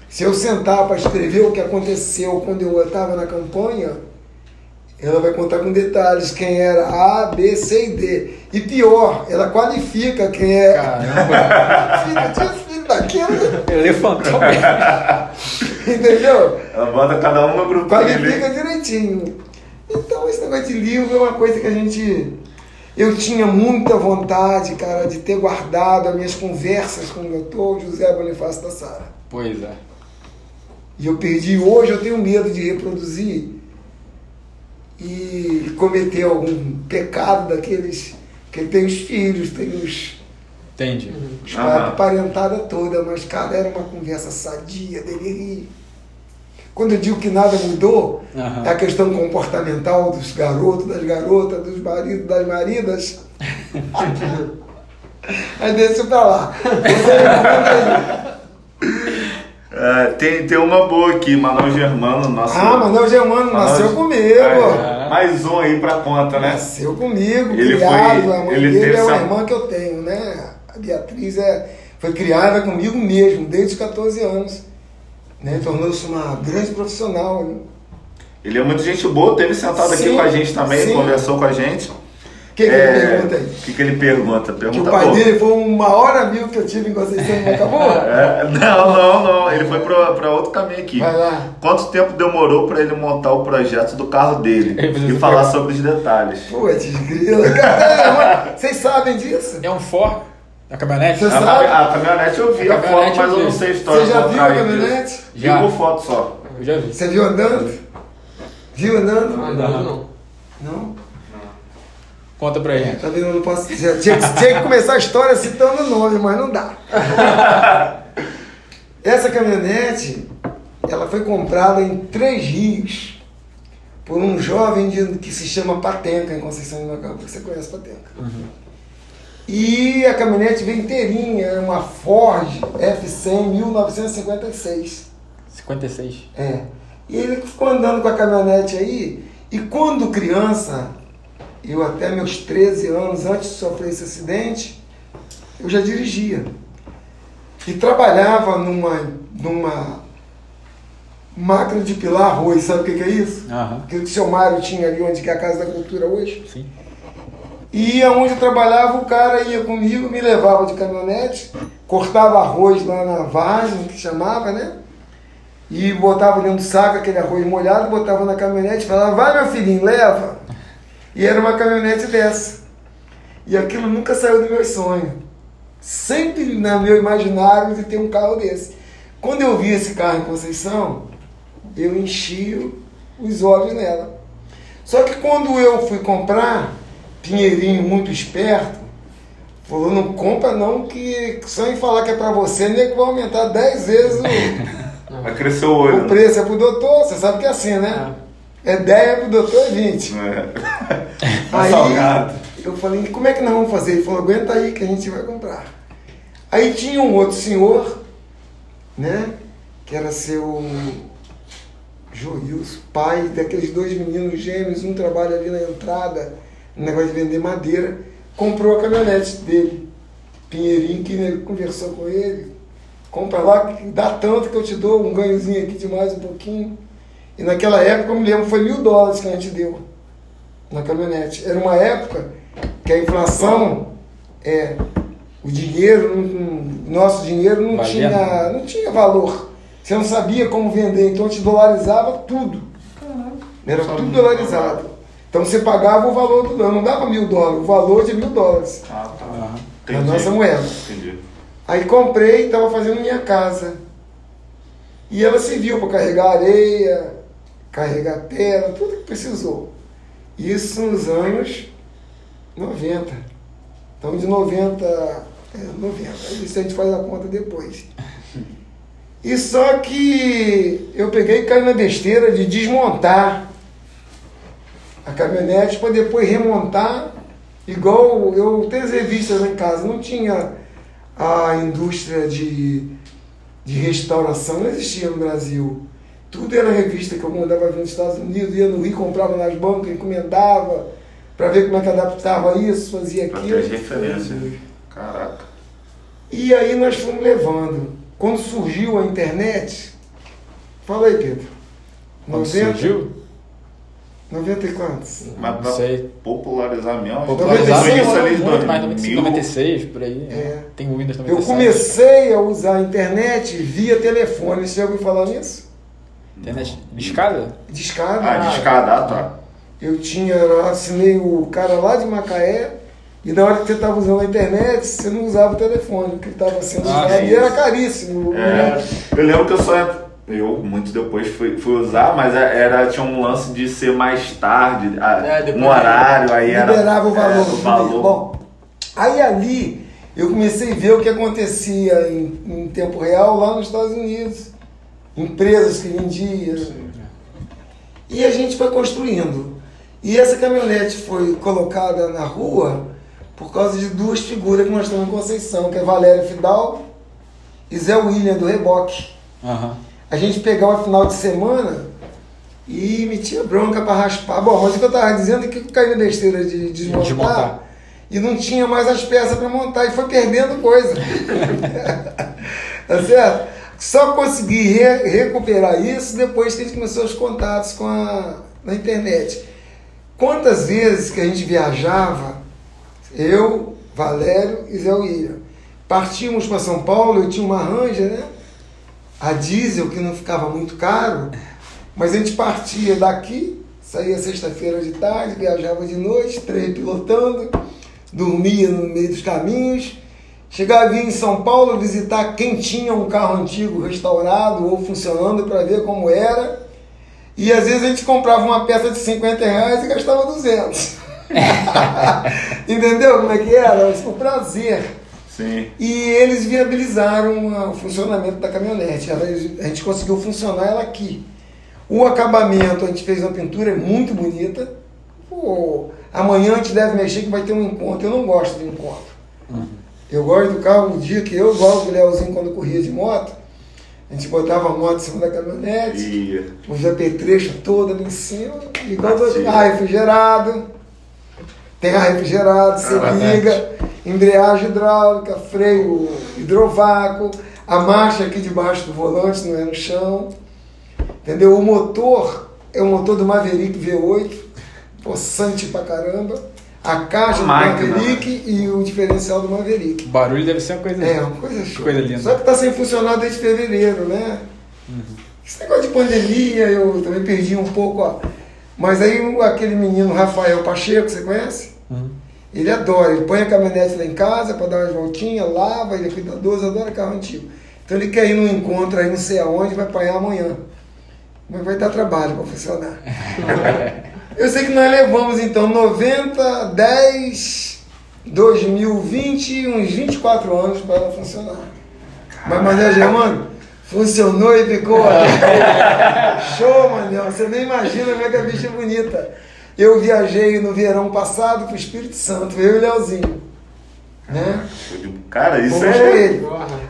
Se eu sentar para escrever o que aconteceu quando eu estava na campanha, ela vai contar com detalhes quem era A, B, C e D. E pior, ela qualifica quem é Caramba, [laughs] filho filho daquilo, elefantão. [laughs] entendeu? Ela bota cada um no grupo Qualifica direitinho. Então esse negócio de livro é uma coisa que a gente. Eu tinha muita vontade, cara, de ter guardado as minhas conversas com o doutor José Bonifácio da Sara. Pois é. E eu perdi hoje, eu tenho medo de reproduzir e cometer algum pecado daqueles. Porque tem os filhos, tem os, Entendi. os a parentada toda, mas, cara, era uma conversa sadia, dele rir. Quando eu digo que nada mudou, Aham. é a questão comportamental dos garotos, das garotas, dos maridos, das maridas. [laughs] Mas deixa pra lá. É, tem, tem uma boa aqui, Manuel Germano, nosso. Ah, Manuel Germano Manuel- nasceu comigo. É, mais um aí pra conta, né? Nasceu comigo, Ele criado. foi- a mãe ele dele é uma essa- irmã que eu tenho, né? A Beatriz é, foi criada comigo mesmo, desde os 14 anos. Né? Tornou-se uma grande profissional. né? Ele é muito gente boa, teve sentado aqui Sim, com a gente também, sim. conversou com a gente. O que, que É, ele pergunta aí? O que, que ele pergunta? Que Pergunta o pai pô. dele foi o maior amigo que eu tive em Conceição, [laughs] não acabou? É, não, não, não. Ele foi pra, pra outro caminho aqui. Vai lá. Quanto tempo demorou pra ele montar o projeto do carro dele e falar pegar. sobre os detalhes? Putz, grila. Caramba, [laughs] Vocês sabem disso? É um For? A caminhonete? Você A, sabe? a caminhonete eu vi A a foto, mas eu eu não sei a história. Você já viu a caminhonete? Vi Já. por foto só. Eu já vi. Você viu andando? Viu andando? Não, não. Não? Conta pra gente. Tá vendo? Eu não posso. já Tinha, que- tinha que começar a história citando o nome, mas não dá. [laughs] Essa caminhonete, ela foi comprada em Três Rios por um jovem de- que se chama Patenca, em Conceição de Macau. Você conhece Patenca? E a caminhonete veio inteirinha, é uma Ford F100 1956. 56. É. E ele ficou andando com a caminhonete aí, e quando criança, eu até meus 13 anos, antes de sofrer esse acidente, eu já dirigia. E trabalhava numa, numa máquina de pilar arroz, sabe o que, que é isso? Aham. Aquilo que o seu Mário tinha ali onde que é a Casa da Cultura hoje. Sim. E aonde eu trabalhava, o cara ia comigo, me levava de caminhonete, cortava arroz lá na vargem, que chamava, né? E botava dentro do saco aquele arroz molhado, botava na caminhonete falava, vai meu filhinho, leva. E era uma caminhonete dessa. E aquilo nunca saiu do meu sonho. Sempre no meu imaginário de ter um carro desse. Quando eu vi esse carro em Conceição, eu enchi os olhos nela. Só que quando eu fui comprar, Pinheirinho muito esperto, falou, não compra não, que só em falar que é pra você, nem que vai aumentar 10 vezes o, [laughs] Vai crescer o olho. o preço. É pro doutor, você sabe que é assim, né? É 10, é pro doutor, é 20. né? [laughs] Tá Aí salgado. eu falei, como é que nós vamos fazer? Ele falou, aguenta aí que a gente vai comprar. Aí tinha um outro senhor, né? Que era seu Joilson, pai daqueles dois meninos gêmeos, um trabalha ali na entrada, no negócio de vender madeira, comprou a caminhonete dele. Pinheirinho, que ele conversou com ele, compra lá, dá tanto que eu te dou, um ganhozinho aqui de mais um pouquinho. E naquela época, eu me lembro, foi mil dólares que a gente deu na caminhonete. Era uma época que a inflação, é, o dinheiro, não- nosso dinheiro não tinha, não tinha valor. Você não sabia como vender, então te dolarizava tudo. Era tudo dolarizado. Então você pagava o valor do dólar, não dava mil dólares, o valor de mil dólares Ah, tá. Na nossa moeda. Entendi. Aí comprei e estava fazendo minha casa. E ela serviu para carregar areia, carregar pedra, tudo que precisou. Isso nos anos 90. Então de 90. É, 90. Isso a gente faz a conta depois. [laughs] E só que eu peguei e caí na besteira de desmontar a caminhonete para depois remontar, igual eu tenho as revistas lá em casa, não tinha a indústria de, de restauração não existia no Brasil. Tudo era revista que eu mandava vir nos Estados Unidos, ia no Rio, comprava nas bancas, encomendava, para ver como é que adaptava isso, fazia aquilo. referência. Caraca. E aí nós fomos levando. Quando surgiu a internet, fala aí, Pedro. Quando 90, surgiu? 90 e quantos? Mas pra sei. popularizar mesmo. Ali de mais, 95, 2000, 96, por aí. É. Tem o Windows Eu 97. comecei a usar a internet via telefone. Você já ouviu falar nisso? Internet discada? Discada. Ah, discada, ah, tá. Eu tinha, eu assinei o cara lá de Macaé e na hora que você estava usando a internet, você não usava o telefone, que estava sendo Ah, usado e era caríssimo. É, eu lembro que eu só. Eu, muito depois, fui, fui usar, mas era, tinha um lance de ser mais tarde, a- É, um horário, aí era. liberava o valor. é, o valor. Bom, aí ali eu comecei a ver o que acontecia em, em tempo real lá nos Estados Unidos. Empresas que vendiam. E a gente foi construindo. E essa caminhonete foi colocada na rua por causa de duas figuras que nós temos em Conceição, que é Valério Fidal e Zé William do Reboque. Aham. A gente pegava final de semana e metia bronca para raspar. Bom, mas o que eu estava dizendo é que eu caí na besteira de desmontar, e não tinha mais as peças para montar e foi perdendo coisa. [laughs] tá certo? Só consegui re- recuperar isso depois que a gente começou os contatos com a na internet. Quantas vezes que a gente viajava, eu, Valério e Zé William, partíamos para São Paulo, eu tinha uma Ranger, né? A diesel, que não ficava muito caro, mas a gente partia daqui, saía sexta-feira de tarde, viajava de noite, trem pilotando, dormia no meio dos caminhos, chegava em São Paulo visitar quem tinha um carro antigo restaurado ou funcionando para ver como era. E às vezes a gente comprava uma peça de 50 reais e gastava 200. [laughs] Entendeu como é que era? Isso por prazer. Sim. E eles viabilizaram o funcionamento da caminhonete. Ela- a gente conseguiu funcionar ela aqui. O acabamento, a gente fez uma pintura é muito bonita. Pô, amanhã a gente deve mexer que vai ter um encontro. Eu não gosto de encontro. Eu gosto do carro, um dia que eu, igual o Léozinho quando corria de moto, a gente botava a moto em cima da caminhonete, E. os apetrechos todo ali em cima, igual do ar refrigerado, tem ar refrigerado, você Ah, liga, embreagem hidráulica, freio hidrovácuo, a marcha aqui debaixo do volante, não é no chão. Entendeu? O motor é o motor do Maverick V8, possante pra caramba. A caixa do Máquina, Maverick e o diferencial do Maverick. O barulho deve ser uma coisa. É, uma coisa show. Coisa linda. Só que tá sem funcionar desde fevereiro, né? Esse negócio de pandemia eu também perdi um pouco, ó. Mas aí aquele menino Rafael Pacheco, você conhece? Uhum. Ele adora, ele põe a caminhonete lá em casa para dar umas voltinhas, lava, ele é cuidadoso, adora carro antigo. Então ele quer ir num encontro aí não sei aonde, vai apanhar amanhã. Mas vai dar trabalho para funcionar. [laughs] Eu sei que nós levamos então 90, 10, 2020, uns 24 anos para ela funcionar. Mas Mané Germano, funcionou e ficou. [laughs] Show, Manel. Você nem imagina como é que a bicha é bonita. Eu viajei no verão passado pro Espírito Santo, eu e o Leozinho. Né? Cara, isso com é.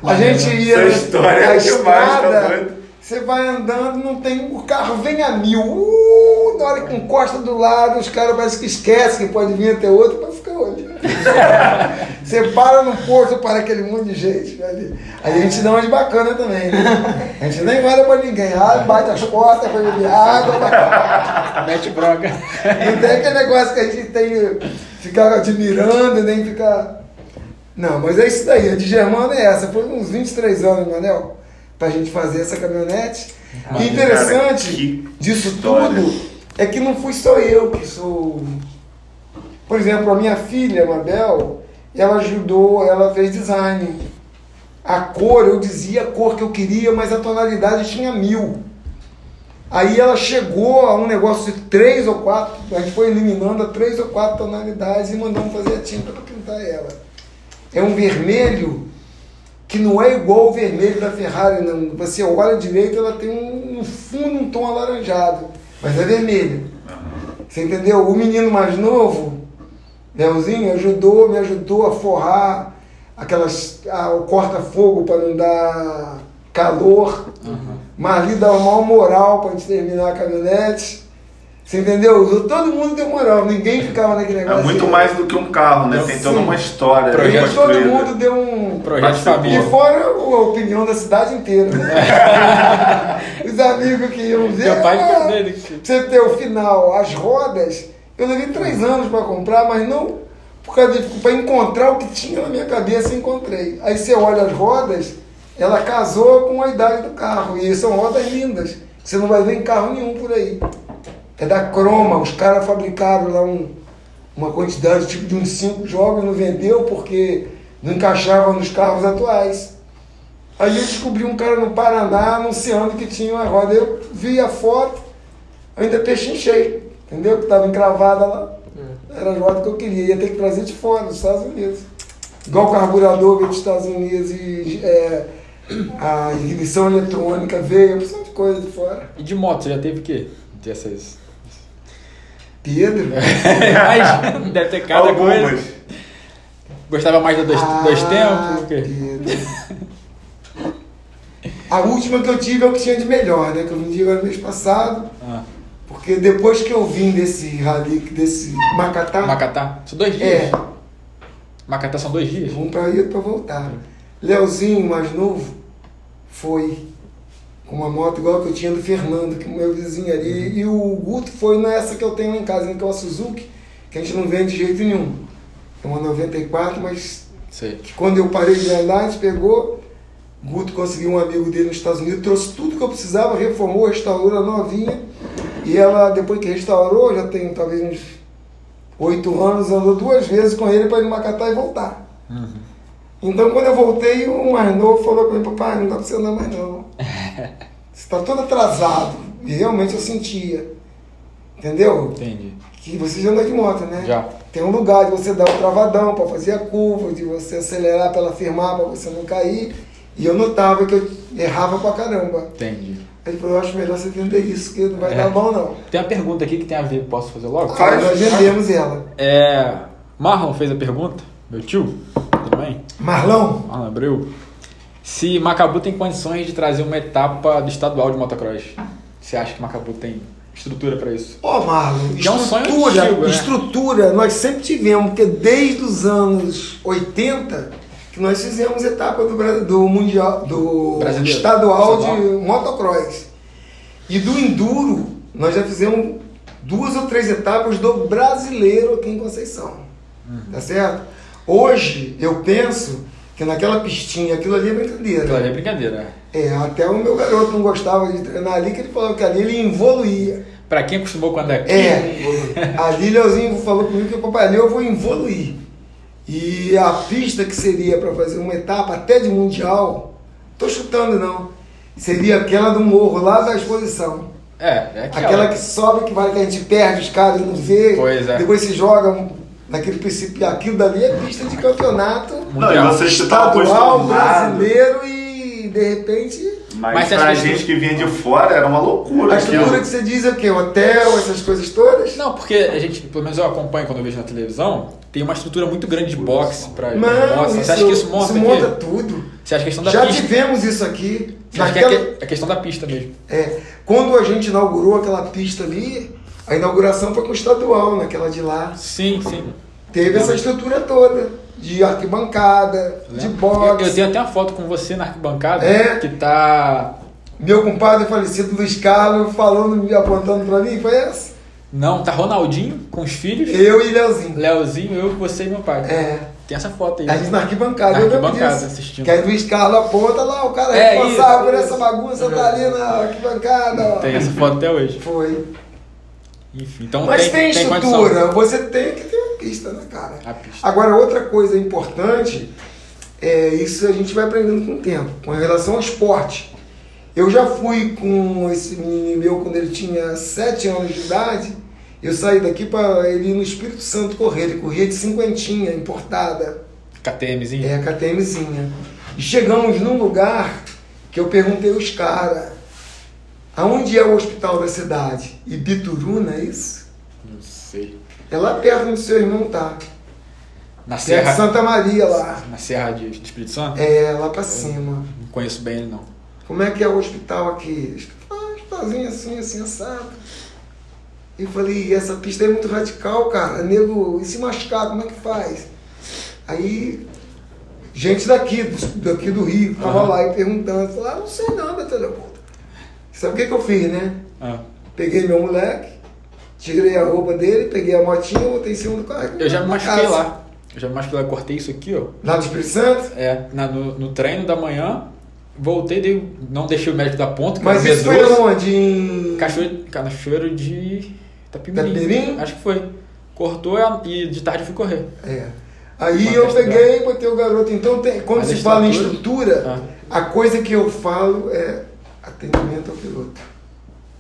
A gente ia Essa história é demais, tá estrada, doido? Você vai andando, não tem. O carro vem a mil. Uh, na hora que encosta do lado, os caras parecem que esquecem que pode vir até outro para ficar olhando. [laughs] você para no posto para aquele monte de gente. velho. Aí a gente dá uma de bacana também, né? A gente nem olha para ninguém. Ah, bate as portas para beber água. pra- Mete broca. Não tem aquele negócio que a gente tem ficar admirando, nem ficar. Não, mas é isso daí. A de Germano é essa. Foi uns 23 anos, Manel, pra gente fazer essa caminhonete. E Cara, interessante que disso história. tudo é que não fui só eu que sou. Por exemplo, a minha filha, Mabel, ela ajudou, ela fez design. A cor, eu dizia a cor que eu queria, mas a tonalidade tinha mil. Aí ela chegou a um negócio de três ou quatro, a gente foi eliminando a três ou quatro tonalidades e mandamos fazer a tinta para pintar ela. É um vermelho que não é igual o vermelho da Ferrari, não. Você olha direito, ela tem um, fundo um tom alaranjado, mas é vermelho. Você entendeu? O menino mais novo, Leozinho, ajudou, me ajudou a forrar aquelas. Ah, o corta-fogo para não dar calor. Marli dava maior moral para gente terminar a caminhonete. Você entendeu? Todo mundo deu moral, ninguém ficava naquele É negócio. muito assim. mais do que um carro, né? Não, Tem toda uma história Projeto todo mundo deu um. Projeto família. E fora a opinião da cidade inteira. Né? [laughs] Os amigos que iam ver. Meu pai ficou ah, pra você ter o final, as rodas, eu levei três anos para comprar, mas não por causa de para encontrar o que tinha na minha cabeça, encontrei. Aí você olha as rodas, ela casou com a idade do carro. E são rodas lindas. Você não vai ver em carro nenhum por aí. É da Croma, os caras fabricaram lá um, uma quantidade tipo de uns cinco jogos, não vendeu porque não encaixava nos carros atuais. Aí eu descobri um cara no Paraná anunciando que tinha uma roda. Eu vi a foto, ainda pechinchei, entendeu? Que estava encravada lá. Era a roda que eu queria. Ia ter que trazer de fora, dos Estados Unidos. Igual o carburador veio dos Estados Unidos e é, a ignição eletrônica veio, opção de coisa de fora. E de moto, você já teve o quê? Dessas. Pedro. Mas deve ter cada Algumas. coisa. Gostava mais do dois, dois Ah, tempos? O quê? Pedro. A última que eu tive é o que tinha de melhor, né? Que eu vendi agora no mês passado. Ah, Porque depois que eu vim desse rally, desse Macatá, Macatá? São dois dias? é, Macatá são dois dias? um pra ir e outro pra voltar. Leozinho, mais novo, foi uma moto igual que eu tinha do Fernando, que é o meu vizinho ali. E o Guto foi nessa que eu tenho lá em casa, que é uma Suzuki, que a gente não vende de jeito nenhum. É uma 94, mas Sei. que quando eu parei de andar, a gente pegou. Guto conseguiu um amigo dele nos Estados Unidos, trouxe tudo que eu precisava, reformou, restaurou ela novinha. E ela, depois que restaurou, já tem talvez uns oito anos, andou duas vezes com ele para ir no Macatá e voltar. Então quando eu voltei, o mais novo falou para mim, papai, não dá para você andar mais não. [laughs] Você está todo atrasado. E realmente eu sentia. Entendeu? Entendi. Que você já anda de moto, né? Já. Tem um lugar de você dar o travadão para fazer a curva, de você acelerar para ela firmar, para você não cair. E eu notava que eu errava pra caramba. Entendi. Aí ele falou, eu acho melhor você vender isso, que não vai É. dar bom não. Tem uma pergunta aqui que tem a ver, posso fazer logo? Aí nós vendemos ela. É. Marlon fez a pergunta, meu tio, tudo bem? Marlão, Marlon Abreu. Se Macabu tem condições de trazer uma etapa do estadual de motocross. Você acha que Macabu tem estrutura para isso? Ó, Marlon, Que é um sonho estrutura, antigo, né? estrutura, nós sempre tivemos, porque desde os anos 80 que nós fizemos etapa do, do Mundial, do Brasileiro. estadual de motocross. E do Enduro, nós já fizemos duas ou três etapas do brasileiro aqui em Conceição. Uhum. Tá certo? Hoje, eu penso que naquela pistinha, aquilo ali é brincadeira. Aquilo ali é brincadeira. É, até o meu garoto não gostava de treinar ali, que ele falou que ali ele evoluía. Pra quem acostumou com andar aqui, É, ali [laughs] Leozinho falou comigo que papai ali eu vou evoluir. E a pista que seria para fazer uma etapa até de mundial, tô chutando não, seria aquela do morro lá da exposição. é, é aquela. Aquela que sobe, que vai que a gente perde os caras e não vê. Pois é. Depois se joga naquele princípio. Aquilo dali é pista de campeonato Não, e estavam estadual, brasileiro e de repente. Mas, Mas você pra acha que- gente que vinha de fora era uma loucura. A estrutura aquilo. que você diz é o quê? Hotel, essas coisas todas? Não, porque a gente, pelo menos eu acompanho quando eu vejo na televisão, tem uma estrutura muito grande de boxe pra Não, moça. Você acha que isso monta aqui? monta tudo. Você acha que a questão da Já pista? tivemos isso aqui. Você acha que Naquela- é que- a questão da pista mesmo? é, quando a gente inaugurou aquela pista ali, a inauguração foi com o estadual, naquela de lá. Sim, sim. Teve essa estrutura toda, de arquibancada, de Eu, boxe. eu tenho até uma foto com você na arquibancada É? que tá. Meu compadre falecido Luiz Carlos falando, me apontando pra mim, foi essa? Não, tá Ronaldinho com os filhos, Eu e Leozinho. Leozinho, eu, você e meu pai. É. Tem essa foto aí. A gente na arquibancada, Na eu arquibancada, disso. assistindo. Que aí Luiz Carlos aponta lá, o cara É responsável isso, por isso. essa bagunça tá ali na arquibancada. ó. Tem essa foto até hoje. Foi. Enfim, então Mas tem, tem, tem estrutura, condição. você tem que ter uma pista, né, cara? A pista. Agora, outra coisa importante, é isso a gente vai aprendendo com o tempo, com relação ao esporte. Eu já fui com esse menino meu quando ele tinha 7 anos de idade, eu saí daqui para ele ir no Espírito Santo correr, ele corria de cinquentinha, importada. KTMzinho. É, KTMzinha. E chegamos num lugar que eu perguntei aos caras, aonde é o hospital da cidade? Ibituruna, é isso? Não sei. É lá perto onde seu irmão tá. Na Perto Serra. de Santa Maria lá. Na Serra de, Espírito Santo? É, lá pra cima. Não conheço bem ele não. Como é que é o hospital aqui? Ah, hospitalzinho assim, assim, assado. E eu falei, essa pista é muito radical, cara. Nego, e se machucar, como é que faz? Aí, gente daqui, daqui do Rio, tava Aham. lá e perguntando. Falei, ah, não sei não, Beto Leopoldo. Sabe o que, que eu fiz, né? Ah. Peguei meu moleque, tirei a roupa dele, peguei a motinha, botei em cima do carro. Eu já me machuquei lá. Eu já me machuquei lá, cortei isso aqui, ó. Lá do Espírito Santo? É, na- no, no treino da manhã, voltei, dei, não deixei o médico dar ponto, que Mas isso foi onde? Em... Cachoeiro, cachoeiro de Itapimirim. Itapemirim? Acho que foi. Cortou e de tarde eu fui correr. É. Aí Uma eu peguei e botei o garoto. Então, tem- quando Mas se fala em estrutura- estrutura, a coisa que eu falo é atendimento ao piloto.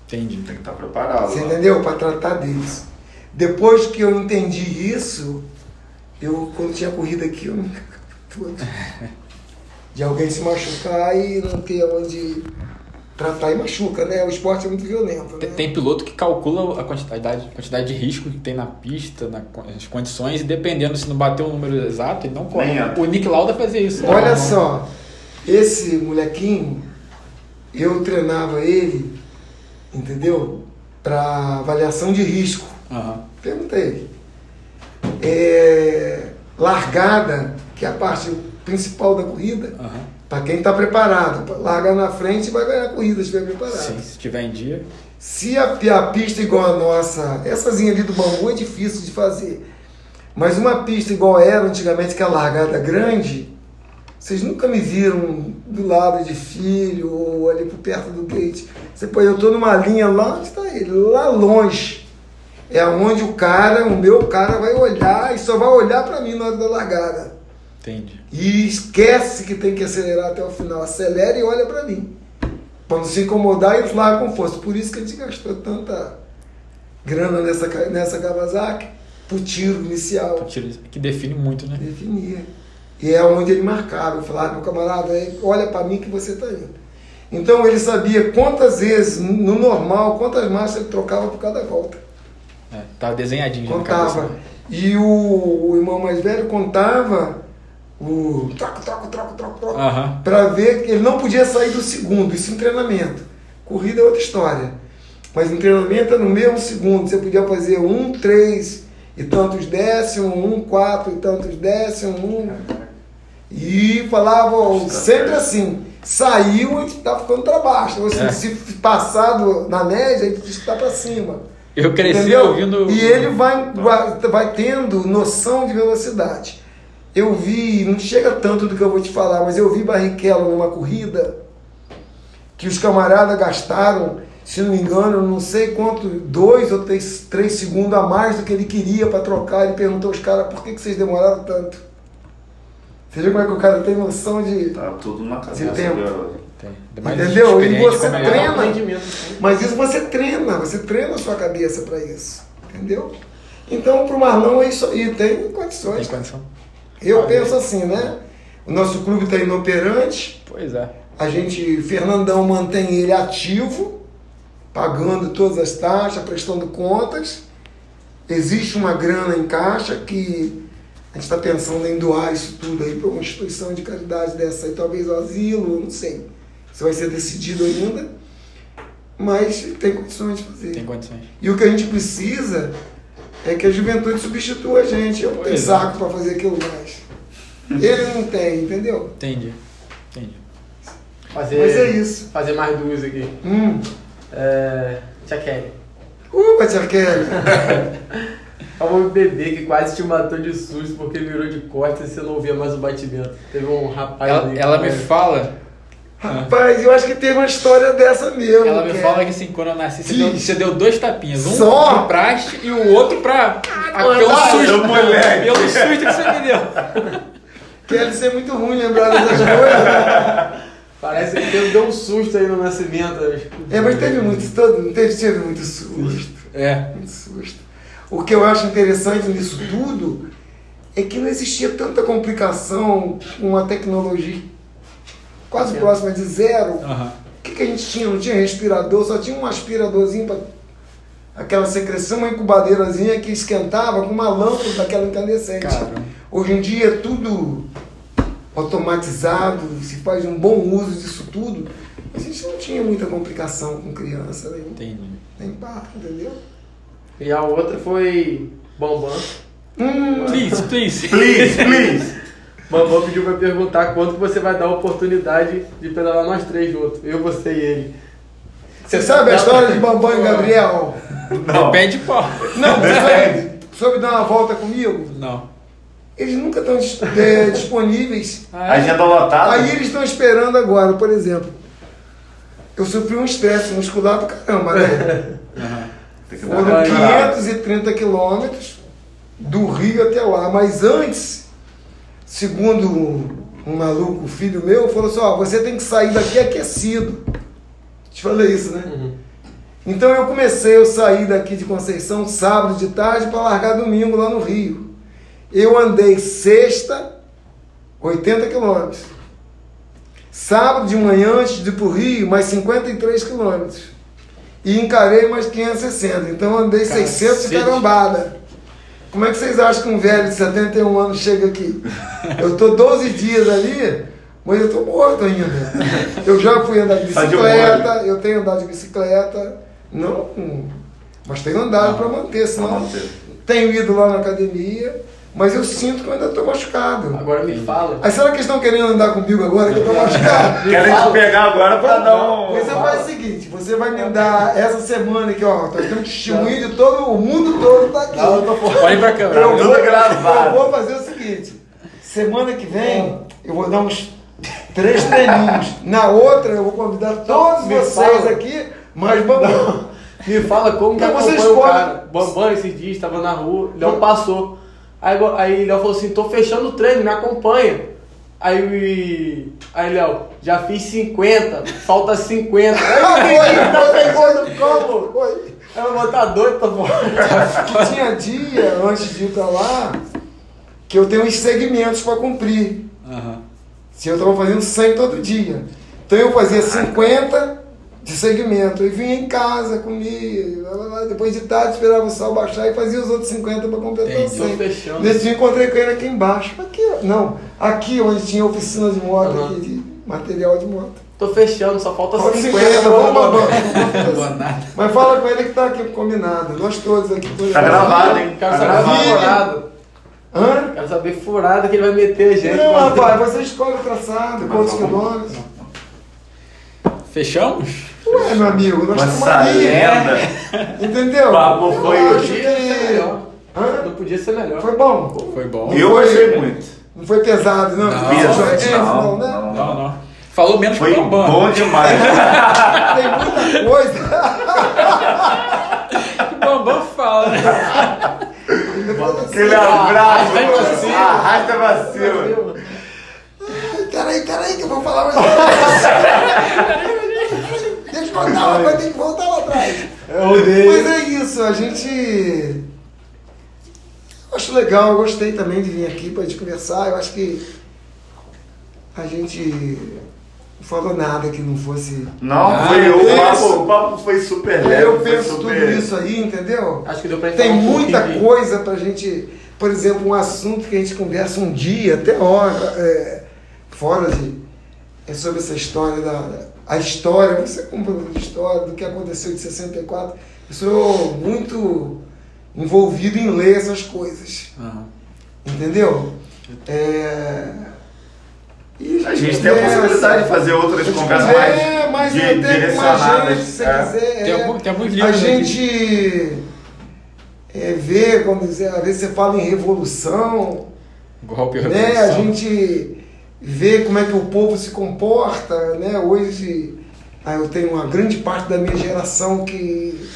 Entendi. Tem que estar preparado. Você né? entendeu? Para tratar deles. Depois que eu entendi isso, eu, quando tinha corrida aqui, eu não [laughs] tudo. De alguém se machucar e não ter onde tratar e machuca, né? O esporte é muito violento. Tem, Né? tem piloto que calcula a quantidade, a quantidade de risco que tem na pista, na, as condições, e dependendo se não bater o número exato, ele não corre. O Nick Lauda fazia isso. Olha só, esse molequinho, eu treinava ele, entendeu? Para avaliação de risco. Aham. Pergunta ele. É, largada, que é a parte principal da corrida, Aham. para quem está preparado. Larga na frente e vai ganhar a corrida se estiver preparado. Sim, se tiver em dia. Se a, a pista igual a nossa,essazinha ali do bambu é difícil de fazer. Mas uma pista igual era antigamente, que é a largada grande, vocês nunca me viram do lado de filho ou ali por perto do gate. Você pô, eu tô numa linha lá, onde está ele? Lá longe. É onde o cara, o meu cara vai olhar e só vai olhar para mim na hora da largada. Entendi. E esquece que tem que acelerar até o final. Acelera e olha para mim. Para não se incomodar e larga com força. Por isso que a gente gastou tanta grana nessa, nessa Kawasaki pro tiro inicial. O tiro Que define muito, né? Definia. E é onde ele marcava. Eu falava, meu camarada, aí, olha para mim que você está indo. Então ele sabia quantas vezes, no normal, quantas marchas ele trocava por cada volta. É, tava desenhadinho Contava. cabeça. né? E o, o irmão mais velho contava o troco, troco, troco, troco, troco. Aham. para ver que ele não podia sair do segundo, isso em treinamento. Corrida é outra história. Mas em treinamento é no mesmo segundo. Você podia fazer um, três e tantos décimos, um, quatro e tantos décimos, um. E falava ó, sempre assim. Saiu, a gente tá ficando para baixo. Ou seja, É. Se passado na média, a gente está para cima. Eu cresci Entendeu? ouvindo. E ele vai, vai, vai tendo noção de velocidade. Eu vi, não chega tanto do que eu vou te falar, mas eu vi Barrichello numa corrida que os camaradas gastaram, se não me engano, não sei quanto, dois ou três, três segundos a mais do que ele queria para trocar. Ele perguntou aos caras por que, que vocês demoraram tanto. Você vê como é que o cara tem noção de. Tá tudo na cabeça tem- do garoto. Tem. Entendeu? E você ele é. treina. Mas isso você treina, você treina a sua cabeça para isso. Entendeu? Então, para o Marlon é isso aí, tem condições. Tem condição? Eu Ah, penso assim, né? O nosso clube está inoperante, Pois é. a gente, Fernandão mantém ele ativo, pagando todas as taxas, prestando contas. Existe uma grana em caixa que a gente está pensando em doar isso tudo aí para uma instituição de caridade dessa aí, talvez o asilo, não sei. Isso vai ser decidido ainda, mas tem condições de fazer. Tem condições. E o que a gente precisa é que a juventude substitua a gente. Eu não tenho é. saco para fazer aquilo mais. Ele não tem, entendeu? Entendi. Entendi. Fazer, Mas é isso. Fazer mais duas aqui. Hum. É, Tia Kelly. Uh, Tia Kelly. [laughs] Falou um bebê que quase te matou de susto porque virou de costas e você não ouvia mais o batimento. Teve um rapaz Ela, ali ela me fala. Rapaz, eu acho que teve uma história dessa mesmo. Ela me é- fala que assim, quando eu nasci, você deu, você deu dois tapinhas. Um Só? de praste e o outro pra. a- mano, pelo ai, susto. moleque. Pelo susto que você me deu. [laughs] Kelly ser muito ruim lembrar dessas coisas. Parece que deu, deu um susto aí no nascimento. É, mas teve muito, todo, não teve, teve muito susto. É. Muito susto. O que eu acho interessante nisso tudo é que não existia tanta complicação com a tecnologia quase Sim. próxima de zero. Aham. O que, que a gente tinha? Não tinha respirador, só tinha um aspiradorzinho para aquela secreção, uma incubadeirazinha que esquentava com uma lâmpada daquela incandescente. Caramba. Hoje em dia é tudo automatizado, se faz um bom uso disso tudo. A gente não tinha muita complicação com criança, nem, Entendi. nem parto, entendeu? E a outra foi Bambam. Hum, Please, please. Please, please. [laughs] Bambam pediu pra perguntar quando que você vai dar a oportunidade de pedalar nós três juntos. Eu, você e ele. você sabe a história de Bambam e Gabriel? Não. Depende de qual. Não, [laughs] sabe, soube dar uma volta comigo? Não. Eles nunca estão [laughs] é, disponíveis. Ah, é? Agenda lotada. Aí eles estão esperando agora, por exemplo. Eu sofri um estresse muscular do caramba, né? Aham. Tem que dar Foram uma recuperada. 530 quilômetros do Rio até lá. Mas antes, segundo um, um maluco, filho meu, falou assim: ó, você tem que sair daqui aquecido. Te falei isso, né? Então eu comecei, eu saí daqui de Conceição sábado de tarde para largar domingo lá no Rio. Eu andei sexta, 80 quilômetros. Sábado de manhã, antes de ir para o Rio, mais 53 quilômetros. E encarei mais 560. Então andei Cacete. 600 de carambada. Como é que vocês acham que um velho de 71 anos chega aqui? Eu estou 12 dias ali, mas eu estou morto ainda. Eu já fui andar de Tá bicicleta, eu tenho andado de bicicleta. Não, mas tenho andado para manter, senão manter. tenho ido lá na academia, mas eu sinto que eu ainda estou machucado. Agora me fala. Aí será que eles estão querendo andar comigo agora que eu estou machucado? [laughs] Querem te pegar agora pra dar um. Você faz o seguinte, você vai me dar essa semana aqui, ó, nós temos testemunho de todo o mundo todo tá aqui. Não, eu tô fora. Olha pra câmera. Eu Tudo vou, gravado. eu vou fazer o seguinte, semana que vem eu vou dar uns três treininhos. Na outra eu vou convidar todos Me vocês fala. aqui, mas vamos. Me fala como que Então você acompanha o cara. Bambam esses dias, estava na rua, Léo passou. Aí, aí Léo falou assim, tô fechando o treino, me acompanha. Aí, aí Léo, já fiz 50, falta 50. [laughs] Aí eu tá fechando como? Foi. Aí eu vou tá doido, tô fora. Que tinha dia, antes de ir pra lá, que eu tenho uns segmentos para cumprir. Aham. Se eu estava fazendo 100 todo dia. Então eu fazia 50 de segmento. E vinha em casa, comia, depois de tarde esperava o sol baixar e fazia os outros 50 para completar Entendi. 100. Tô fechando. Nesse dia eu encontrei com ele aqui embaixo. Aqui, ó. não, aqui onde tinha oficina de moto, Aham. aqui, de material de moto. Tô fechando, só falta Falta 50. 50, vamos, vamos, vamos. Boa nada. Mas fala com ele que tá aqui combinado. Nós todos aqui. todos Tá gravado, hein? Quero Tá saber gravado. furada. Hã? Quero saber furada que ele vai meter a gente. Não, rapaz, você escolhe o traçado, quantos quilômetros. Fechamos? Ué, meu amigo, nós estamos ali. salenda. Entendeu? Papo Eu foi- acho Podia ser que... Hã? Não podia ser melhor. Foi bom. Foi bom. Eu Foi- muito. Não foi pesado, não. Não, Peso, leve, não, né? não. Não, não. Falou menos Foi que o Bambam. bom demais. [laughs] Tem muita coisa. [laughs] O Bambam fala, né? Aquele abraço. Arrasta pra cima. Arrasta pra cima. Ai, Peraí, peraí, que eu vou falar mais. [laughs] Eu contar uma coisa, tem que voltar lá atrás. Eu odeio. Mas é isso, a gente. Eu acho legal, eu gostei também de vir aqui pra gente conversar. Eu acho que a gente não falou nada que não fosse. Não, Ah, foi o isso. papo, o papo foi super leve. Eu penso super... tudo isso aí, entendeu? Acho que deu pra gente Tem um muita de- coisa pra gente. Por exemplo, um assunto que a gente conversa um dia, até hora, é, fora de. É sobre essa história da. A história, você como professor de história, do que aconteceu de 64. Eu sou muito envolvido em ler essas coisas. Aham. Entendeu? É, e A gente tem a possibilidade de fazer outras a conversas conversa, mais mas com mais direcionadas. gente, se você é. quiser. Tem é. algum- tem alguns A livros aqui. gente é, vê, quando dizer, às vezes você fala em revolução, Golpe né? A revolução. gente vê como é que o povo se comporta, né? Hoje ah, eu tenho uma grande parte da minha geração que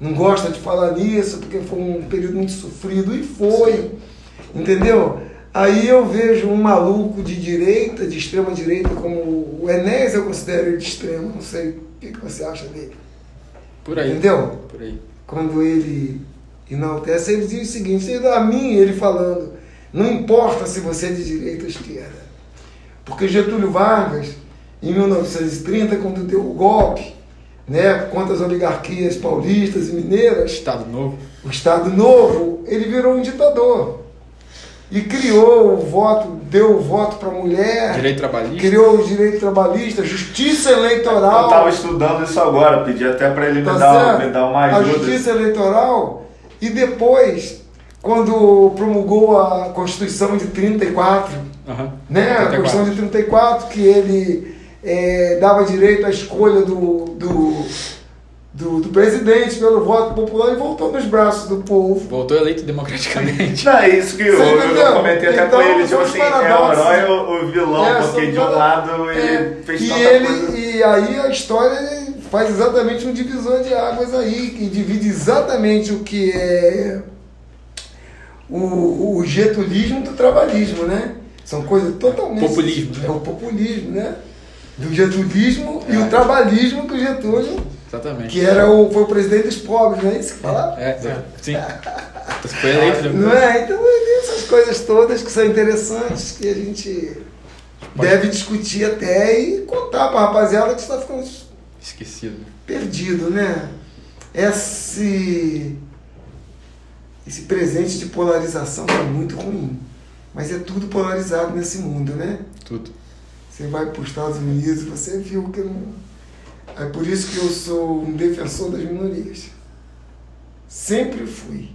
não gosta de falar nisso, porque foi um período muito sofrido, e foi, entendeu? Aí eu vejo um maluco de direita, de extrema direita, como o Enéas, eu considero ele de extrema, não sei o que, que você acha dele. Por aí. Entendeu? Por aí. quando ele enaltece, ele diz o seguinte, a mim ele falando, não importa se você é de direita ou esquerda. Porque Getúlio Vargas, em 1930, quando deu o golpe né, contra as oligarquias paulistas e mineiras, Estado Novo. o Estado Novo, ele virou um ditador. e criou o voto, deu o voto para mulher, Direito trabalhista. criou o direito trabalhista, justiça Eu eleitoral. tava estudando isso agora, pedi até pra ele me, Tá dar, certo? me dar uma A ajuda. justiça eleitoral e depois, quando promulgou a Constituição de 34, Aham. né? A 34. Constituição de 34, que ele eh, dava direito à escolha do, do, do, do presidente pelo voto popular e voltou nos braços do povo. Voltou eleito democraticamente. Não, é isso que eu, Você eu comentei até Então, com ele, tipo os assim, é o herói ou o vilão, É, porque de um lado ele É, fez e tanta ele coisa. E aí a história ele faz exatamente um divisor de águas aí, que divide exatamente o que é o, o getulismo do trabalhismo, né? São coisas totalmente. Populismo? É o populismo, né? Do getulismo e É. o trabalhismo do Getúlio, Exatamente. que era o, foi o presidente dos pobres, não é isso que falava? É, sim. Você [laughs] foi eleito. Não né? é? Então tem essas coisas todas que são interessantes que a gente deve discutir até e contar pra rapaziada que está ficando Esquecido. perdido, né? Esse, esse presente de polarização é muito ruim. Mas é tudo polarizado nesse mundo, né? Tudo. Você vai para os Estados Unidos e você viu que não. É por isso que eu sou um defensor das minorias. Sempre fui.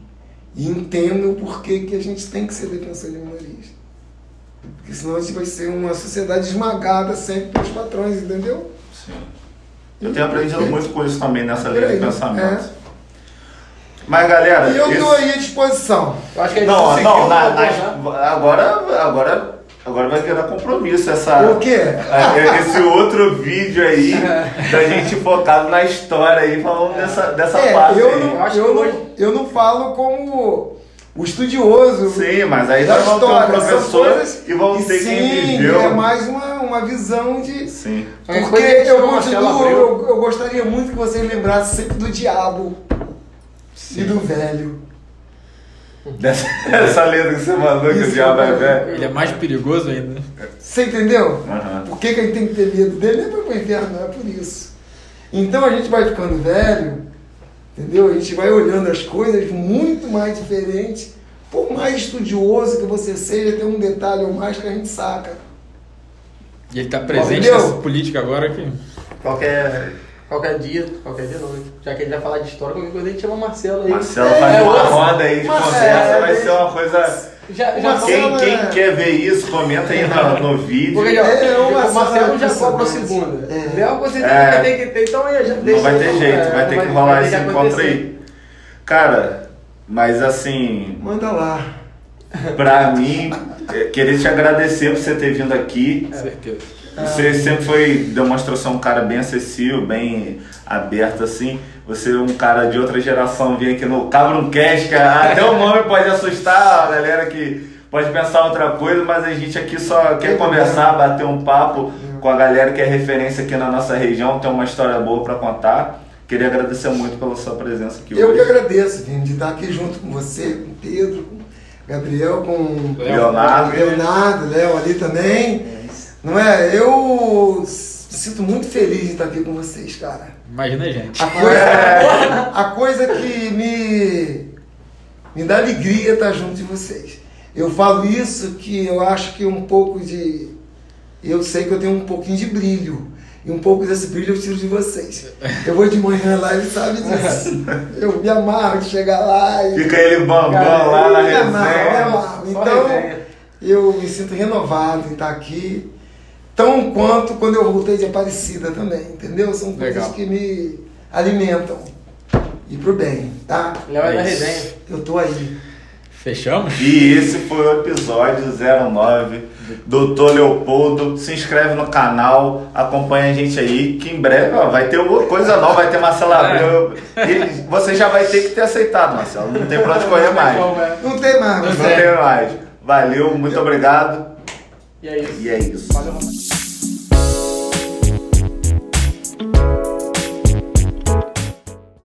E entendo o porquê que a gente tem que ser defensor de minorias. Porque senão a gente vai ser uma sociedade esmagada sempre pelos patrões, entendeu? Sim. Eu tenho aprendido muito com isso também nessa linha de aí, pensamento. é. Mas galera, E eu estou aí à disposição. Eu acho que a gente não, não, na- abordar. nas- agora, agora, agora vai virar compromisso essa. O quê? é, Esse outro vídeo aí [laughs] da gente focado na história aí, falando dessa, dessa É, parte eu aí. não, Eu acho eu, que não, hoje- eu não falo como o estudioso. Sim, mas aí da nós vamos ter um história. Professor coisas- e vamos ter sim, quem viveu. É mais uma, uma visão de. Sim. Porque eu, eu, eu gostaria muito que vocês lembrassem sempre do diabo e do velho. Dessa, [laughs] essa letra que você mandou que o diabo é é. velho. Ele é mais perigoso ainda. Você entendeu? Aham. Por que, que a gente tem que ter medo dele? Não é para o inferno, não é por isso. Então a gente vai ficando velho, entendeu? A gente vai olhando as coisas muito mais diferentes. Por mais estudioso que você seja, tem um detalhe ou mais que a gente saca. E ele tá presente Entendeu? nessa política agora que. Qualquer, qualquer dia, qualquer dia não, né? Já que ele vai falar de história, qualquer coisa a gente chama o Marcelo aí. Marcelo É, faz é uma roda aí de conversa, é, vai é- ser uma coisa. Já, já Marcelo Quem, é- quem quer ver isso, comenta aí no, no vídeo. Porque ó, É, o o Marcelo Marcelo é já cobra a segunda. É. Léo com certeza É. vai ter que ter, então aí já Não deixa vai ter jeito, é, vai ter que rolar esse que encontro aí. Cara, mas assim, Manda lá. pra mim, é, queria te agradecer por você ter vindo aqui. Certeza. Você sempre foi, demonstrou ser um cara bem acessível, bem aberto assim. Você é um cara de outra geração, vem aqui no Cabroncast, que até o nome pode assustar a galera que pode pensar outra coisa, mas a gente aqui só quer conversar, bater um papo com a galera que é referência aqui na nossa região, tem uma história boa pra contar. Queria agradecer muito pela sua presença aqui Eu que hoje. agradeço, Vini, de estar aqui junto com você, com o Pedro, com o Gabriel, com o Leonardo. Leonardo, Léo ali também. Não é? Eu me sinto muito feliz de estar aqui com vocês, cara. Imagina a gente. A coisa, a coisa que me, me dá alegria estar junto de vocês. Eu falo isso que eu acho que um pouco de. Eu sei que eu tenho um pouquinho de brilho. E um pouco desse brilho eu tiro de vocês. Eu vou de manhã lá, ele sabe disso. [laughs] Eu me amarro de chegar lá e. Fica ele bambam Cara, lá na me amarro, me resenha. amarro. Então, resenha. eu me sinto renovado em estar aqui, tão quanto quando eu voltei de Aparecida também, entendeu? São coisas Legal. que me alimentam. E pro bem, tá? Léo é da É isso. resenha. Eu tô aí. Fechamos? E esse foi o episódio 09. Doutor Leopoldo, se inscreve no canal, acompanha a gente aí, que em breve ó, vai ter uma coisa nova, vai ter Marcelo Abreu. E você já vai ter que ter aceitado, Marcelo. Não tem pra onde correr mais. Não tem mais. Não tem mais. Valeu, muito obrigado. E é isso. E é isso. Valeu.